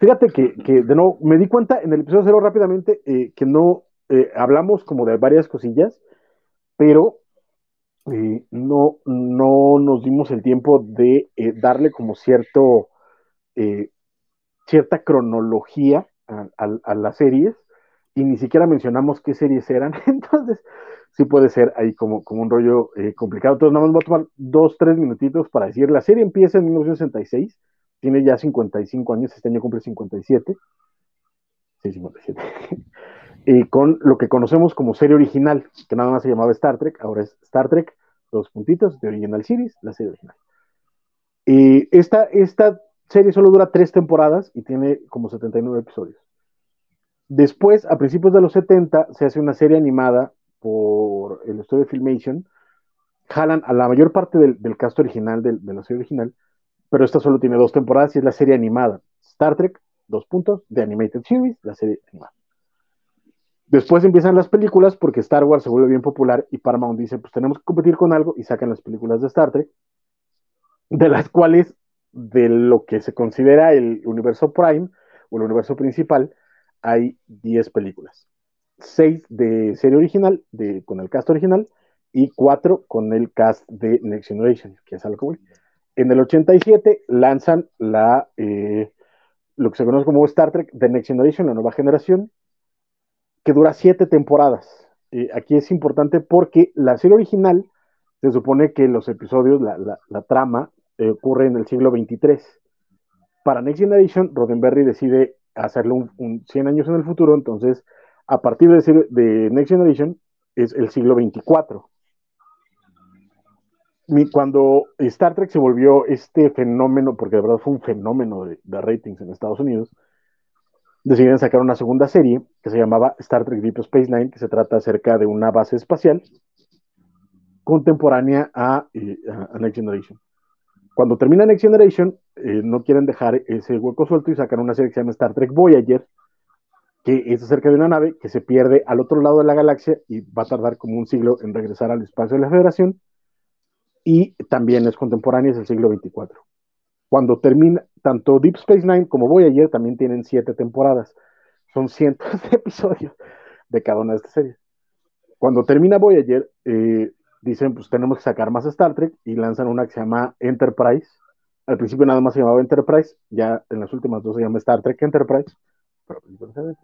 Fíjate que, que, de nuevo, me di cuenta en el episodio cero rápidamente eh, que no eh, hablamos como de varias cosillas, pero eh, no, no nos dimos el tiempo de darle como cierto, cierta cronología a, a- a las series y ni siquiera mencionamos qué series eran. <laughs> Entonces, sí puede ser ahí como, como un rollo eh, complicado. Entonces, nada más voy a tomar dos, tres minutitos para decir, la serie empieza en 1966, tiene ya 55 años, este año cumple 57. Sí, 57. <laughs> y con lo que conocemos como serie original, que nada más se llamaba Star Trek, ahora es Star Trek, dos puntitos, de Original Series, la serie original. Y esta, esta serie solo dura tres temporadas y tiene como 79 episodios. Después, a principios de los 70, se hace una serie animada por el estudio de Filmation. Jalan a la mayor parte del, cast original de, la serie original, pero esta solo tiene dos temporadas y es la serie animada. Star Trek, dos puntos, The Animated Series, la serie animada. Después empiezan las películas porque Star Wars se vuelve bien popular y Paramount dice, pues tenemos que competir con algo y sacan las películas de Star Trek, de las cuales, de lo que se considera el universo Prime o el universo principal, hay 10 películas. 6 de serie original, de, con el cast original, y 4 con el cast de Next Generation, que es algo voy. En el 87 lanzan la, eh, lo que se conoce como Star Trek The Next Generation, la nueva generación, que dura 7 temporadas. Eh, aquí es importante porque la serie original se supone que los episodios, la, la- la trama, eh, ocurre en el siglo 23. Para Next Generation, Roddenberry decide hacerlo un, un 100 años en el futuro, entonces a partir de, Next Generation es el siglo 24. Mi- Cuando Star Trek se volvió este fenómeno, porque de verdad fue un fenómeno de, ratings en Estados Unidos, decidieron sacar una segunda serie que se llamaba Star Trek Deep Space Nine, que se trata acerca de una base espacial contemporánea a, eh, a Next Generation. Cuando termina Next Generation, eh, no quieren dejar ese hueco suelto y sacan una serie que se llama Star Trek Voyager, que es acerca de una nave que se pierde al otro lado de la galaxia y va a tardar como un siglo en regresar al espacio de la Federación. Y también es contemporánea, es el siglo 24. Cuando termina, tanto Deep Space Nine como Voyager también tienen siete temporadas. Son cientos <laughs> de episodios de cada una de estas series. Cuando termina Voyager, eh, dicen, pues tenemos que sacar más Star Trek y lanzan una que se llama Enterprise. Al principio nada más se llamaba Enterprise, ya en las últimas dos se llama Star Trek Enterprise, pero Enterprise,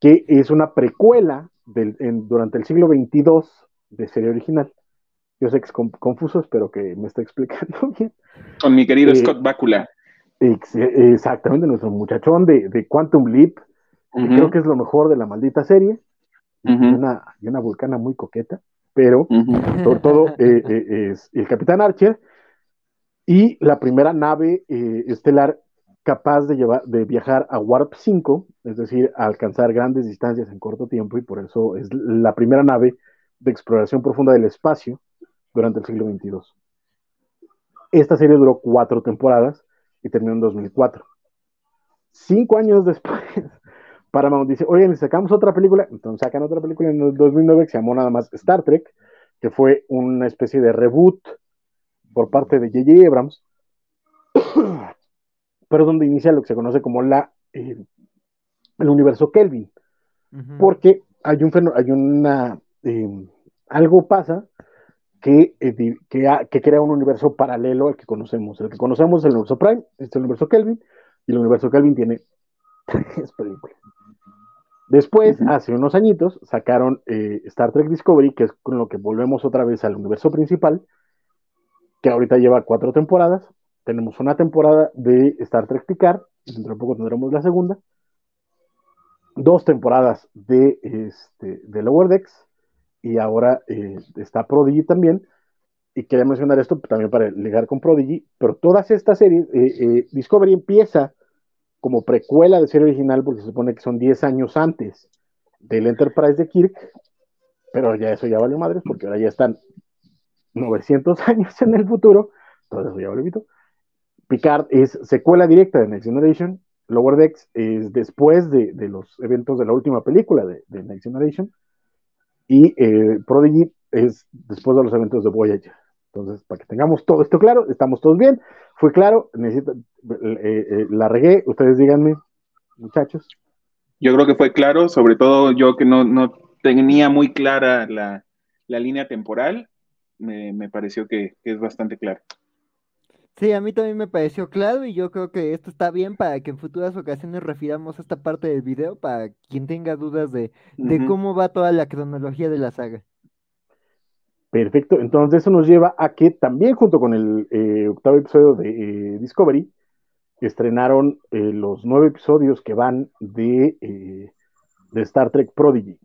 que es una precuela del, en- durante el siglo XXII de serie original. Yo sé que es con- confuso, espero que me esté explicando <laughs> bien. Con mi querido Eh, Scott Bakula. Ex- exactamente, nuestro muchachón de, de Quantum Leap, que creo que es lo mejor de la maldita serie, y, una, y una vulcana muy coqueta, pero sobre todo <laughs> eh, eh, es el Capitán Archer y la primera nave eh, estelar capaz de, llevar, de viajar a Warp 5, es decir, a alcanzar grandes distancias en corto tiempo, y por eso es la primera nave de exploración profunda del espacio durante el siglo XXII. Esta serie duró cuatro temporadas y terminó en 2004. Cinco años después, Paramount dice, oye, ¿le sacamos otra película? Entonces sacan otra película en el 2009 que se llamó nada más Star Trek, que fue una especie de reboot por parte de J.J. Abrams, <coughs> pero donde inicia lo que se conoce como la, eh, el universo Kelvin, porque hay, un, hay una, eh, algo pasa que, eh, que, ha- que crea un universo paralelo al que conocemos. El que conocemos es el universo Prime, este es el universo Kelvin, y el universo Kelvin tiene <laughs> tres películas. Después, hace unos añitos, sacaron eh, Star Trek Discovery, que es con lo que volvemos otra vez al universo principal, que ahorita lleva cuatro temporadas. Tenemos una temporada de Star Trek Picard, dentro de poco tendremos la segunda. Dos temporadas de, este, de Lower Decks, y ahora eh, está Prodigy también. Y quería mencionar esto también para ligar con Prodigy, pero todas estas series, eh, Discovery empieza como precuela de serie original porque se supone que son 10 años antes del Enterprise de Kirk, pero ya eso ya valió madres porque ahora ya están 900 <laughs> años en el futuro, todo eso ya pito. Picard es secuela directa de Next Generation, Lower Decks es después de, los eventos de la última película de, Next Generation, y eh, Prodigy es después de los eventos de Voyager. Entonces, para que tengamos todo esto claro, estamos todos bien. Fue claro, necesito, eh, eh, la regué, ustedes díganme, muchachos. Yo creo que fue claro, sobre todo yo que no, no tenía muy clara la, línea temporal, me, pareció que, es bastante claro. Sí, a mí también me pareció claro y yo creo que esto está bien para que en futuras ocasiones refiramos esta parte del video para quien tenga dudas de, de cómo va toda la cronología de la saga. Perfecto, entonces eso nos lleva a que también junto con el eh, octavo episodio de eh, Discovery, estrenaron eh, los nueve episodios que van de, Star Trek Prodigy.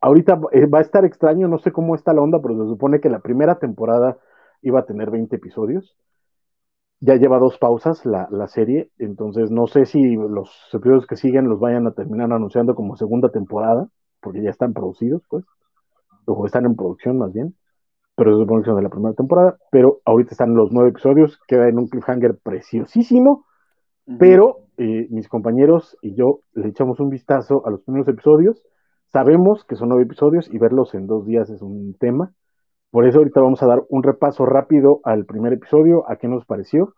ahorita va a estar extraño, no sé cómo está la onda, pero se supone que la primera temporada iba a tener 20 episodios. Ya lleva dos pausas la, la serie, entonces no sé si los episodios que siguen los vayan a terminar anunciando como segunda temporada, porque ya están producidos, pues o están en producción más bien, pero es producción de la primera temporada, pero ahorita están los nueve episodios, queda en un cliffhanger preciosísimo, pero eh, mis compañeros y yo le echamos un vistazo a los primeros episodios, sabemos que son nueve episodios y verlos en dos días es un tema, por eso ahorita vamos a dar un repaso rápido al primer episodio, a qué nos pareció,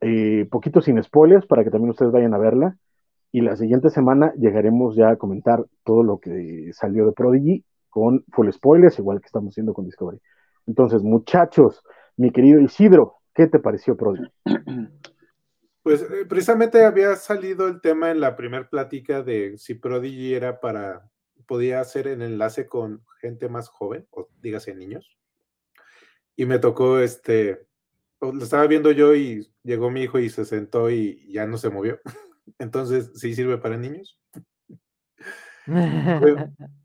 eh, poquito sin spoilers para que también ustedes vayan a verla. Y la siguiente semana llegaremos ya a comentar todo lo que salió de Prodigy con full spoilers, igual que estamos haciendo con Discovery. Entonces, muchachos, mi querido Isidro, ¿qué te pareció Prodigy? <clears throat> Pues eh, precisamente había salido el tema en la primera plática de si Prodigy era para, podía hacer el enlace con gente más joven, o dígase niños. Y me tocó este, lo estaba viendo yo y llegó mi hijo y se sentó y ya no se movió. <laughs> Entonces, ¿sí sirve para niños? <laughs>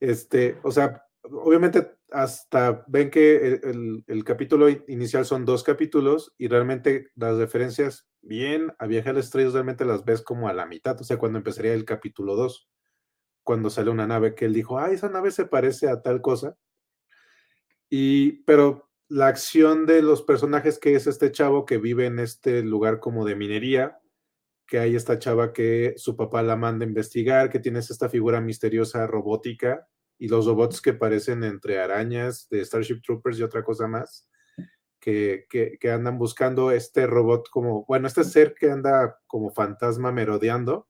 Este, o sea, obviamente hasta ven que el, capítulo inicial son dos capítulos y realmente las referencias bien a Viaje a las Estrellas realmente las ves como a la mitad, o sea, cuando empezaría el capítulo 2, cuando sale una nave que él dijo, ah, esa nave se parece a tal cosa. Y, pero la acción de los personajes que es este chavo que vive en este lugar como de minería, que hay esta chava que su papá la manda a investigar, que tienes esta figura misteriosa robótica y los robots que parecen entre arañas de Starship Troopers y otra cosa más, que, que, andan buscando este robot como, bueno, este ser que anda como fantasma merodeando,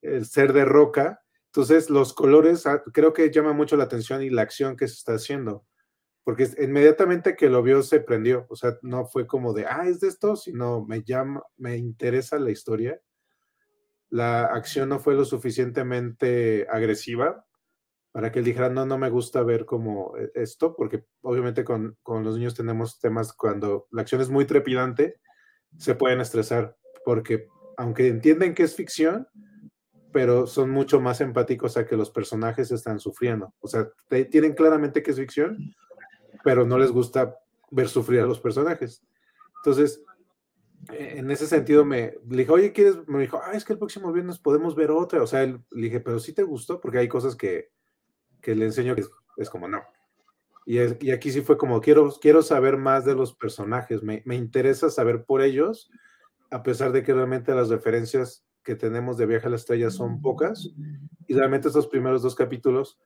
el ser de roca. Entonces, los colores ah, creo que llama mucho la atención y la acción que se está haciendo porque inmediatamente que lo vio se prendió, o sea, no fue como de, ah, es de esto, sino me llama, me interesa la historia. La acción no fue lo suficientemente agresiva para que él dijera, no, no me gusta ver como e, esto, porque obviamente con, con los niños tenemos temas cuando la acción es muy trepidante, se pueden estresar, porque aunque entienden que es ficción, pero son mucho más empáticos a que los personajes están sufriendo. O sea, tienen claramente que es ficción, pero no les gusta ver sufrir a los personajes. Entonces, e, en ese sentido me le dije, oye, ¿quieres? Me dijo, ah, es que el próximo viernes podemos ver otra. O sea, le dije, pero sí te gustó, porque hay cosas que, que le enseño que es, como no. Y, y, aquí sí fue como, quiero, quiero saber más de los personajes, me, me, interesa saber por ellos, a pesar de que realmente las referencias que tenemos de Viaje a la Estrella son pocas, y realmente estos primeros dos capítulos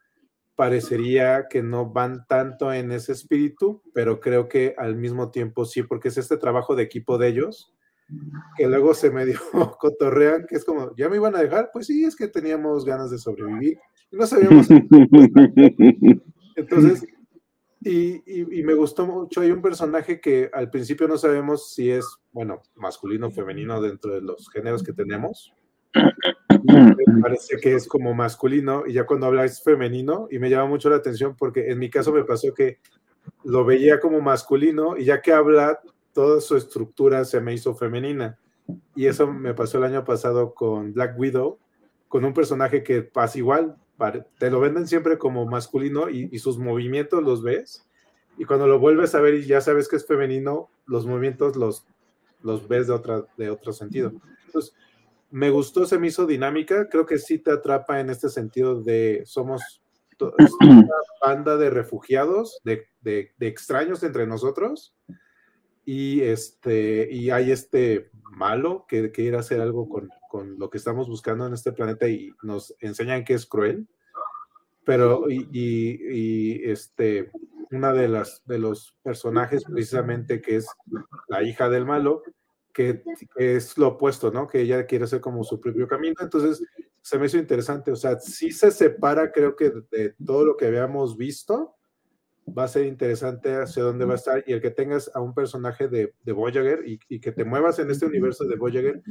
parecería que no van tanto en ese espíritu, pero creo que al mismo tiempo sí, porque es este trabajo de equipo de ellos, que luego se medio <laughs> cotorrean, que es como, ¿ya me iban a dejar? Pues sí, es que teníamos ganas de sobrevivir y no sabíamos. <laughs> Entonces, y, y, me gustó mucho, hay un personaje que al principio no sabemos si es, bueno, masculino o femenino dentro de los géneros que tenemos, parece que es como masculino y ya cuando habla es femenino y me llama mucho la atención porque en mi caso me pasó que lo veía como masculino y ya que habla toda su estructura se me hizo femenina. Y eso me pasó el año pasado con Black Widow con un personaje que pasa igual te lo venden siempre como masculino y, sus movimientos los ves y cuando lo vuelves a ver y ya sabes que es femenino los movimientos los los ves de otra de otro sentido. Entonces me gustó, se me hizo dinámica, creo que sí te atrapa en este sentido de somos una <clears throat> banda de refugiados, de, extraños entre nosotros, y este y hay este malo que quiere hacer algo con, con, lo que estamos buscando en este planeta y nos enseñan que es cruel. Pero y, y, este una de las de los personajes precisamente que es la hija del malo que, es lo opuesto, ¿no? Que ella quiere hacer como su propio camino. Entonces, se me hizo interesante. O sea, si se separa, creo que de todo lo que habíamos visto, va a ser interesante hacia dónde va a estar. Y el que tengas a un personaje de, de Voyager y, y, que te muevas en este universo de Voyager,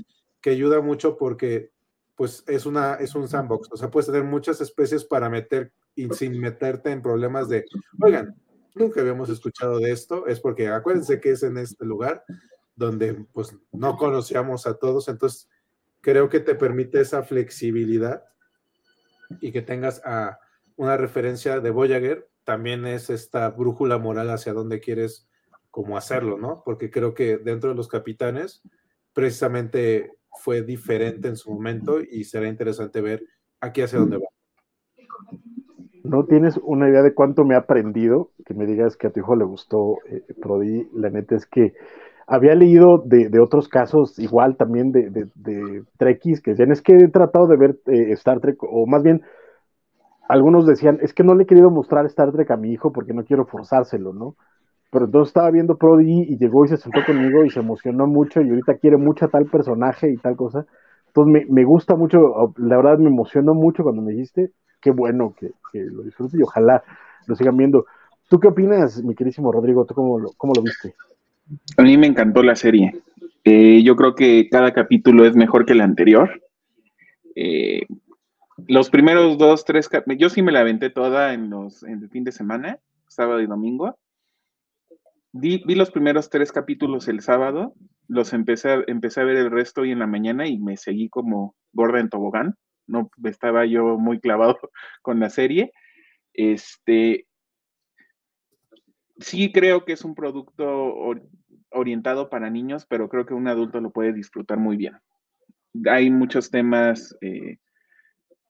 que ayuda mucho porque pues es, una, es un sandbox. O sea, puedes tener muchas especies para meter y sin meterte en problemas de, oigan, nunca habíamos escuchado de esto, es porque acuérdense que es en este lugar donde pues no conocíamos a todos, entonces creo que te permite esa flexibilidad y que tengas a una referencia de Voyager, también es esta brújula moral hacia dónde quieres como hacerlo, ¿no? Porque creo que dentro de los capitanes, precisamente fue diferente en su momento y será interesante ver aquí hacia dónde va. No tienes una idea de cuánto me ha aprendido, que me digas que a tu hijo le gustó eh, Prodi, la neta es que había leído de, otros casos igual también de, de, de que decían, es que he tratado de ver eh, Star Trek, o más bien, algunos decían, es que no le he querido mostrar Star Trek a mi hijo porque no quiero forzárselo, ¿no? Pero entonces estaba viendo Prodigy y llegó y se sentó conmigo y se emocionó mucho y ahorita quiere mucho a tal personaje y tal cosa. Entonces me, me gusta mucho, la verdad me emocionó mucho cuando me dijiste, qué bueno que, que lo disfrute y ojalá lo sigan viendo. ¿Tú qué opinas, mi querísimo Rodrigo? ¿Tú cómo lo, cómo lo viste? A mí me encantó la serie. Eh, yo creo que cada capítulo es mejor que el anterior. Eh, los primeros dos, tres, yo sí me la aventé toda en, los, en el fin de semana, sábado y domingo. Vi, vi, los primeros tres capítulos el sábado, los empecé, empecé a ver el resto hoy en la mañana y me seguí como gorda en tobogán. No estaba yo muy clavado <laughs> con la serie. Este, sí creo que es un producto orientado para niños, pero creo que un adulto lo puede disfrutar muy bien. Hay muchos temas eh,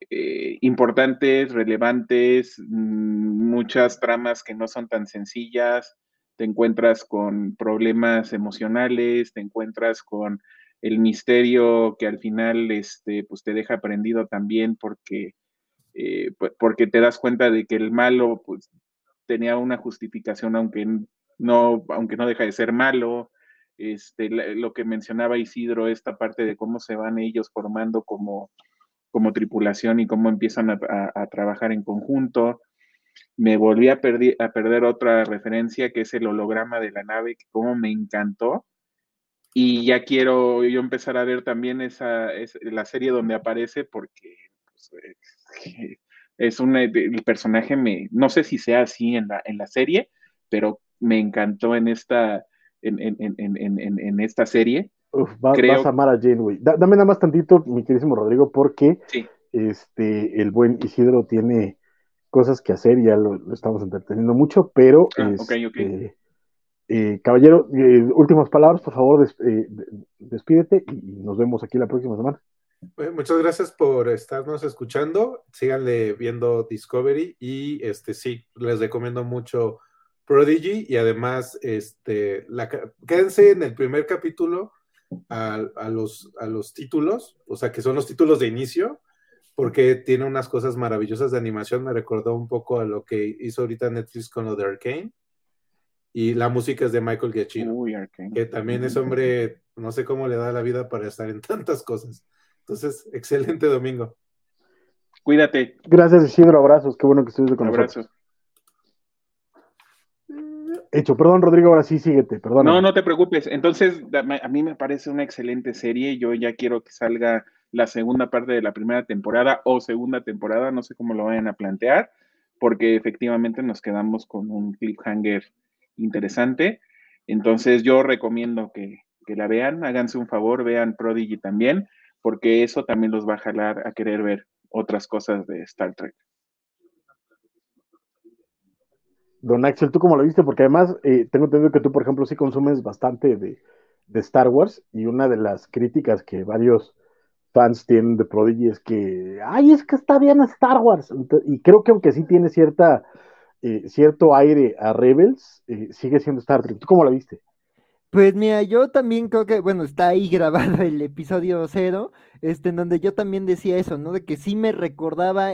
eh, importantes, relevantes, mm, muchas tramas que no son tan sencillas, te encuentras con problemas emocionales, te encuentras con el misterio que al final este, pues te deja prendido también porque, eh, porque te das cuenta de que el malo pues, tenía una justificación, aunque no, aunque no deja de ser malo. Este, lo que mencionaba Isidro, esta parte de cómo se van ellos formando como, como tripulación y cómo empiezan a, trabajar en conjunto. Me volví a, a, perder otra referencia que es el holograma de la nave, que como me encantó. Y ya quiero yo empezar a ver también esa, la serie donde aparece porque pues, eh, <laughs> es un, el personaje me, no sé si sea así en la, en la serie, pero me encantó en esta, en, en, en, en esta serie. Uf, vas a amar a Janeway. dame nada más tantito, mi queridísimo Rodrigo, porque este, el buen Isidro tiene cosas que hacer y ya lo, estamos entreteniendo mucho, pero ah, este, eh, caballero, eh, últimas palabras, por favor, eh, despídete y nos vemos aquí la próxima semana. Muchas gracias por estarnos escuchando. Síganle viendo Discovery y este sí, les recomiendo mucho Prodigy y además este la, quédense en el primer capítulo a, los, a los títulos, o sea que son los títulos de inicio, porque tiene unas cosas maravillosas de animación. Me recordó un poco a lo que hizo ahorita Netflix con lo de Arkane. Y la música es de Michael Giacchino, que también es hombre, no sé cómo le da la vida para estar en tantas cosas. Entonces, excelente domingo. Cuídate. Gracias, Isidro. Abrazos. Qué bueno que estuviste con nosotros. Hecho, perdón, Rodrigo, ahora sí síguete, perdón. No, no te preocupes. Entonces, a mí me parece una excelente serie. Yo ya quiero que salga la segunda parte de la primera temporada o segunda temporada, no sé cómo lo vayan a plantear, porque efectivamente nos quedamos con un cliffhanger interesante. Entonces, yo recomiendo que, que la vean, háganse un favor, vean Prodigy también porque eso también los va a jalar a querer ver otras cosas de Star Trek. Don Axel, ¿tú cómo lo viste? Porque además eh, tengo entendido que tú, por ejemplo, sí consumes bastante de, Star Wars y una de las críticas que varios fans tienen de Prodigy es que, ay, es que está bien Star Wars. Y creo que aunque sí tiene cierta, eh, cierto aire a Rebels, eh, sigue siendo Star Trek. ¿Tú cómo lo viste? Pues mira, yo también creo que, bueno, está ahí <laughs> grabado el episodio cero, este, en donde yo también decía eso, ¿no? De que sí me recordaba,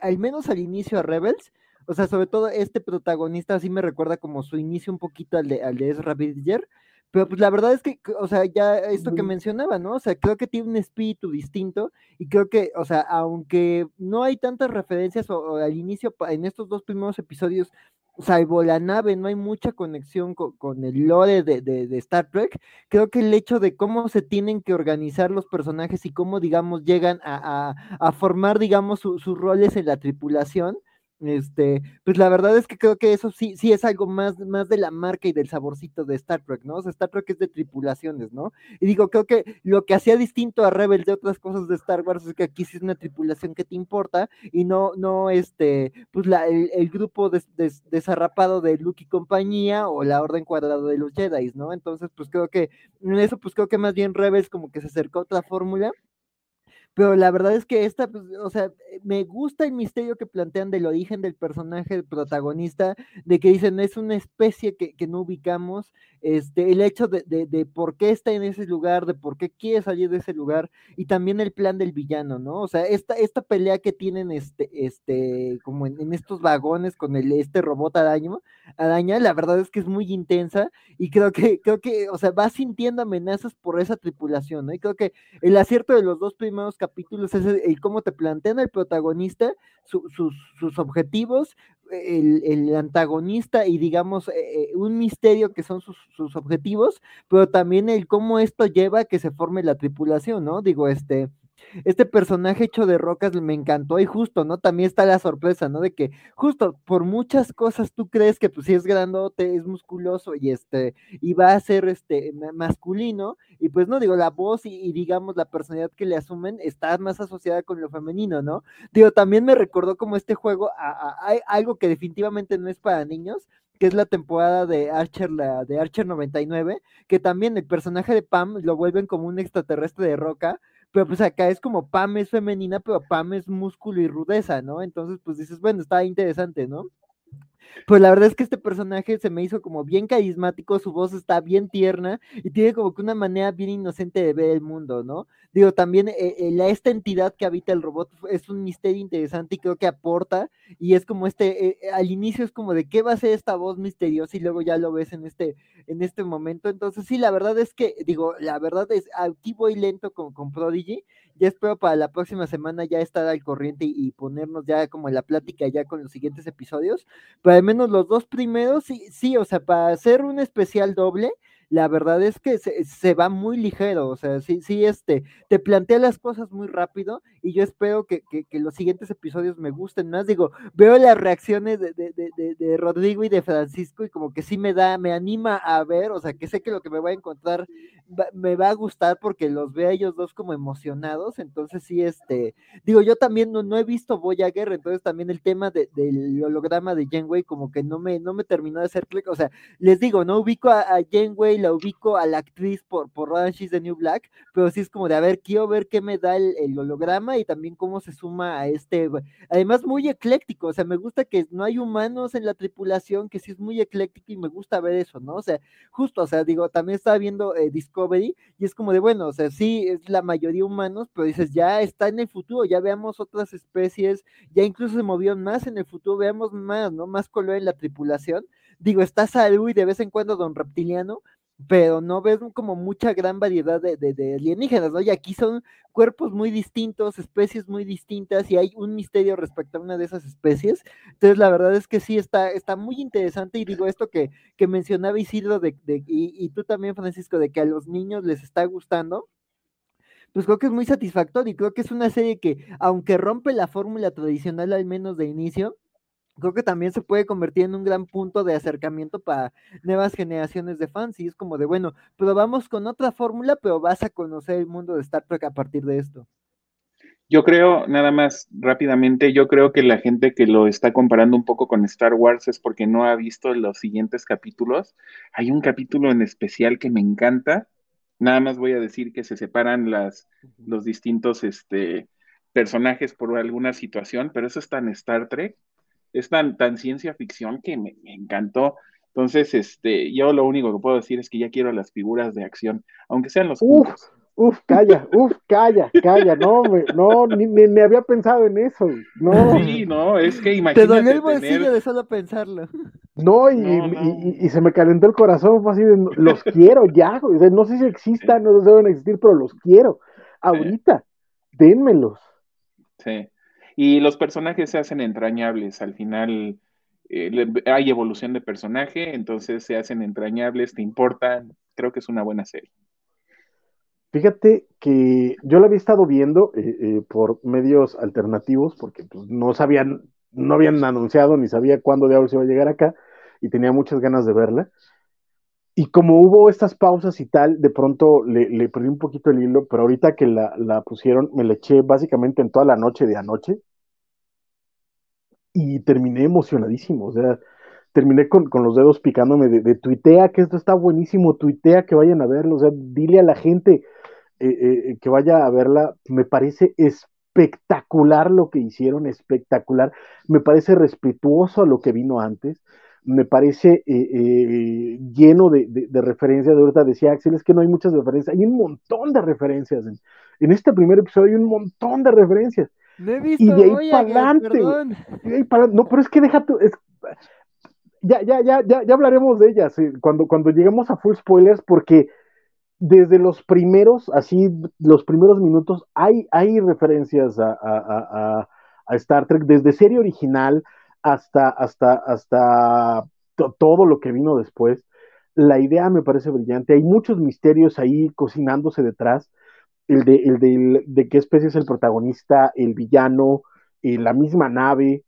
al menos al inicio a Rebels, o sea, sobre todo este protagonista sí me recuerda como su inicio un poquito al de, al de Ezra Bridger, pero pues la verdad es que, o sea, ya esto que mencionaba, ¿no? O sea, creo que tiene un espíritu distinto y creo que, o sea, aunque no hay tantas referencias o al inicio en estos dos primeros episodios salvo la nave, no hay mucha conexión con, el lore de, Star Trek. Creo que el hecho de cómo se tienen que organizar los personajes y cómo, digamos, llegan a, formar, digamos, sus roles en la tripulación, este, pues la verdad es que creo que eso sí, sí es algo más, más de la marca y del saborcito de Star Trek, ¿no? O sea, Star Trek es de tripulaciones, ¿no? Y digo, creo que lo que hacía distinto a Rebel de otras cosas de Star Wars es que aquí sí es una tripulación que te importa y no, no, este, pues la, el, grupo desarrapado de Luke y compañía o la orden cuadrada de los Jedi, ¿no? Entonces, pues creo que en eso, pues creo que más bien Rebels como que se acercó a otra fórmula pero la verdad es que esta, pues, o sea, me gusta el misterio que plantean del origen del personaje protagonista, de que dicen es una especie que, que no ubicamos, este, el hecho de, de, por qué está en ese lugar, de por qué quiere salir de ese lugar, y también el plan del villano, ¿no? O sea, esta, esta pelea que tienen este, este, como en, estos vagones con el, este robot araña, araña, la verdad es que es muy intensa, y creo que, creo que, o sea, va sintiendo amenazas por esa tripulación, ¿no? Y creo que el acierto de los dos primeros capítulos es el, cómo te plantean el protagonista, sus, sus objetivos, el, antagonista y digamos eh, un misterio que son sus, objetivos, pero también el cómo esto lleva a que se forme la tripulación, ¿no? Digo, este, este personaje hecho de rocas me encantó y justo, ¿no? También está la sorpresa, ¿no? De que justo por muchas cosas tú crees que pues si es grandote, es musculoso y este, y va a ser este masculino, y pues no, digo, la voz y, digamos la personalidad que le asumen está más asociada con lo femenino, ¿no? Digo, también me recordó como este juego hay algo que definitivamente no es para niños, que es la temporada de Archer, la de Archer 99, que también el personaje de Pam lo vuelven como un extraterrestre de roca, pero pues acá es como Pam es femenina, pero Pam es músculo y rudeza, ¿no? Entonces, pues dices, bueno, está interesante, ¿no? Pues la verdad es que este personaje se me hizo como bien carismático, su voz está bien tierna y tiene como que una manera bien inocente de ver el mundo, ¿no? Digo, también eh, eh, esta entidad que habita el robot es un misterio interesante y creo que aporta y es como este, eh, al inicio es como de qué va a ser esta voz misteriosa y luego ya lo ves en este, en este momento. Entonces sí, la verdad es que, digo, la verdad es, aquí voy lento con, con Prodigy ya espero para la próxima semana ya estar al corriente y, ponernos ya como en la plática ya con los siguientes episodios, pero al menos los dos primeros, sí, sí, o sea, para hacer un especial doble, la verdad es que se, va muy ligero, o sea, sí, sí, este, te plantea las cosas muy rápido y yo espero que, los siguientes episodios me gusten más. Digo, veo las reacciones de, de, Rodrigo y de Francisco y como que sí me da, me anima a ver, o sea, que sé que lo que me voy a encontrar me va a gustar porque los veo a ellos dos como emocionados, entonces sí, este, digo, yo también no, he visto Voyager, entonces también el tema del holograma de Janeway como que no me, no me terminó de hacer clic, o sea, les digo, no ubico a, a la ubico a la actriz por, por Orange the New Black, pero sí es como de, a ver, quiero ver qué me da el, el holograma y también cómo se suma a este, además muy ecléctico, o sea, me gusta que no hay humanos en la tripulación, que sí es muy ecléctico y me gusta ver eso, ¿no? O sea, justo, o sea, digo, también estaba viendo eh, Discovery y es como de, bueno, o sea, sí, es la mayoría humanos, pero dices, ya está en el futuro, ya veamos otras especies, ya incluso se movieron más en el futuro, veamos más, ¿no? Más color en la tripulación. Digo, está Saru y de vez en cuando Don Reptiliano, pero no ves como mucha gran variedad de, de, alienígenas, ¿no? Y aquí son cuerpos muy distintos, especies muy distintas, y hay un misterio respecto a una de esas especies. Entonces, la verdad es que sí está, está muy interesante, y digo esto que, que mencionaba Isidro, de, de y, y, tú también, Francisco, de que a los niños les está gustando. Pues creo que es muy satisfactorio y creo que es una serie que, aunque rompe la fórmula tradicional al menos de inicio, creo que también se puede convertir en un gran punto de acercamiento para nuevas generaciones de fans. Y es como de, bueno, probamos con otra fórmula, pero vas a conocer el mundo de Star Trek a partir de esto. Yo creo, nada más rápidamente, yo creo que la gente que lo está comparando un poco con Star Wars es porque no ha visto los siguientes capítulos. Hay un capítulo en especial que me encanta. Nada más voy a decir que se separan las, los distintos este, personajes por alguna situación, pero eso está en Star Trek es tan, tan ciencia ficción que me, encantó. Entonces, este, yo lo único que puedo decir es que ya quiero las figuras de acción, aunque sean los Uf, uf, calla, uf, calla, calla, no, me, no, ni, ni, había pensado en eso, no. Sí, no, es que imagínate. Te dolió el bolsillo de solo pensarlo. No, y, Y, y, se me calentó el corazón, fue así de, los quiero ya, no sé si existan, no deben existir, pero los quiero, ahorita, dénmelos. Sí, y los personajes se hacen entrañables, al final eh, hay evolución de personaje, entonces se hacen entrañables, te importan, creo que es una buena serie. Fíjate que yo la había estado viendo eh, eh, por medios alternativos, porque pues, no sabían, no habían anunciado ni sabía cuándo diablos iba a llegar acá, y tenía muchas ganas de verla. Y como hubo estas pausas y tal, de pronto le, perdí un poquito el hilo, pero ahorita que la, pusieron, me la eché básicamente en toda la noche de anoche y terminé emocionadísimo, o sea, terminé con, los dedos picándome de, tuitea que esto está buenísimo, tuitea que vayan a verlo, o sea, dile a la gente eh, eh, que vaya a verla, me parece espectacular lo que hicieron, espectacular, me parece respetuoso a lo que vino antes, me parece eh, lleno de, referencias, de ahorita decía Axel, es que no hay muchas referencias, hay un montón de referencias, en, en este primer episodio hay un montón de referencias, y de ahí para adelante. No, pero es que deja tu. Ya, ya, ya, ya, ya hablaremos de ellas eh, cuando, cuando lleguemos a full spoilers, porque desde los primeros, así, los primeros minutos, hay, hay referencias a, a, a, Star Trek, desde serie original hasta, hasta, hasta todo lo que vino después. La idea me parece brillante. Hay muchos misterios ahí cocinándose detrás el de, el de, qué especie es el protagonista, el villano, eh, la misma nave,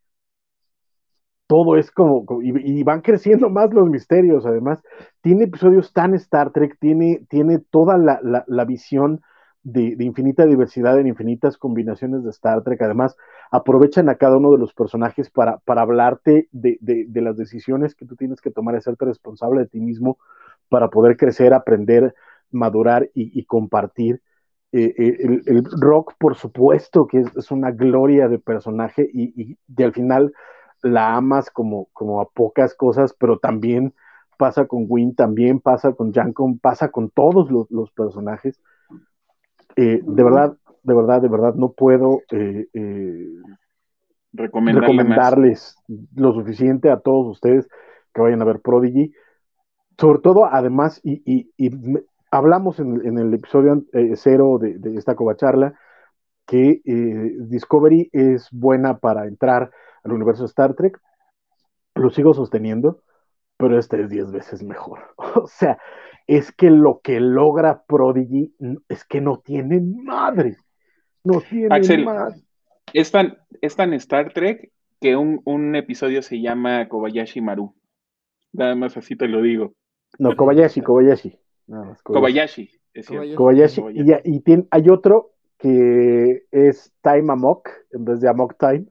todo es como, y, van <laughs> creciendo más los misterios, además, tiene episodios tan Star Trek, tiene, tiene toda la, visión de, infinita diversidad en infinitas combinaciones de Star Trek, además, aprovechan a cada uno de los personajes para, para hablarte de, de las decisiones que tú tienes que tomar, hacerte responsable de ti mismo para poder crecer, aprender, madurar y compartir eh, eh, el, rock, por supuesto, que es, una gloria de personaje y, al final la amas como, como a pocas cosas, pero también pasa con Win, también pasa con Jancon, pasa con todos los, personajes. Eh, de verdad, de verdad, de verdad, no puedo recomendarles lo suficiente a todos ustedes que vayan a ver Prodigy. Sobre todo, además, y, y hablamos en, el episodio eh, cero de, esta covacharla que eh, Discovery es buena para entrar al universo de Star Trek. Lo sigo sosteniendo, pero este es diez veces mejor. <laughs> o sea, es que lo que logra Prodigy es que no tiene madre. No tiene Axel, madre. Es tan, es tan Star Trek que un, un episodio se llama Kobayashi Maru. Nada más así te lo digo. No, Kobayashi, Kobayashi. Kobayashi. Kobayashi. Y, tiene, hay otro que es Time Amok en vez de Amok Time.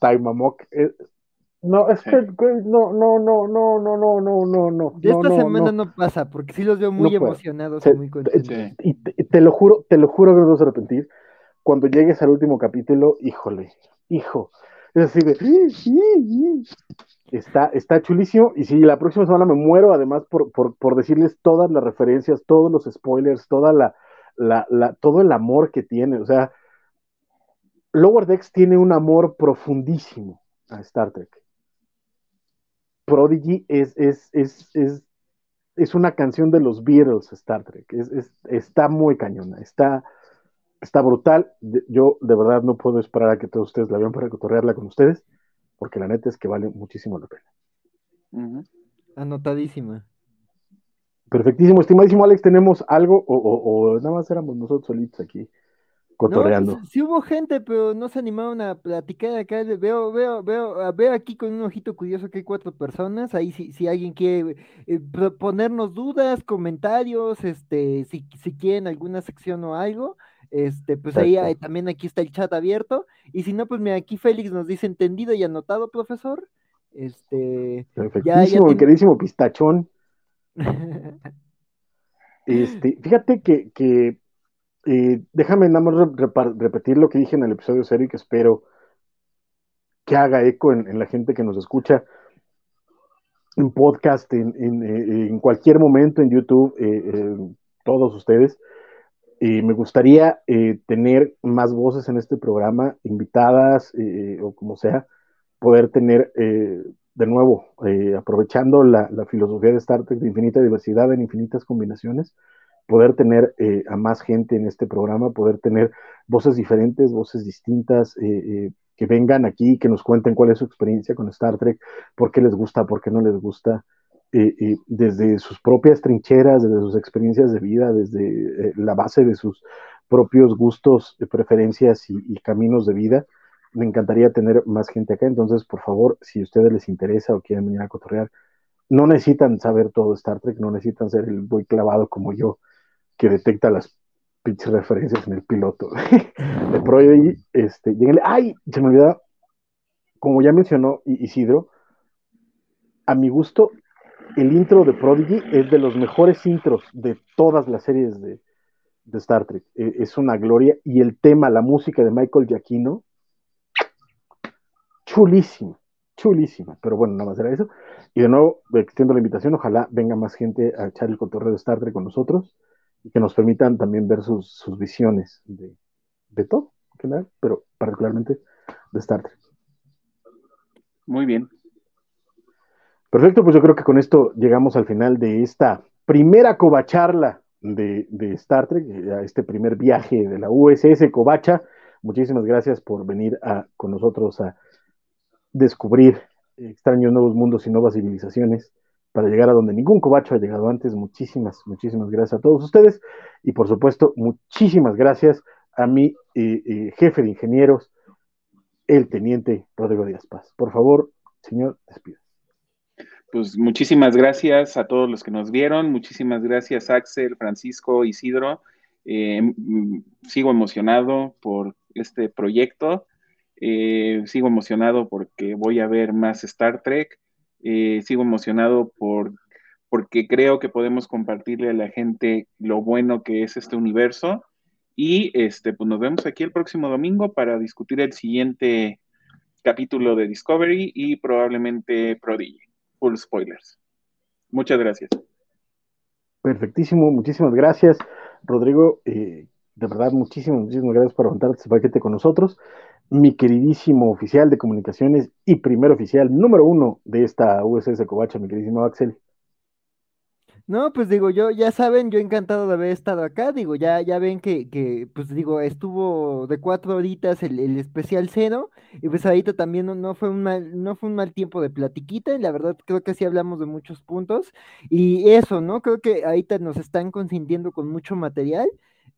Time Amok. no, es que no, no, no, no, no, no, no, no, no. De esta semana no. pasa, porque sí los veo muy emocionados y muy contentos. Y te, lo juro, te lo juro que no te vas a arrepentir. Cuando llegues al último capítulo, híjole, hijo. Es así de. Está, está chulísimo. Y si la próxima semana me muero, además, por, por, decirles todas las referencias, todos los spoilers, toda la, la, todo el amor que tiene. O sea, Lower Decks tiene un amor profundísimo a Star Trek. Prodigy es, es, es, es, es una canción de los Beatles, Star Trek. Es, está muy cañona, está, está brutal. Yo de verdad no puedo esperar a que todos ustedes la vean para cotorrearla con ustedes porque la neta es que vale muchísimo la pena. Anotadísima. Perfectísimo, estimadísimo Alex, ¿tenemos algo o, nada más éramos nosotros solitos aquí cotorreando? No, sí hubo gente, pero no se animaron a platicar acá. Veo, veo, veo, veo aquí con un ojito curioso que hay cuatro personas. Ahí si, si alguien quiere eh, ponernos dudas, comentarios, este, si, si quieren alguna sección o algo, este, pues ahí también aquí está el chat abierto. Y si no, pues mira, aquí Félix nos dice entendido y anotado, profesor. Este. Perfectísimo, queridísimo pistachón. <laughs> este, fíjate que, que eh, déjame nada más repetir lo que dije en el episodio serio y que espero que haga eco en, la gente que nos escucha. en podcast, en, en, cualquier momento en YouTube, todos ustedes. Y me gustaría tener más voces en este programa, invitadas o como sea, poder tener de nuevo, aprovechando la, la, filosofía de Star Trek de infinita diversidad en infinitas combinaciones, poder tener eh, a más gente en este programa, poder tener voces diferentes, voces distintas, eh, eh, que vengan aquí, que nos cuenten cuál es su experiencia con Star Trek, por qué les gusta, por qué no les gusta, desde sus propias trincheras, desde sus experiencias de vida, desde la base de sus propios gustos, preferencias y, y, caminos de vida. Me encantaría tener más gente acá, entonces por favor, si a ustedes les interesa o quieren venir a cotorrear, no necesitan saber todo Star Trek, no necesitan ser el muy clavado como yo, que detecta las pinches referencias en el piloto <laughs> de Prodigy. Este, ¡Ay! Se me olvidó, como ya mencionó Isidro, a mi gusto, el intro de Prodigy es de los mejores intros de todas las series de, Star Trek. E, es una gloria. Y el tema, la música de Michael Giacchino, chulísima, chulísima. Pero bueno, nada más era eso. Y de nuevo, extiendo la invitación. Ojalá venga más gente a echar el cotorreo de Star Trek con nosotros y que nos permitan también ver sus, visiones de, de todo, pero particularmente de Star Trek. Muy bien. Perfecto, pues yo creo que con esto llegamos al final de esta primera covacharla de, Star Trek, a este primer viaje de la USS Covacha. Muchísimas gracias por venir con nosotros a descubrir extraños nuevos mundos y nuevas civilizaciones para llegar a donde ningún cobacho ha llegado antes. Muchísimas, muchísimas gracias a todos ustedes y por supuesto muchísimas gracias a mi eh, eh, jefe de ingenieros, el teniente Rodrigo Díaz Paz. Por favor, señor, despida. Pues muchísimas gracias a todos los que nos vieron, muchísimas gracias Axel, Francisco, Isidro. Eh, mm, sigo emocionado por este proyecto, sigo emocionado porque voy a ver más Star Trek. Eh, sigo emocionado por, porque creo que podemos compartirle a la gente lo bueno que es este universo. Y este, pues nos vemos aquí el próximo domingo para discutir el siguiente capítulo de Discovery y probablemente Prodigy. Full spoilers. Muchas gracias. Perfectísimo, muchísimas gracias, Rodrigo. Eh, de verdad, muchísimas, muchísimas gracias por aguantar este paquete con nosotros mi queridísimo oficial de comunicaciones y primer oficial número uno de esta USS Covacha, mi queridísimo Axel. No, pues digo, yo, ya saben, yo encantado de haber estado acá, digo, ya, ya ven que, que pues digo, estuvo de cuatro horitas el, especial cero, y pues ahorita también no, fue un mal, no fue un mal tiempo de platiquita, y la verdad creo que sí hablamos de muchos puntos, y eso, ¿no? Creo que ahorita nos están consintiendo con mucho material,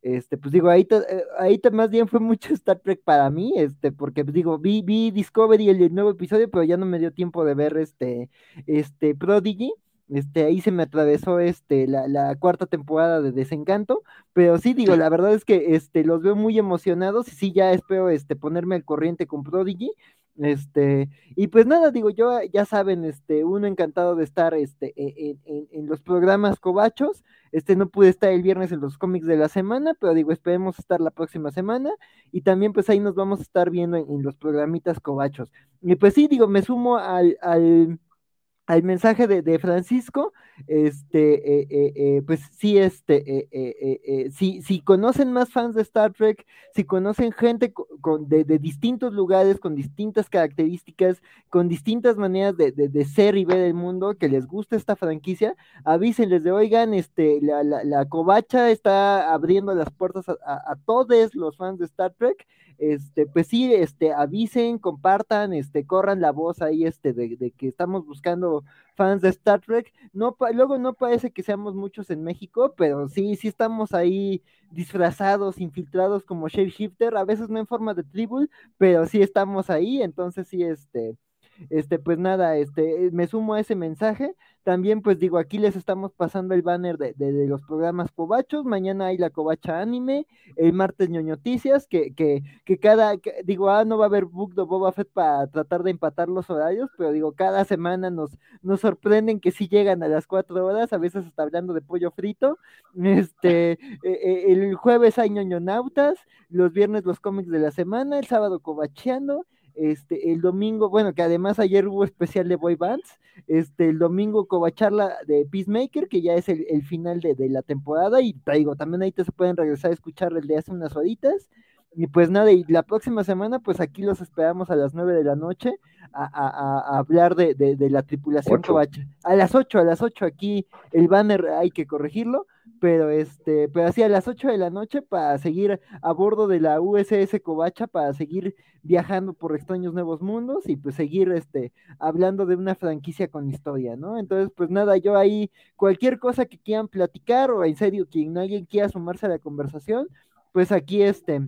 este, pues digo, ahí, eh, ahí más bien fue mucho <laughs> Star Trek para mí, este, porque pues digo, vi, vi Discovery el, el nuevo episodio, pero ya no me dio tiempo de ver este, este Prodigy. Este, ahí se me atravesó este, la, la, cuarta temporada de Desencanto, pero sí digo, la verdad es que este, los veo muy emocionados y sí ya espero este, ponerme al corriente con Prodigy, este, y pues nada, digo, yo ya saben, este, uno encantado de estar este, e, e, en, los programas cobachos. Este, no pude estar el viernes en los cómics de la semana, pero digo, esperemos estar la próxima semana. Y también, pues ahí nos vamos a estar viendo en, los programitas cobachos. Y pues sí, digo, me sumo al, al al mensaje de, Francisco, este, eh, eh, eh, pues sí, este, si, si, conocen más fans de Star Trek, si conocen gente con, de, distintos lugares, con distintas características, con distintas maneras de, ser y ver el mundo, que les gusta esta franquicia, avísenles de, oigan, este, la, la, la covacha está abriendo las puertas a, a todos los fans de Star Trek, este, pues sí, este, avisen, compartan, este, corran la voz ahí, este, de, que estamos buscando fans de Star Trek. No, luego no parece que seamos muchos en México, pero sí, sí estamos ahí disfrazados, infiltrados como shapeshifter, a veces no en forma de tribal, pero sí estamos ahí, entonces sí, este, este, pues nada, este, me sumo a ese mensaje. También, pues digo, aquí les estamos pasando el banner de, de, los programas Cobachos. Mañana hay la Covacha Anime, el martes ñoñoticias, que, que, que cada, digo, ah, no va a haber book de Boba Fett para tratar de empatar los horarios, pero digo, cada semana nos, nos sorprenden que sí llegan a las cuatro horas, a veces hasta hablando de pollo frito. Este, <laughs> e, e, el jueves hay ñoñonautas, los viernes los cómics de la semana, el sábado covacheando Este, el domingo, bueno, que además ayer hubo especial de Boy Bands. Este, el domingo Covacharla de Peacemaker, que ya es el, final de, la temporada. Y traigo, también ahí te se pueden regresar a escuchar el de hace unas horitas. Y pues nada, y la próxima semana, pues aquí los esperamos a las 9 de la noche a, hablar de, la tripulación Covacha. A las 8, a las 8 aquí el banner hay que corregirlo, pero este, pero así a las 8 de la noche para seguir a bordo de la USS Covacha, para seguir viajando por extraños nuevos mundos y pues seguir este, hablando de una franquicia con historia, ¿no? Entonces, pues nada, yo ahí, cualquier cosa que quieran platicar o en serio, quien alguien quiera sumarse a la conversación, pues aquí este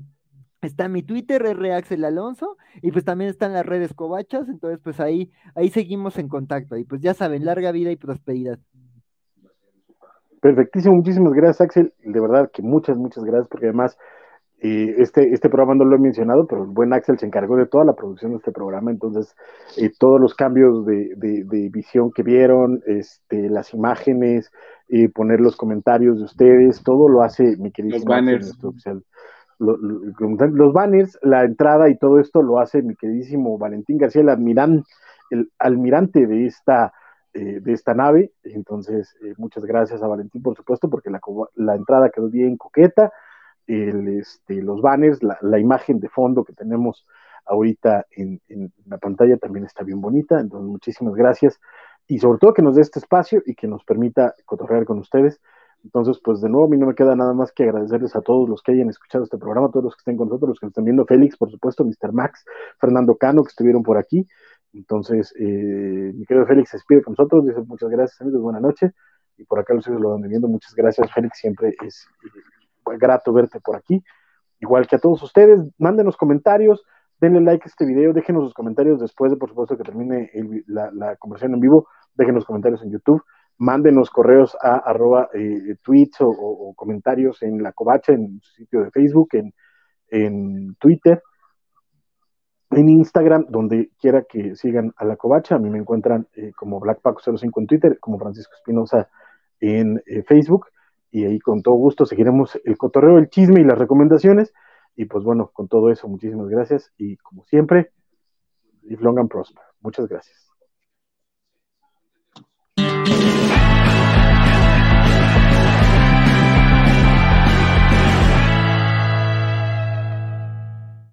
Está mi Twitter, R. Axel Alonso, y pues también están las redes covachas, entonces pues ahí, ahí seguimos en contacto, y pues ya saben, larga vida y prosperidad. Perfectísimo, muchísimas gracias Axel, de verdad que muchas, muchas gracias, porque además eh, este, este programa no lo he mencionado, pero el buen Axel se encargó de toda la producción de este programa, entonces eh, todos los cambios de, de, visión que vieron, este, las imágenes, eh, poner los comentarios de ustedes, todo lo hace mi querido los banners la entrada y todo esto lo hace mi queridísimo Valentín García, el, el almirante de esta, eh, de esta nave. Entonces, eh, muchas gracias a Valentín, por supuesto, porque la, la entrada quedó bien coqueta. El, este, los banners, la, la, imagen de fondo que tenemos ahorita en, en, la pantalla también está bien bonita. Entonces, muchísimas gracias. Y sobre todo que nos dé este espacio y que nos permita cotorrear con ustedes. Entonces, pues de nuevo, a mí no me queda nada más que agradecerles a todos los que hayan escuchado este programa, a todos los que estén con nosotros, los que están viendo, Félix, por supuesto, Mr. Max, Fernando Cano, que estuvieron por aquí. Entonces, eh, mi querido Félix se despide con nosotros, dice muchas gracias, amigos, buenas noches. Y por acá los sigo lo viendo, muchas gracias, Félix, siempre es eh, grato verte por aquí. Igual que a todos ustedes, mándenos comentarios, denle like a este video, déjenos sus comentarios después de, por supuesto, que termine la, la conversación en vivo, déjenos comentarios en YouTube mándenos correos a arroba eh, tweets o, comentarios en la covacha, en su sitio de Facebook, en, en Twitter, en Instagram, donde quiera que sigan a la covacha. A mí me encuentran eh, como BlackPaco05 en Twitter, como Francisco Espinosa en eh, Facebook. Y ahí con todo gusto seguiremos el cotorreo, el chisme y las recomendaciones. Y pues bueno, con todo eso, muchísimas gracias. Y como siempre, live long and prosper. Muchas gracias.